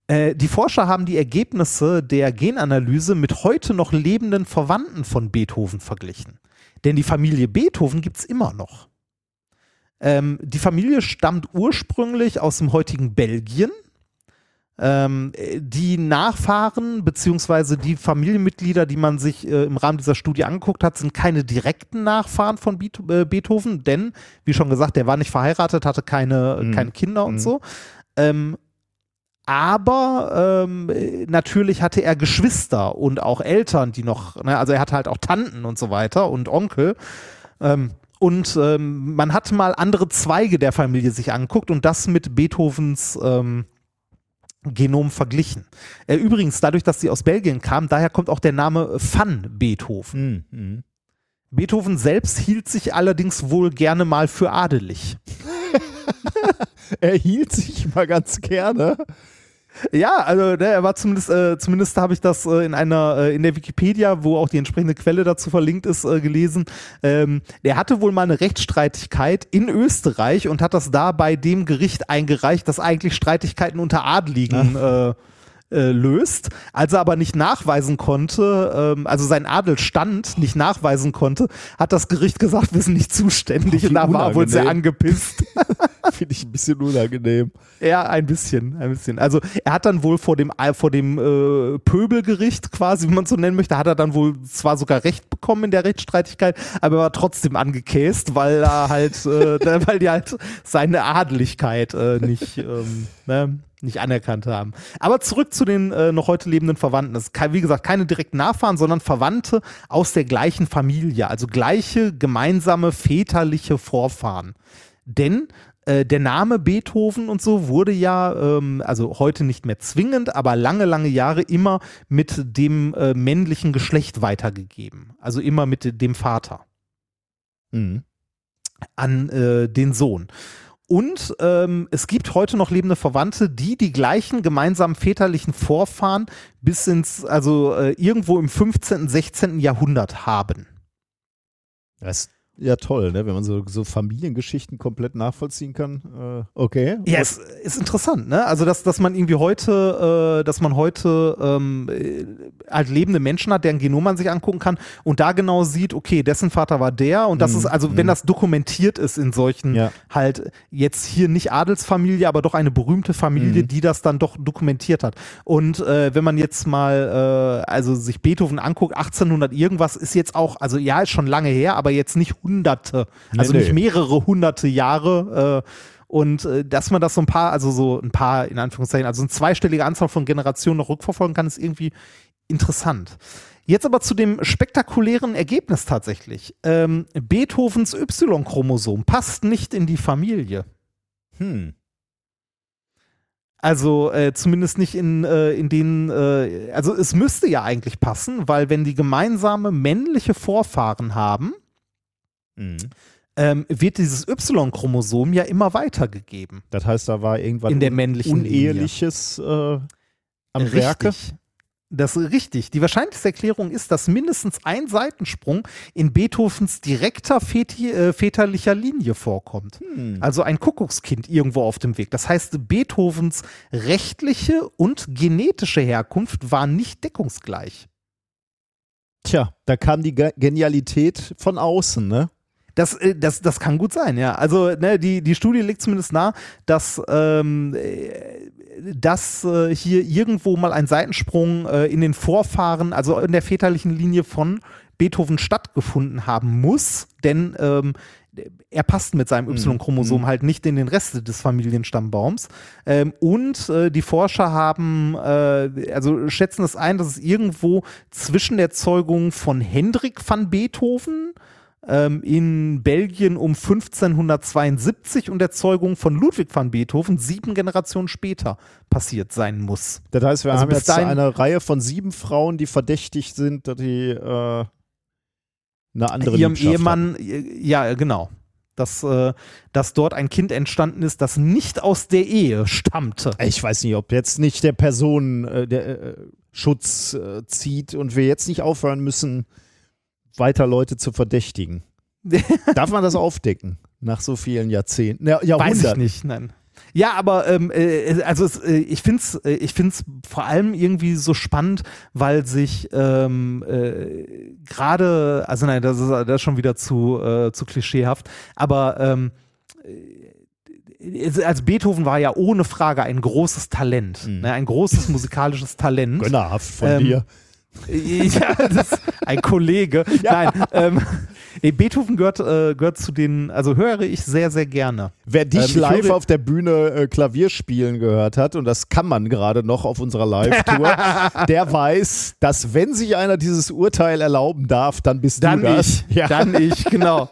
Äh, die Forscher haben die Ergebnisse der Genanalyse mit heute noch lebenden Verwandten von Beethoven verglichen. Denn die Familie Beethoven gibt es immer noch. Ähm, die Familie stammt ursprünglich aus dem heutigen Belgien. Ähm, äh, die Nachfahren beziehungsweise die Familienmitglieder, die man sich äh, im Rahmen dieser Studie angeguckt hat, sind keine direkten Nachfahren von Beet äh, Beethoven, denn, wie schon gesagt, der war nicht verheiratet, hatte keine, Mhm. keine Kinder und Mhm. so. Ähm, aber ähm, äh, natürlich hatte er Geschwister und auch Eltern, die noch, ne, also er hatte halt auch Tanten und so weiter und Onkel. Ähm, und ähm, man hat mal andere Zweige der Familie sich angeguckt und das mit Beethovens ähm, Genom verglichen. Äh, übrigens, dadurch, dass sie aus Belgien kam, daher kommt auch der Name Van Beethoven. Mhm. Beethoven selbst hielt sich allerdings wohl gerne mal für adelig. Er hielt sich mal ganz gerne. Ja, also ne, er war zumindest, äh, zumindest habe ich das äh, in einer, äh, in der Wikipedia, wo auch die entsprechende Quelle dazu verlinkt ist, äh, gelesen. Ähm, der hatte wohl mal eine Rechtsstreitigkeit in Österreich und hat das da bei dem Gericht eingereicht, das eigentlich Streitigkeiten unter Adligen äh, äh, löst. Als er aber nicht nachweisen konnte, ähm, also sein Adelsstand nicht nachweisen konnte, hat das Gericht gesagt, wir sind nicht zuständig. Wie Und da war er wohl sehr angepisst. Finde ich ein bisschen unangenehm. Ja, ein bisschen, ein bisschen. Also er hat dann wohl vor dem vor dem äh, Pöbelgericht quasi, wie man es so nennen möchte, hat er dann wohl zwar sogar Recht bekommen in der Rechtsstreitigkeit, aber er war trotzdem angekäst, weil er halt, äh, weil die halt seine Adeligkeit äh, nicht ähm, ne, nicht anerkannt haben. Aber zurück zu den äh, noch heute lebenden Verwandten. Das ist wie gesagt keine direkten Nachfahren, sondern Verwandte aus der gleichen Familie, also gleiche gemeinsame väterliche Vorfahren. Denn äh, der Name Beethoven und so wurde ja, ähm, also heute nicht mehr zwingend, aber lange, lange Jahre immer mit dem äh, männlichen Geschlecht weitergegeben. Also immer mit dem Vater Mhm. an äh, den Sohn. Und ähm, es gibt heute noch lebende Verwandte, die die gleichen gemeinsamen väterlichen Vorfahren bis ins, also äh, irgendwo im 15., 16. Jahrhundert haben. Das ist ja toll, ne? wenn man so, so Familiengeschichten komplett nachvollziehen kann. Äh, okay. Ja, es ist interessant, ne? Also, dass, dass man irgendwie heute, äh, dass man heute ähm, äh, halt lebende Menschen hat, deren Genom man sich angucken kann und da genau sieht, okay, dessen Vater war der und das Mhm, ist, also wenn mhm. das dokumentiert ist in solchen Ja. halt jetzt hier nicht Adelsfamilie, aber doch eine berühmte Familie, Mhm. die das dann doch dokumentiert hat. Und äh, wenn man jetzt mal, äh, also sich Beethoven anguckt, 1800 irgendwas ist jetzt auch, also ja, ist schon lange her, aber jetzt nicht hunderte, Nee, also nee. nicht mehrere hunderte Jahre. Äh, und äh, dass man das so ein paar, also so ein paar, in Anführungszeichen, also eine zweistellige Anzahl von Generationen noch rückverfolgen kann, ist irgendwie interessant. Jetzt aber zu dem spektakulären Ergebnis tatsächlich. Ähm, Beethovens Y-Chromosom passt nicht in die Familie. Hm. Also äh, zumindest nicht in, äh, in den, äh, also es müsste ja eigentlich passen, weil wenn die gemeinsame männliche Vorfahren haben, Mhm. ähm, wird dieses Y-Chromosom ja immer weitergegeben Das heißt, da war irgendwas in der männlichen. Uneheliches äh, am Richtig. Werke. Das ist richtig. Die wahrscheinlichste Erklärung ist, dass mindestens ein Seitensprung in Beethovens direkter väti- äh, väterlicher Linie vorkommt. Hm. Also ein Kuckuckskind irgendwo auf dem Weg. Das heißt, Beethovens rechtliche und genetische Herkunft war nicht deckungsgleich. Tja, da kam die Ge Genialität von außen, ne? Das, äh, das, das kann gut sein, ja. Also ne, die, die Studie legt zumindest nahe, dass, ähm, äh, dass äh, hier irgendwo mal ein Seitensprung äh, in den Vorfahren, also in der väterlichen Linie von Beethoven stattgefunden haben muss, denn ähm, er passt mit seinem Y-Chromosom halt nicht in den Rest des Familienstammbaums. Ähm, und äh, die Forscher haben, äh, also schätzen es ein, dass es irgendwo zwischen der Zeugung von Hendrik van Beethoven ähm, in Belgien um 1572 und der Zeugung von Ludwig van Beethoven sieben Generationen später passiert sein muss. Das heißt, wir Also haben jetzt eine Reihe von sieben Frauen, die verdächtig sind, dass die äh, eine andere Ihrem Liebschaft Ehemann, äh, ja, genau. Dass, äh, dass dort ein Kind entstanden ist, das nicht aus der Ehe stammte. hatten. Ich weiß nicht, ob jetzt nicht der Person äh, der äh, Schutz äh, zieht und wir jetzt nicht aufhören müssen, weiter Leute zu verdächtigen. Darf man das aufdecken nach so vielen Jahrzehnten? Ja, Weiß ich Jahrhunderten. nicht, nein. Ja, aber ähm, äh, also es, äh, ich finde es äh, ich find's vor allem irgendwie so spannend, weil sich ähm, äh, gerade, also nein, das ist, das ist schon wieder zu, äh, zu klischeehaft, aber ähm, äh, also Beethoven war ja ohne Frage ein großes Talent, Mhm. ne, ein großes musikalisches Talent. Gönnerhaft von Ähm, dir. Ja, das ist ein Kollege. Nein, ähm, nee, Beethoven gehört, äh, gehört zu den, also höre ich sehr, sehr gerne. Wer dich ähm, live auf der Bühne äh, Klavier spielen gehört hat, und das kann man gerade noch auf unserer Live-Tour, der weiß, dass wenn sich einer dieses Urteil erlauben darf, dann bist Dann du das. ich, dann ich, genau.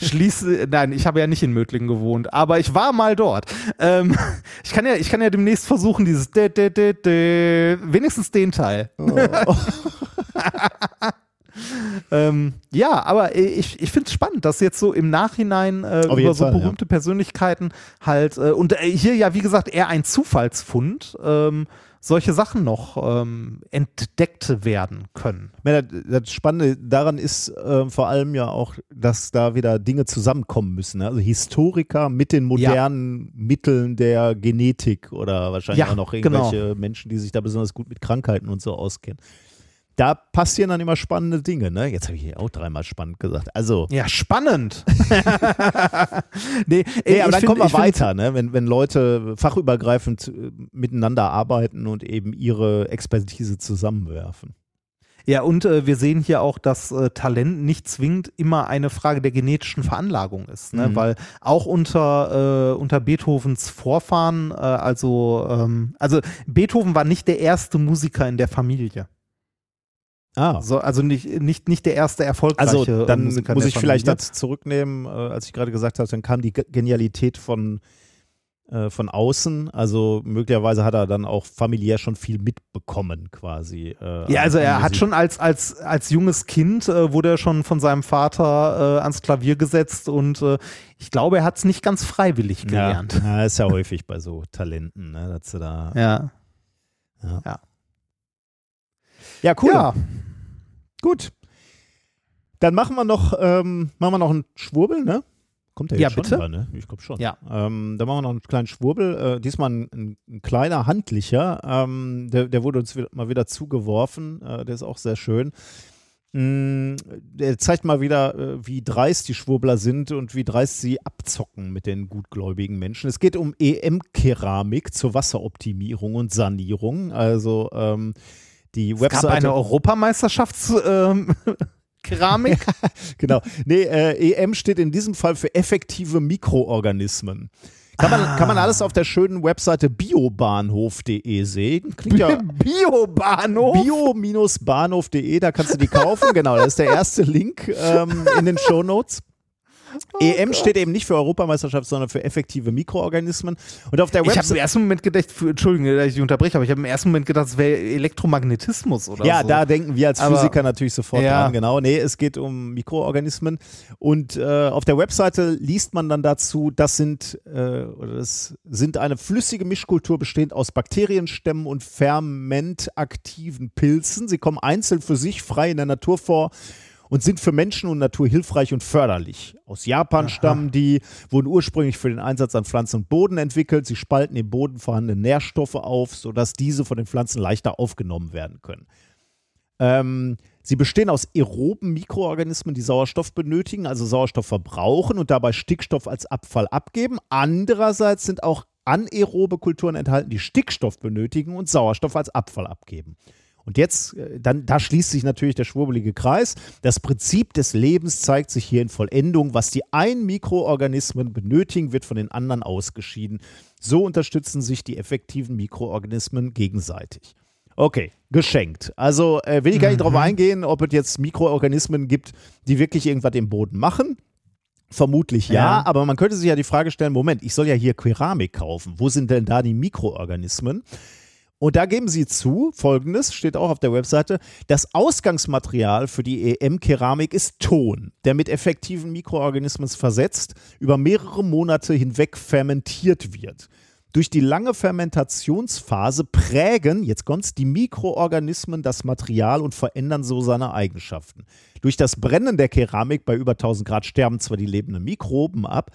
Schließe, nein, ich habe ja nicht in Mödling gewohnt, aber ich war mal dort. Ähm, ich, kann ja, ich kann ja demnächst versuchen, dieses dä, dä, dä, dä, wenigstens den Teil. ähm, ja, aber ich, ich finde es spannend, dass jetzt so im Nachhinein äh, über so Fall, ja. berühmte Persönlichkeiten halt, äh, und äh, hier ja, wie gesagt, eher ein Zufallsfund, ähm, solche Sachen noch ähm, entdeckt werden können. Ja, das, Spannende daran ist äh, vor allem ja auch, dass da wieder Dinge zusammenkommen müssen. ne? Also Historiker mit den modernen Mitteln der Genetik oder wahrscheinlich Ja, auch noch genau. irgendwelche Menschen, die sich da besonders gut mit Krankheiten und so auskennen. Da passieren dann immer spannende Dinge. Ne? Jetzt habe ich hier auch dreimal spannend gesagt. Also, Ja, spannend. nee, nee, aber dann find- kommen wir find- weiter, ne? wenn, wenn Leute fachübergreifend äh, miteinander arbeiten und eben ihre Expertise zusammenwerfen. Ja, und äh, wir sehen hier auch, dass äh, Talent nicht zwingend immer eine Frage der genetischen Veranlagung ist, ne? Mhm. weil auch unter, äh, unter Beethovens Vorfahren, äh, also, ähm, also Beethoven war nicht der erste Musiker in der Familie. Ah, So, also nicht, nicht, nicht der erste erfolgreiche Also dann in muss ich vielleicht das zurücknehmen, äh, als ich gerade gesagt habe, dann kam die Ge- Genialität von, äh, von außen. Also möglicherweise hat er dann auch familiär schon viel mitbekommen quasi. äh, Ja, also er hat schon als, als, als junges Kind äh, wurde er schon von seinem Vater äh, ans Klavier gesetzt und äh, ich glaube, er hat es nicht ganz freiwillig ja, gelernt. ja, ist ja häufig bei so Talenten, ne, dass sie da. Ja. Ja, cool. Ja. Gut. Dann machen wir noch, ähm, machen wir noch einen Schwurbel, ne? Kommt der Ja, jetzt schon? bitte. Ja, ne? Ich glaube schon. Ja. Ähm, dann machen wir noch einen kleinen Schwurbel. Äh, diesmal ein, ein, ein kleiner handlicher. Ähm, der, der wurde uns wieder, mal wieder zugeworfen. Äh, der ist auch sehr schön. Mm, der zeigt mal wieder, äh, wie dreist die Schwurbler sind und wie dreist sie abzocken mit den gutgläubigen Menschen. Es geht um EM-Keramik zur Wasseroptimierung und Sanierung. Also ähm, die Es gab Webseite. eine Europameisterschafts ähm. Genau. Nee, äh, EM steht in diesem Fall für effektive Mikroorganismen. Kann man, kann man alles auf der schönen Webseite biobahnhof.de sehen. Klingt ja Biobahnhof. bio-bahnhof.de, da kannst du die kaufen. Genau, das ist der erste Link ähm, in den Shownotes. EM steht eben nicht für Europameisterschaft, sondern für effektive Mikroorganismen. Und auf der ich habe im Webseite. ersten Moment gedacht, für, Entschuldigung, dass ich dich unterbreche, aber ich habe im ersten Moment gedacht, es wäre Elektromagnetismus oder Ja, so. da denken wir als Aber- Physiker natürlich sofort Ja. dran, genau. Nee, es geht um Mikroorganismen. Und äh, auf der Webseite liest man dann dazu, das sind, äh, oder das sind eine flüssige Mischkultur bestehend aus Bakterienstämmen und fermentaktiven Pilzen. Sie kommen einzeln für sich frei in der Natur vor und sind für Menschen und Natur hilfreich und förderlich. Aus Japan stammen die, wurden ursprünglich für den Einsatz an Pflanzen und Boden entwickelt. Sie spalten im Boden vorhandene Nährstoffe auf, sodass diese von den Pflanzen leichter aufgenommen werden können. Ähm, sie bestehen aus aeroben Mikroorganismen, die Sauerstoff benötigen, also Sauerstoff verbrauchen und dabei Stickstoff als Abfall abgeben. Andererseits sind auch anaerobe Kulturen enthalten, die Stickstoff benötigen und Sauerstoff als Abfall abgeben. Und jetzt, äh, dann, da schließt sich natürlich der schwurbelige Kreis. Das Prinzip des Lebens zeigt sich hier in Vollendung. Was die einen Mikroorganismen benötigen, wird von den anderen ausgeschieden. So unterstützen sich die effektiven Mikroorganismen gegenseitig. Okay, geschenkt. Also äh, will ich gar nicht drauf eingehen, ob es jetzt Mikroorganismen gibt, die wirklich irgendwas im Boden machen. Vermutlich ja, Ja. aber man könnte sich ja die Frage stellen, Moment, ich soll ja hier Keramik kaufen. Wo sind denn da die Mikroorganismen? Und da geben sie zu, folgendes steht auch auf der Webseite, das Ausgangsmaterial für die EM-Keramik ist Ton, der mit effektiven Mikroorganismen versetzt, über mehrere Monate hinweg fermentiert wird. Durch die lange Fermentationsphase prägen, jetzt kommt's, die Mikroorganismen das Material und verändern so seine Eigenschaften. Durch das Brennen der Keramik bei über 1000 Grad sterben zwar die lebenden Mikroben ab,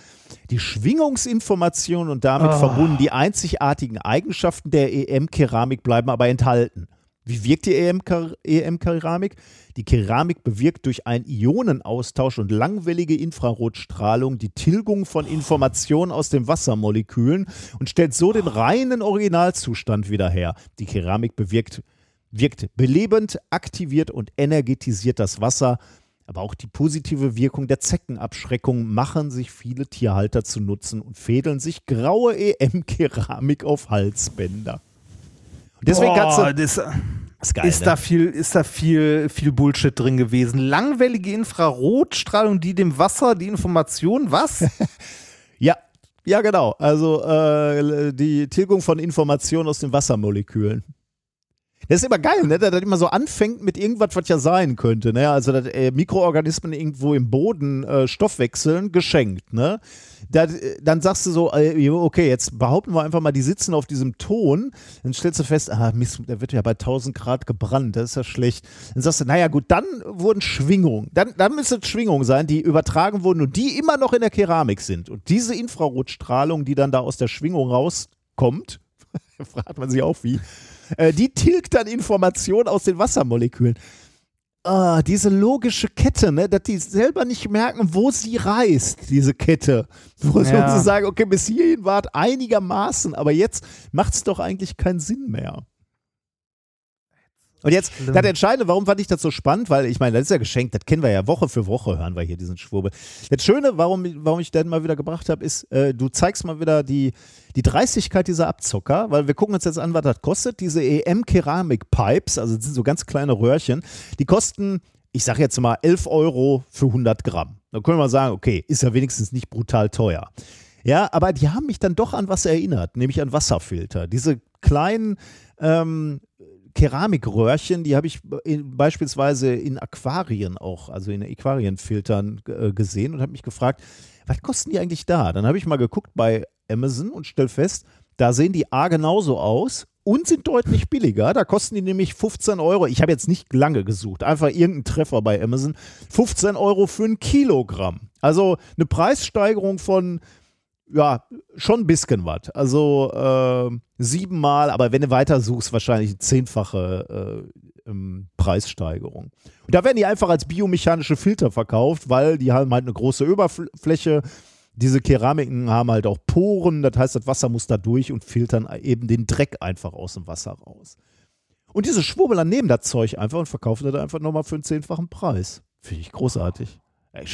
die Schwingungsinformationen und damit verbunden die einzigartigen Eigenschaften der EM-Keramik bleiben aber enthalten. Wie wirkt die EM-Ker- EM-Keramik? Die Keramik bewirkt durch einen Ionenaustausch und langwellige Infrarotstrahlung die Tilgung von Informationen aus den Wassermolekülen und stellt so den reinen Originalzustand wieder her. Die Keramik bewirkt, wirkt belebend, aktiviert und energetisiert das Wasser. Aber auch die positive Wirkung der Zeckenabschreckung machen sich viele Tierhalter zu nutzen und fädeln sich graue EM-Keramik auf Halsbänder. Und deswegen Boah, das, ist geil, ist ne? da viel, ist da viel, viel Bullshit drin gewesen. Langwellige Infrarotstrahlung, die dem Wasser die Information, was? Ja, ja, genau. Also äh, die Tilgung von Informationen aus den Wassermolekülen. Das ist immer geil, ne? dass das immer so anfängt mit irgendwas, was ja sein könnte. Ne? Also, dass äh, Mikroorganismen irgendwo im Boden äh, Stoffwechseln geschenkt. Ne? Da, äh, dann sagst du so, äh, okay, jetzt behaupten wir einfach mal, die sitzen auf diesem Ton. Dann stellst du fest, ah, Mist, der wird ja bei 1000 Grad gebrannt, das ist ja schlecht. Dann sagst du, naja, gut, dann wurden Schwingungen. Dann, dann müssen es Schwingungen sein, die übertragen wurden und die immer noch in der Keramik sind. Und diese Infrarotstrahlung, die dann da aus der Schwingung rauskommt, fragt man sich auch wie, äh, die tilgt dann Informationen aus den Wassermolekülen. Ah, diese logische Kette, ne, dass die selber nicht merken, wo sie reißt, diese Kette. Wo sie Ja. sagen, okay, bis hierhin war es einigermaßen, aber jetzt macht es doch eigentlich keinen Sinn mehr. Und jetzt, Schlimm. das Entscheidende, warum fand ich das so spannend, weil ich meine, das ist ja geschenkt, das kennen wir ja Woche für Woche, hören wir hier diesen Schwurbel. Das Schöne, warum, warum ich den mal wieder gebracht habe, ist, äh, du zeigst mal wieder die, die Dreistigkeit dieser Abzocker, weil wir gucken uns jetzt an, was das kostet. Diese EM-Keramik-Pipes, also das sind so ganz kleine Röhrchen, die kosten, ich sage jetzt mal, 11 Euro für 100 Gramm. Da können wir sagen, okay, ist ja wenigstens nicht brutal teuer. Ja, aber die haben mich dann doch an was erinnert, nämlich an Wasserfilter. Diese kleinen ähm, Keramikröhrchen, die habe ich in, beispielsweise in Aquarien auch, also in Aquarienfiltern äh, gesehen und habe mich gefragt, was kosten die eigentlich da? Dann habe ich mal geguckt bei Amazon und stell fest, da sehen die A genauso aus und sind deutlich billiger. Da kosten die nämlich 15 Euro. Ich habe jetzt nicht lange gesucht, einfach irgendeinen Treffer bei Amazon. 15 Euro für ein Kilogramm. Also eine Preissteigerung von ja, schon ein bisschen was. Also äh, siebenmal, aber wenn du weiter suchst, wahrscheinlich eine zehnfache äh, ähm, Preissteigerung. Und da werden die einfach als biomechanische Filter verkauft, weil die haben halt eine große Oberfläche. Diese Keramiken haben halt auch Poren, das heißt, das Wasser muss da durch und filtern eben den Dreck einfach aus dem Wasser raus. Und diese Schwurbler nehmen das Zeug einfach und verkaufen das einfach nochmal für einen zehnfachen Preis. Finde ich großartig.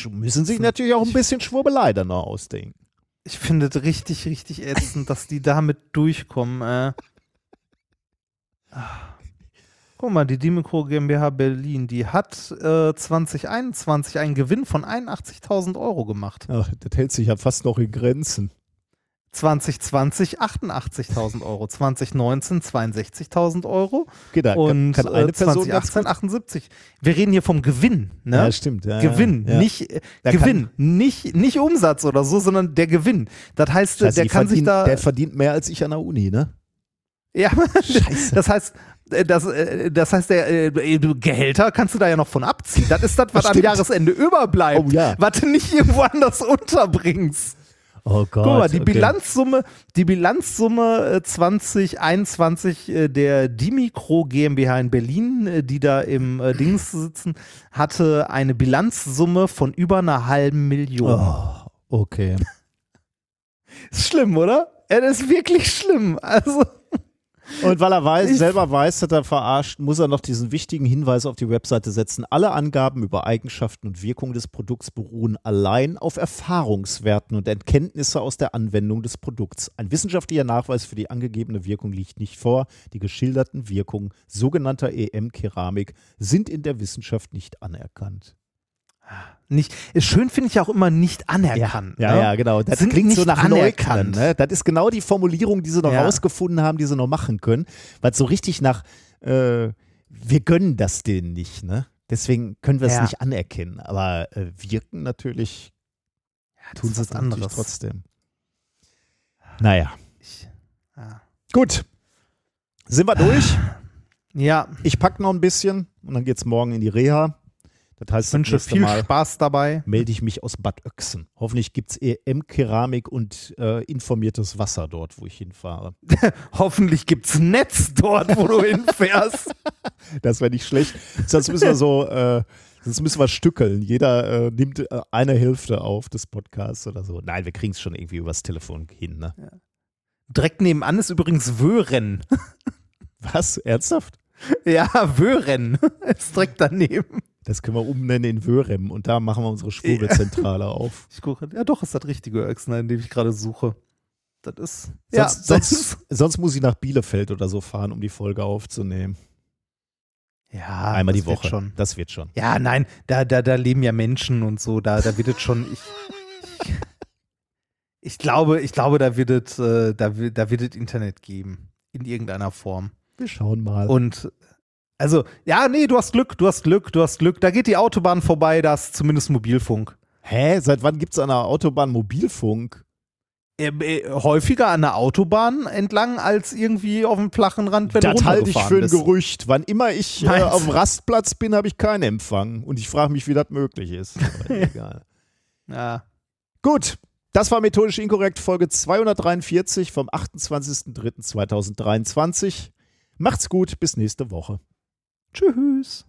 Müssen sich natürlich auch ein bisschen Schwurbelei dann noch ausdenken. Ich finde es richtig, richtig ätzend, dass die damit durchkommen. Äh. Guck mal, die Dimikro GmbH Berlin, die hat äh, 2021 einen Gewinn von 81.000 Euro gemacht. Ach, das hält sich ja fast noch in Grenzen. 2020 88.000 Euro, 2019 62.000 Euro Okay, da und kann, kann eine äh, Person ganz 2018 78. Wir reden hier vom Gewinn, ne? Ja, stimmt. Ja, Gewinn, ja. nicht äh, Gewinn, nicht, nicht Umsatz oder so, sondern der Gewinn. Das heißt, Scheiße, der kann sich da. Der verdient mehr als ich an der Uni, ne? ja, das heißt, äh, das, äh, das heißt, der äh, Gehälter kannst du da ja noch von abziehen. Das ist das, was Das am. Jahresende überbleibt, Oh ja. was du nicht irgendwo anders unterbringst. Oh Gott. Guck mal, die okay. Bilanzsumme, die Bilanzsumme äh, 2021 äh, der Dimikro GmbH in Berlin, äh, die da im äh, Dings sitzen, hatte eine Bilanzsumme von über einer halben Million. Oh, okay. Ist schlimm, oder? Das ist wirklich schlimm. Also, Und weil er weiß, Ich- selber weiß, dass er verarscht, muss er noch diesen wichtigen Hinweis auf die Webseite setzen. Alle Angaben über Eigenschaften und Wirkung des Produkts beruhen allein auf Erfahrungswerten und Erkenntnisse aus der Anwendung des Produkts. Ein wissenschaftlicher Nachweis für die angegebene Wirkung liegt nicht vor. Die geschilderten Wirkungen sogenannter EM-Keramik sind in der Wissenschaft nicht anerkannt. Nicht, ist schön finde ich auch immer nicht anerkannt. Ja, ne? ja, genau. Das Sind klingt so nach anerkannt. Leugnen. Ne? Das ist genau die Formulierung, die sie noch Ja. rausgefunden haben, die sie noch machen können. Weil so richtig nach, äh, wir gönnen das denen nicht. Ne? Deswegen können wir es Ja. nicht anerkennen. Aber äh, wirken natürlich, das tun sie es anderes. trotzdem. Naja, Ich, ja. gut. Sind wir durch? ja, Ich packe noch ein bisschen und dann geht es morgen in die Reha. Das heißt, ich wünsche viel Mal Spaß dabei. melde ich mich aus Bad Oechsen. Hoffentlich gibt es EM-Keramik und äh, informiertes Wasser dort, wo ich hinfahre. Hoffentlich gibt's Netz dort, wo du hinfährst. Das wäre nicht schlecht. Sonst müssen wir so, äh, sonst müssen wir stückeln. Jeder äh, nimmt äh, eine Hälfte auf des Podcasts oder so. Nein, wir kriegen es schon irgendwie übers Telefon hin. Ne? Direkt nebenan ist übrigens Wöhren. Was? Ernsthaft? Ja, Wöhren ist direkt daneben. Das können wir umnennen in Wörem und da machen wir unsere Schwurbelzentrale auf. Ich gucke, ja doch, ist das richtige Öxner, in dem ich gerade suche. Das ist, Sonst, ja, das sonst, ist, sonst muss ich nach Bielefeld oder so fahren, um die Folge aufzunehmen. ja, Einmal das die wird Woche. Schon. Das wird schon. Ja, nein, da, da, da leben ja Menschen und so, da, da wird es schon, ich, ich, ich glaube, ich glaube, da wird es, äh, da, wird- da wird es Internet geben. In irgendeiner Form. Wir schauen mal. Und also, ja, nee, du hast Glück, du hast Glück, du hast Glück. Da geht die Autobahn vorbei, da ist zumindest Mobilfunk. Hä? Seit wann gibt es an der Autobahn Mobilfunk? Äh, äh, häufiger an der Autobahn entlang als irgendwie auf dem flachen Rand, wenn das du halte ich für ein bist. Gerücht. Wann immer ich äh, auf dem? Rastplatz bin, habe ich keinen Empfang. Und ich frage mich, wie das möglich ist. Aber egal. Ja. Gut, das war methodisch inkorrekt, Folge 243 vom 28.03.2023. Macht's gut, bis nächste Woche. Tschüss.